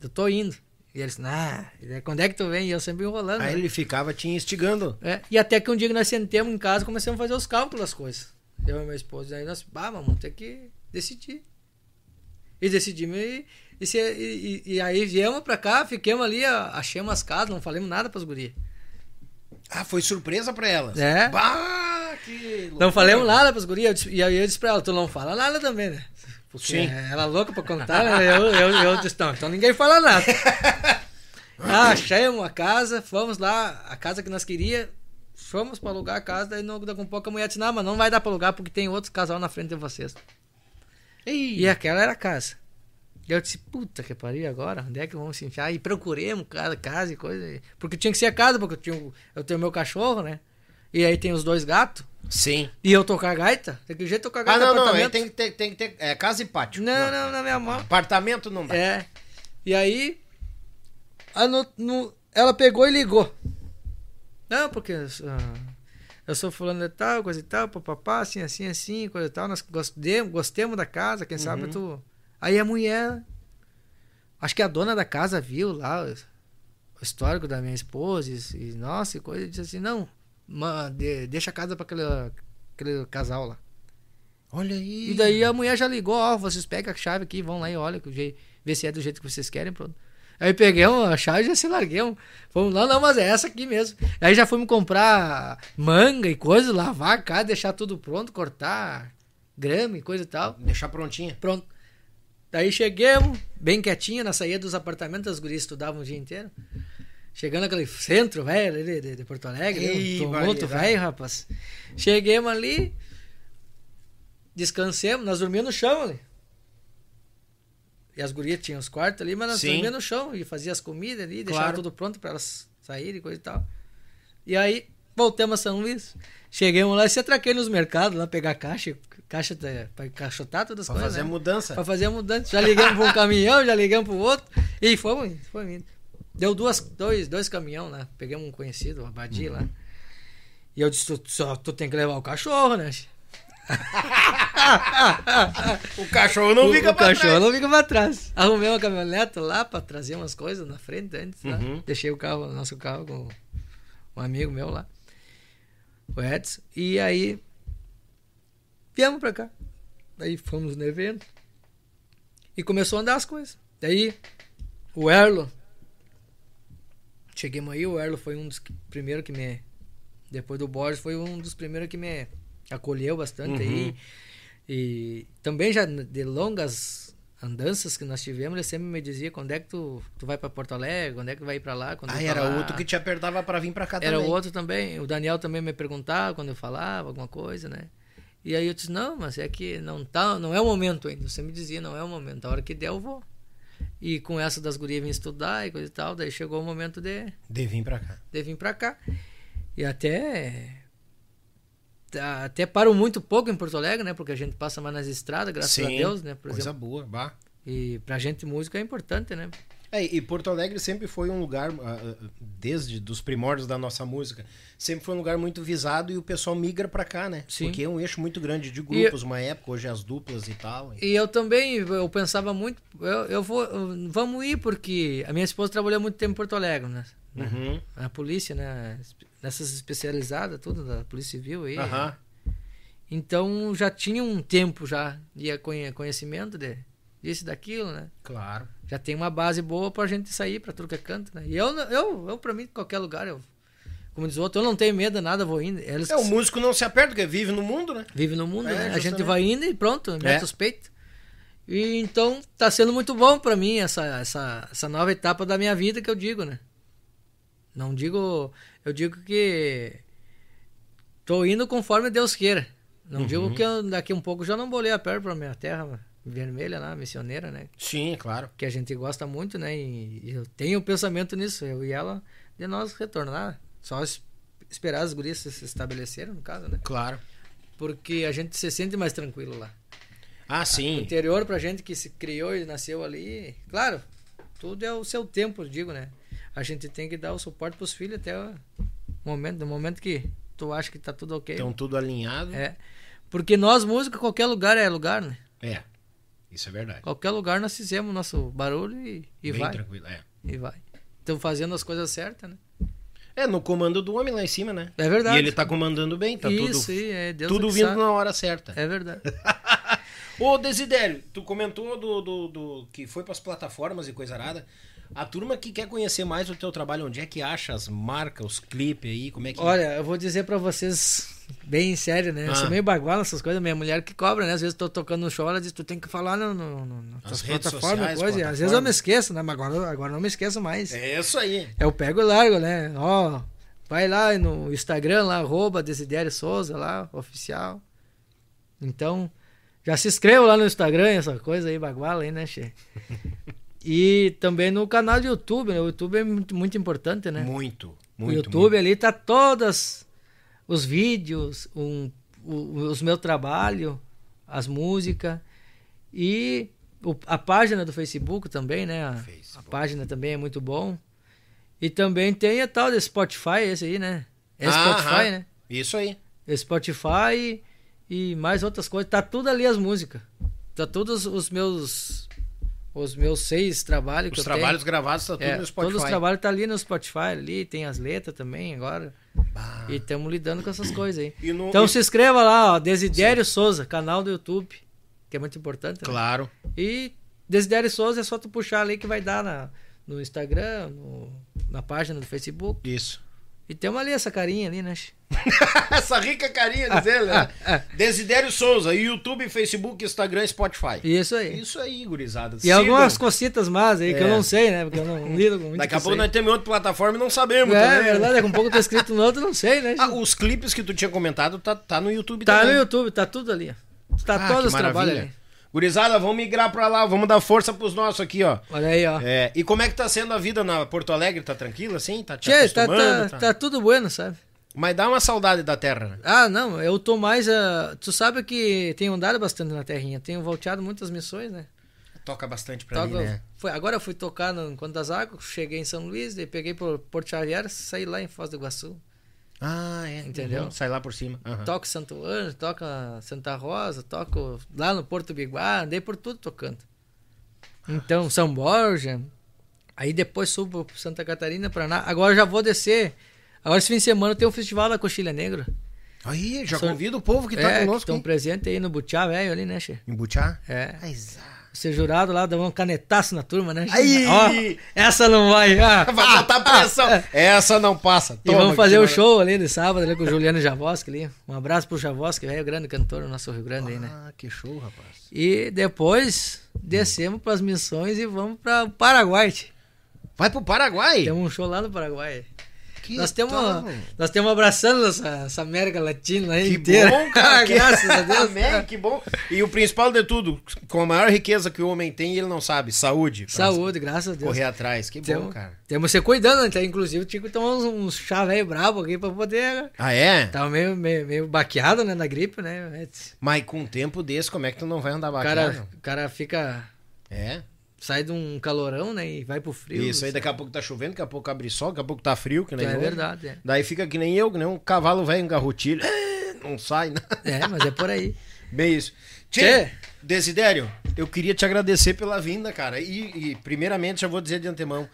Eu tô indo. E ele disse, ah, quando é que tu vem? E eu sempre enrolando. Aí né? ele ficava te instigando. É, e até que um dia que nós sentemos em casa, começamos a fazer os cálculos das coisas. Eu e minha esposa. Aí nós, bah, vamos ter que decidir. E decidimos e, e, e- e- e aí viemos pra cá, ficamos ali, achamos as casas, não falamos nada pras gurias. Ah, foi surpresa pra elas. É. Bah, que loucura. Não falamos nada pras gurias. Disse- E aí eu disse pra ela, tu não fala nada também, né? Porque Sim. ela é louca pra contar, né? Eu, eu, eu disse, não, então ninguém fala nada. Ah, achamos a casa, fomos lá, a casa que nós queria, fomos para alugar a casa, daí não, daqui a pouco a mulher disse, não, mas não vai dar para alugar porque tem outro casal na frente de vocês. E aquela era a casa. E eu disse, puta que pariu agora, onde é que vamos se enfiar? E procuremos cada casa e coisa. Porque tinha que ser a casa, porque eu, tinha, eu tenho meu cachorro, né? E aí tem os dois gatos. Sim. E eu tocar gaita? Tem que jeito tocar Ah, gaita não, no não. apartamento. aí Tem, que ter- tem que ter. É casa e pátio. Não, não, na minha mão. Apartamento não dá. É. E aí, a no- no- ela pegou e ligou. Não, porque ah, eu sou fulano de tal, coisa e tal, papapá, assim, assim, assim, coisa e tal. Nós gostemos, gostemos da casa, quem sabe tu. Aí a mulher, acho que a dona da casa viu lá o, histórico da minha esposa e, e, nossa, e coisa, e disse assim: não, ma- de- deixa a casa para aquele, aquele casal lá. Olha aí. E daí a mulher já ligou, ó, vocês pegam a chave aqui, vão lá e olha, que jeito, vê se é do jeito que vocês querem, pronto. Aí pegamos a chave e já se larguemos. Fomos lá, não, mas é essa aqui mesmo. Aí já fomos comprar manga e coisa, lavar a casa, deixar tudo pronto, cortar grama e coisa e tal. Deixar prontinha. Pronto. Daí chegamos, bem quietinho, na saída dos apartamentos, as gurias estudavam o dia inteiro. Chegando naquele centro, velho, ali de, de Porto Alegre, Ei, um tumulto, variedade. velho, rapaz. Cheguemos ali, descansemos, nós dormíamos no chão ali. E as gurias tinham os quartos ali, mas nós Sim. dormíamos no chão e fazia as comidas ali, deixava Claro. tudo pronto para elas saírem e coisa e tal. E aí, voltamos a São Luís. Chegamos lá e se atraquei nos mercados lá pegar caixa, caixa pra encaixotar todas as Pra coisas. fazer a né? mudança. Pra fazer a mudança. Já ligamos pra um caminhão, já ligamos pro outro. E fomos indo, fomos indo. Deu duas, dois, dois caminhão lá. Pegamos um conhecido, o Abadi lá. E eu disse, tu, só, tu tem que levar o cachorro, né? O cachorro não o, fica o pra cachorro trás. não fica pra trás. Arrumei uma caminhonete lá pra trazer umas coisas na frente antes. lá. Uhum. Deixei o carro, o nosso carro com um amigo meu lá. O Edson. E aí viemos pra cá. Daí fomos no evento. E começou a andar as coisas. Daí o Erlo. Cheguemos aí, o Erlo foi um dos primeiros que me. Depois do Borges, foi um dos primeiros que me acolheu bastante Uhum. aí. E também já de longas andanças que nós tivemos, ele sempre me dizia quando é que tu, tu vai pra Porto Alegre, quando é que tu vai pra lá, quando Ah, eu era falar. outro que te apertava pra vir pra cá Era o também. outro também. O Daniel também me perguntava quando eu falava alguma coisa, né? E aí eu disse, não, mas é que não tá, não é o momento ainda. Você me dizia, não é o momento. A hora que der eu vou. E com essa das gurias vim estudar e coisa e tal, daí chegou o momento de, De vir pra cá. de vir pra cá. E até até paro muito pouco em Porto Alegre, né? Porque a gente passa mais nas estradas, graças a Sim, Deus, né? Por Coisa exemplo. boa, bah. E pra gente música é importante, né? É, e Porto Alegre sempre foi um lugar, ah, ah, desde dos primórdios da nossa música, sempre foi um lugar muito visado e o pessoal migra pra cá, né? Sim. Porque é um eixo muito grande de grupos, uma época, hoje as duplas e tal. E eu também, eu pensava muito, eu, eu vou, vamos ir, porque a minha esposa trabalhou muito tempo em Porto Alegre, né? Uhum. Na polícia, né? Nessas especializadas, tudo, da Polícia Civil aí. Aham. Então já tinha um tempo já de conhe- conhecimento de, disso e daquilo, né? Claro. Já tem uma base boa pra gente sair pra tudo que é canto, né? E eu, eu, eu pra mim, qualquer lugar, eu, como diz o outro, eu não tenho medo de nada, vou indo. Eles É, o músico não se aperta, porque vive no mundo, né? vive no mundo, É, né? A gente vai indo e pronto, mete É. os peitos. E então tá sendo muito bom pra mim essa, essa, essa nova etapa da minha vida que eu digo, né? Não digo, eu digo que tô indo conforme Deus queira. Não Uhum. digo que eu, daqui um pouco já não bolei a perna pra minha terra vermelha lá, missioneira, né? Sim, claro. Que a gente gosta muito, né? E, eu tenho o pensamento nisso, eu e ela, de nós retornar. Só es- esperar as gurias se estabelecerem, no caso, né? Claro. Porque a gente se sente mais tranquilo lá. Ah, O sim. interior pra gente que se criou e nasceu ali, claro, tudo é o seu tempo, digo, né? A gente tem que dar o suporte pros filhos até o momento, no momento que tu acha que tá tudo ok. Estão tudo alinhado. É. Porque nós, música, qualquer lugar é lugar, né? É. Isso é verdade. Qualquer lugar nós fizemos nosso barulho e, e Bem vai. tranquilo, é. E vai. Estão fazendo as coisas certas, né? É, no comando do homem lá em cima, né? É verdade. E ele tá comandando bem, tá Isso, tudo, e é Deus tudo é vindo sabe. na hora certa. É verdade. Ô, Desidério, tu comentou do, do, do- que foi pras plataformas e coisa arada. A turma que quer conhecer mais o teu trabalho, onde é que acha as marcas, os clipes aí, como é que... Olha, eu vou dizer pra vocês bem sério, né? Eu Ah. sou meio bagual nessas coisas, minha mulher que cobra, né? Às vezes tô tocando no show, ela diz, tu tem que falar no, no, no, nas plataformas, sociais, coisa. e Às vezes eu me esqueço, né? Mas agora, agora não me esqueço mais. É isso aí. Eu pego e largo, né? Ó, vai lá no Instagram, lá, arroba Desidério Souza, lá, oficial. Então, já se inscreva lá no Instagram, essa coisa aí, baguala aí, né, Che? E também no canal do YouTube, né? O YouTube é muito, muito importante, né? Muito, o muito. YouTube ali tá todas os vídeos, um, o, os meu trabalho, as músicas e o- a página do Facebook também, né? A, a página também é muito bom. E também tem a tal de Spotify, esse aí, né? É Ah, Spotify, aham. né? Isso aí. Spotify e mais outras coisas. Tá tudo ali as músicas. Tá todos os meus os meus seis trabalhos Os eu tenho. trabalhos gravados tá tudo É, no Spotify. Todos os trabalhos tá ali no Spotify, ali, tem as letras também agora. Bah. E estamos lidando com essas coisas aí. No- Então e- se inscreva lá, ó, Desidério Souza, canal do YouTube, que é muito importante. né? Claro. E Desidério Souza é só tu puxar ali que vai dar na, no Instagram, no- na página do Facebook. Isso. E temos ali essa carinha ali, né? Essa rica carinha dele, né? Desidério Souza, YouTube, Facebook, Instagram, Spotify. Isso aí. Isso aí, gurizada. E Sigam. algumas cositas más aí que É. eu não sei, né? Porque eu não lido com muito Daqui a com pouco nós temos outra plataforma e não sabemos É, também. verdade, daqui a pouco tá escrito no outro, eu não sei, né? Ah, os clipes que tu tinha comentado tá, tá no YouTube tá também. no YouTube, tá tudo ali. Tá Ah, todos que os trabalhos ali. Gurizada, vamos migrar pra lá, vamos dar força pros nossos aqui, ó. Olha aí, ó. É, e como é que tá sendo a vida na Porto Alegre? Tá tranquilo assim? Tá te Tchê, tá, acostumando? tá, tá tudo bueno, sabe? Mas dá uma saudade da terra, né? Ah, não, eu tô mais. ah, tu sabe que tenho andado bastante na terrinha, tenho volteado muitas missões, né? Toca bastante pra Toco- mim, né? foi, agora eu fui tocar no Encontro das Águas, cheguei em São Luís, daí peguei por Porto Xavier, saí lá em Foz do Iguaçu. Ah, é. Entendeu? Uhum, Sai lá por cima. Aham. Toco Santo Anjo, toco Santa Rosa, toco lá no Porto Biguá, andei por tudo tocando. Então, São Borja. Aí depois subo pro Santa Catarina, Paraná. Agora já vou descer. Agora esse fim de semana tem o festival da Coxilha Negra. Aí, já convido o povo que tá é, conosco. estão hein? presente aí no Butiá, velho, ali, né, Che? Em Butiá? É. Ai, zá. Ser jurado lá, dá um canetaço na turma, né? Aí! Ó, essa não vai. Ah, Vai botar pressão. Essa não passa. E Toma, vamos fazer o show ali de sábado ali com o Juliano Javoski ali. Um abraço pro Javoski, velho, grande cantor do nosso Rio Grande aí, né? Ah, que show, rapaz. E depois descemos pras missões e vamos para o Paraguai. Vai pro Paraguai. Temos um show lá no Paraguai. Que Nós temos, nós temos abraçando essa, essa América Latina aí Que inteira. bom, cara. que- Graças a Deus. Amém, que bom. E o principal de tudo, com a maior riqueza que o homem tem, ele não sabe, saúde. Saúde, graças a Deus. Correr atrás, que bom, Temos, cara. temos se cuidando, até inclusive tinha que tomar uns, uns chá velho brabo aqui pra poder. Ah, é? Tava meio, meio, meio baqueado, né, na gripe, né? Mas com um tempo desse, como é que tu não vai andar O bacana? cara, o cara fica. É? Sai de um calorão, né? E vai pro frio. Isso aí daqui a pouco tá chovendo, daqui a pouco abre sol, daqui a pouco tá frio, que nem É hoje. verdade, é. Daí fica que nem eu, que nem um cavalo velho engarrotilho. Não sai, né? É, mas é por aí. Bem isso. Tchê, Tchê. Desidério, eu queria te agradecer pela vinda, cara. E, e, primeiramente já vou dizer de antemão,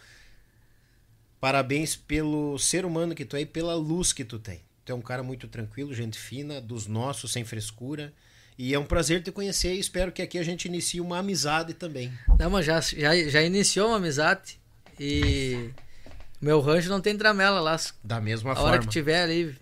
parabéns pelo ser humano que tu é e pela luz que tu tem. Tu é um cara muito tranquilo, gente fina, dos nossos, sem frescura. E é um prazer te conhecer e espero que aqui a gente inicie uma amizade também. Não, mas já, já, já iniciou uma amizade. E meu rancho não tem tramela lá. Da mesma A forma. hora que tiver ali,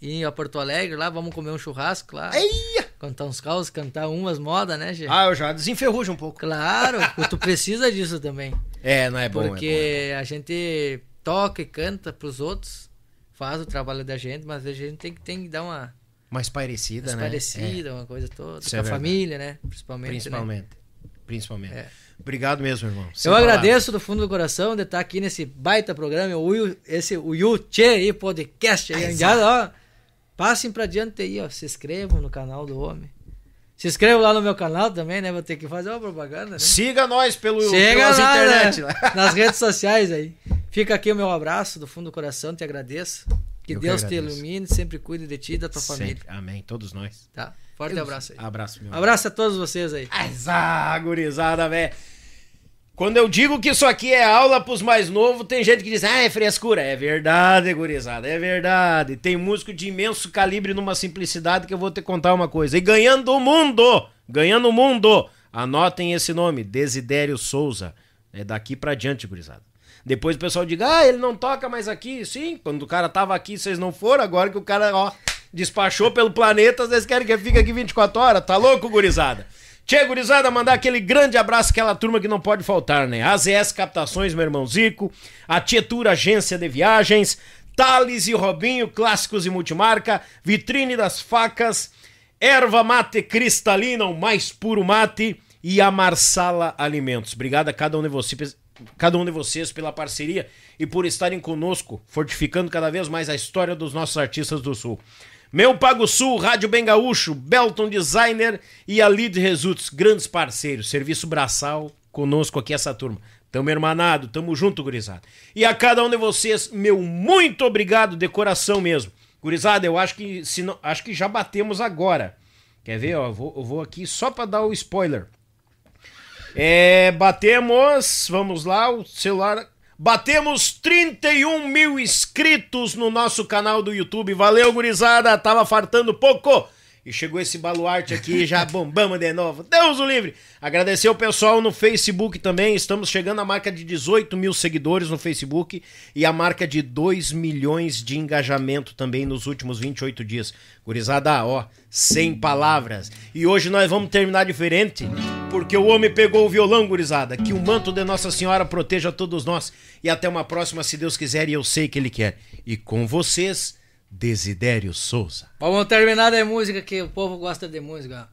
ir a Porto Alegre lá, vamos comer um churrasco lá. Eia! Cantar uns caos, cantar umas modas, né, Gê? Ah, eu já desenferrujo um pouco. Claro, tu precisa disso também. É, não é bom. porque a gente toca e canta pros outros, faz o trabalho da gente, mas a gente tem que, tem que dar uma Mais parecida, mais né? parecida, uma coisa toda. Isso com é a verdade. família, né? É, Principalmente. né? principalmente. Principalmente. É. Obrigado mesmo, irmão. Sem Eu palavras. agradeço do fundo do coração de estar aqui nesse baita programa, o esse o Yuchê aí, podcast aí. Já, ó, passem pra diante aí, ó. Se inscrevam no canal do homem. Se inscrevam lá no meu canal também, né? Vou ter que fazer uma propaganda, né? Siga nós pelo, Chega pelas lá, internet. né? nas redes sociais aí. Fica aqui o meu abraço do fundo do coração, te agradeço. Que Eu que Deus te agradeço. ilumine, sempre cuide de ti e da tua família. Sempre. Amém. Todos nós. Tá? Forte abraço aí. Abraço, meu. Abraço a todos vocês aí. Ah, gurizada, velho. Quando eu digo que isso aqui é aula pros mais novos, tem gente que diz, ah, é frescura. É verdade, gurizada, é verdade. Tem músico de imenso calibre numa simplicidade que eu vou te contar uma coisa. E ganhando o mundo ganhando o mundo. Anotem esse nome, Desidério Souza. É daqui pra diante, gurizada. Depois o pessoal diga, ah, ele não toca mais aqui. Sim, quando o cara tava aqui, vocês não foram. Agora que o cara, ó, despachou pelo planeta, vocês querem que eu fique aqui 24 horas? Tá louco, gurizada? Tchê, gurizada, mandar aquele grande abraço àquela turma que não pode faltar, né? AZS Captações, meu irmão Zico, a Tietura Agência de Viagens, Thales e Robinho, clássicos e multimarca, Vitrine das Facas, Erva Mate Cristalina, o mais puro mate, e a Marsala Alimentos. Obrigado a cada um de vocês, cada um de vocês pela parceria e por estarem conosco, fortificando cada vez mais a história dos nossos artistas do Sul. Meu Pago Sul, Rádio Bem Gaúcho, Belton Designer e a Lead Results, grandes parceiros. Serviço Braçal conosco aqui, essa turma. Tamo hermanado, tamo junto, gurizada. E a cada um de vocês, meu muito obrigado de coração mesmo. Gurizada, eu acho que, se não, acho que já batemos agora. Quer ver? Ó, eu, vou, eu vou aqui só para dar o spoiler. É, batemos, vamos lá, o celular Batemos 31 mil inscritos no nosso canal do YouTube. Valeu, gurizada. Tava fartando pouco. E chegou esse baluarte aqui, já bombamos de novo. Deus o livre! Agradecer o pessoal no Facebook também. Estamos chegando à marca de 18 mil seguidores no Facebook e a marca de 2 milhões de engajamento também nos últimos 28 dias. Gurizada, ó, sem palavras. E hoje nós vamos terminar diferente, porque o homem pegou o violão, gurizada. Que o manto de Nossa Senhora proteja todos nós. E até uma próxima, se Deus quiser, e eu sei que Ele quer. E com vocês Desidério Souza. Vamos terminar de música que o povo gosta de música.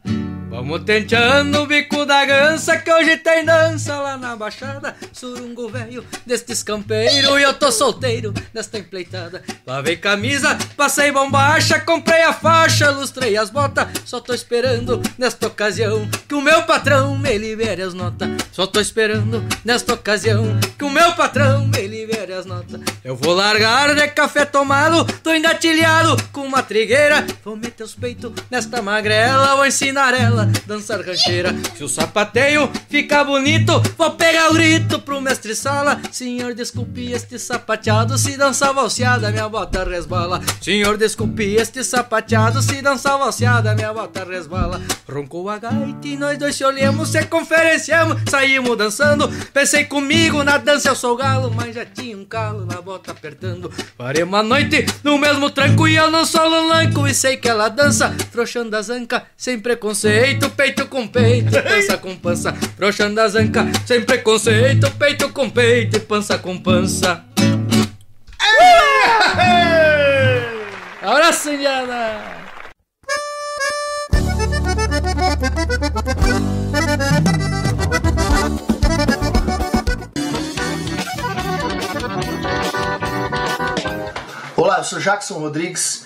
Vamos tenteando o bico da gança que hoje tem dança lá na baixada. Surungo velho deste escampeiro e eu tô solteiro nesta empleitada. Lavei camisa, passei bombacha, comprei a faixa, lustrei as botas. Só tô esperando nesta ocasião que o meu patrão me libere as notas. Só tô esperando nesta ocasião que o meu patrão me libere as notas. Eu vou largar de café tomado, tô engatilhado com uma trigueira. Vou meter os peitos nesta magrela, vou ensinar ela dançar rancheira. Se o sapateio ficar bonito, vou pegar o grito pro mestre sala. Senhor, desculpe este sapateado, se dançar valseada, minha bota resbala. Senhor, desculpe este sapateado, se dançar valseada, minha bota resbala. Roncou a gaita e nós dois se olhamos, se conferenciamos, saímos dançando. Pensei comigo, na dança eu sou galo, mas já tinha um calo na bota apertando. Parei uma noite no mesmo tranco e eu não sou lanco e sei que ela dança, frouxando a zanca, sem preconceito peito, peito com peito, pança com pança, frouxando a zanca, sem preconceito, peito com peito, pança com pança. Sim, Diana! Olá, eu sou Jackson Rodrigues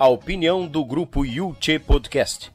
a opinião do grupo Yuchê Podcast.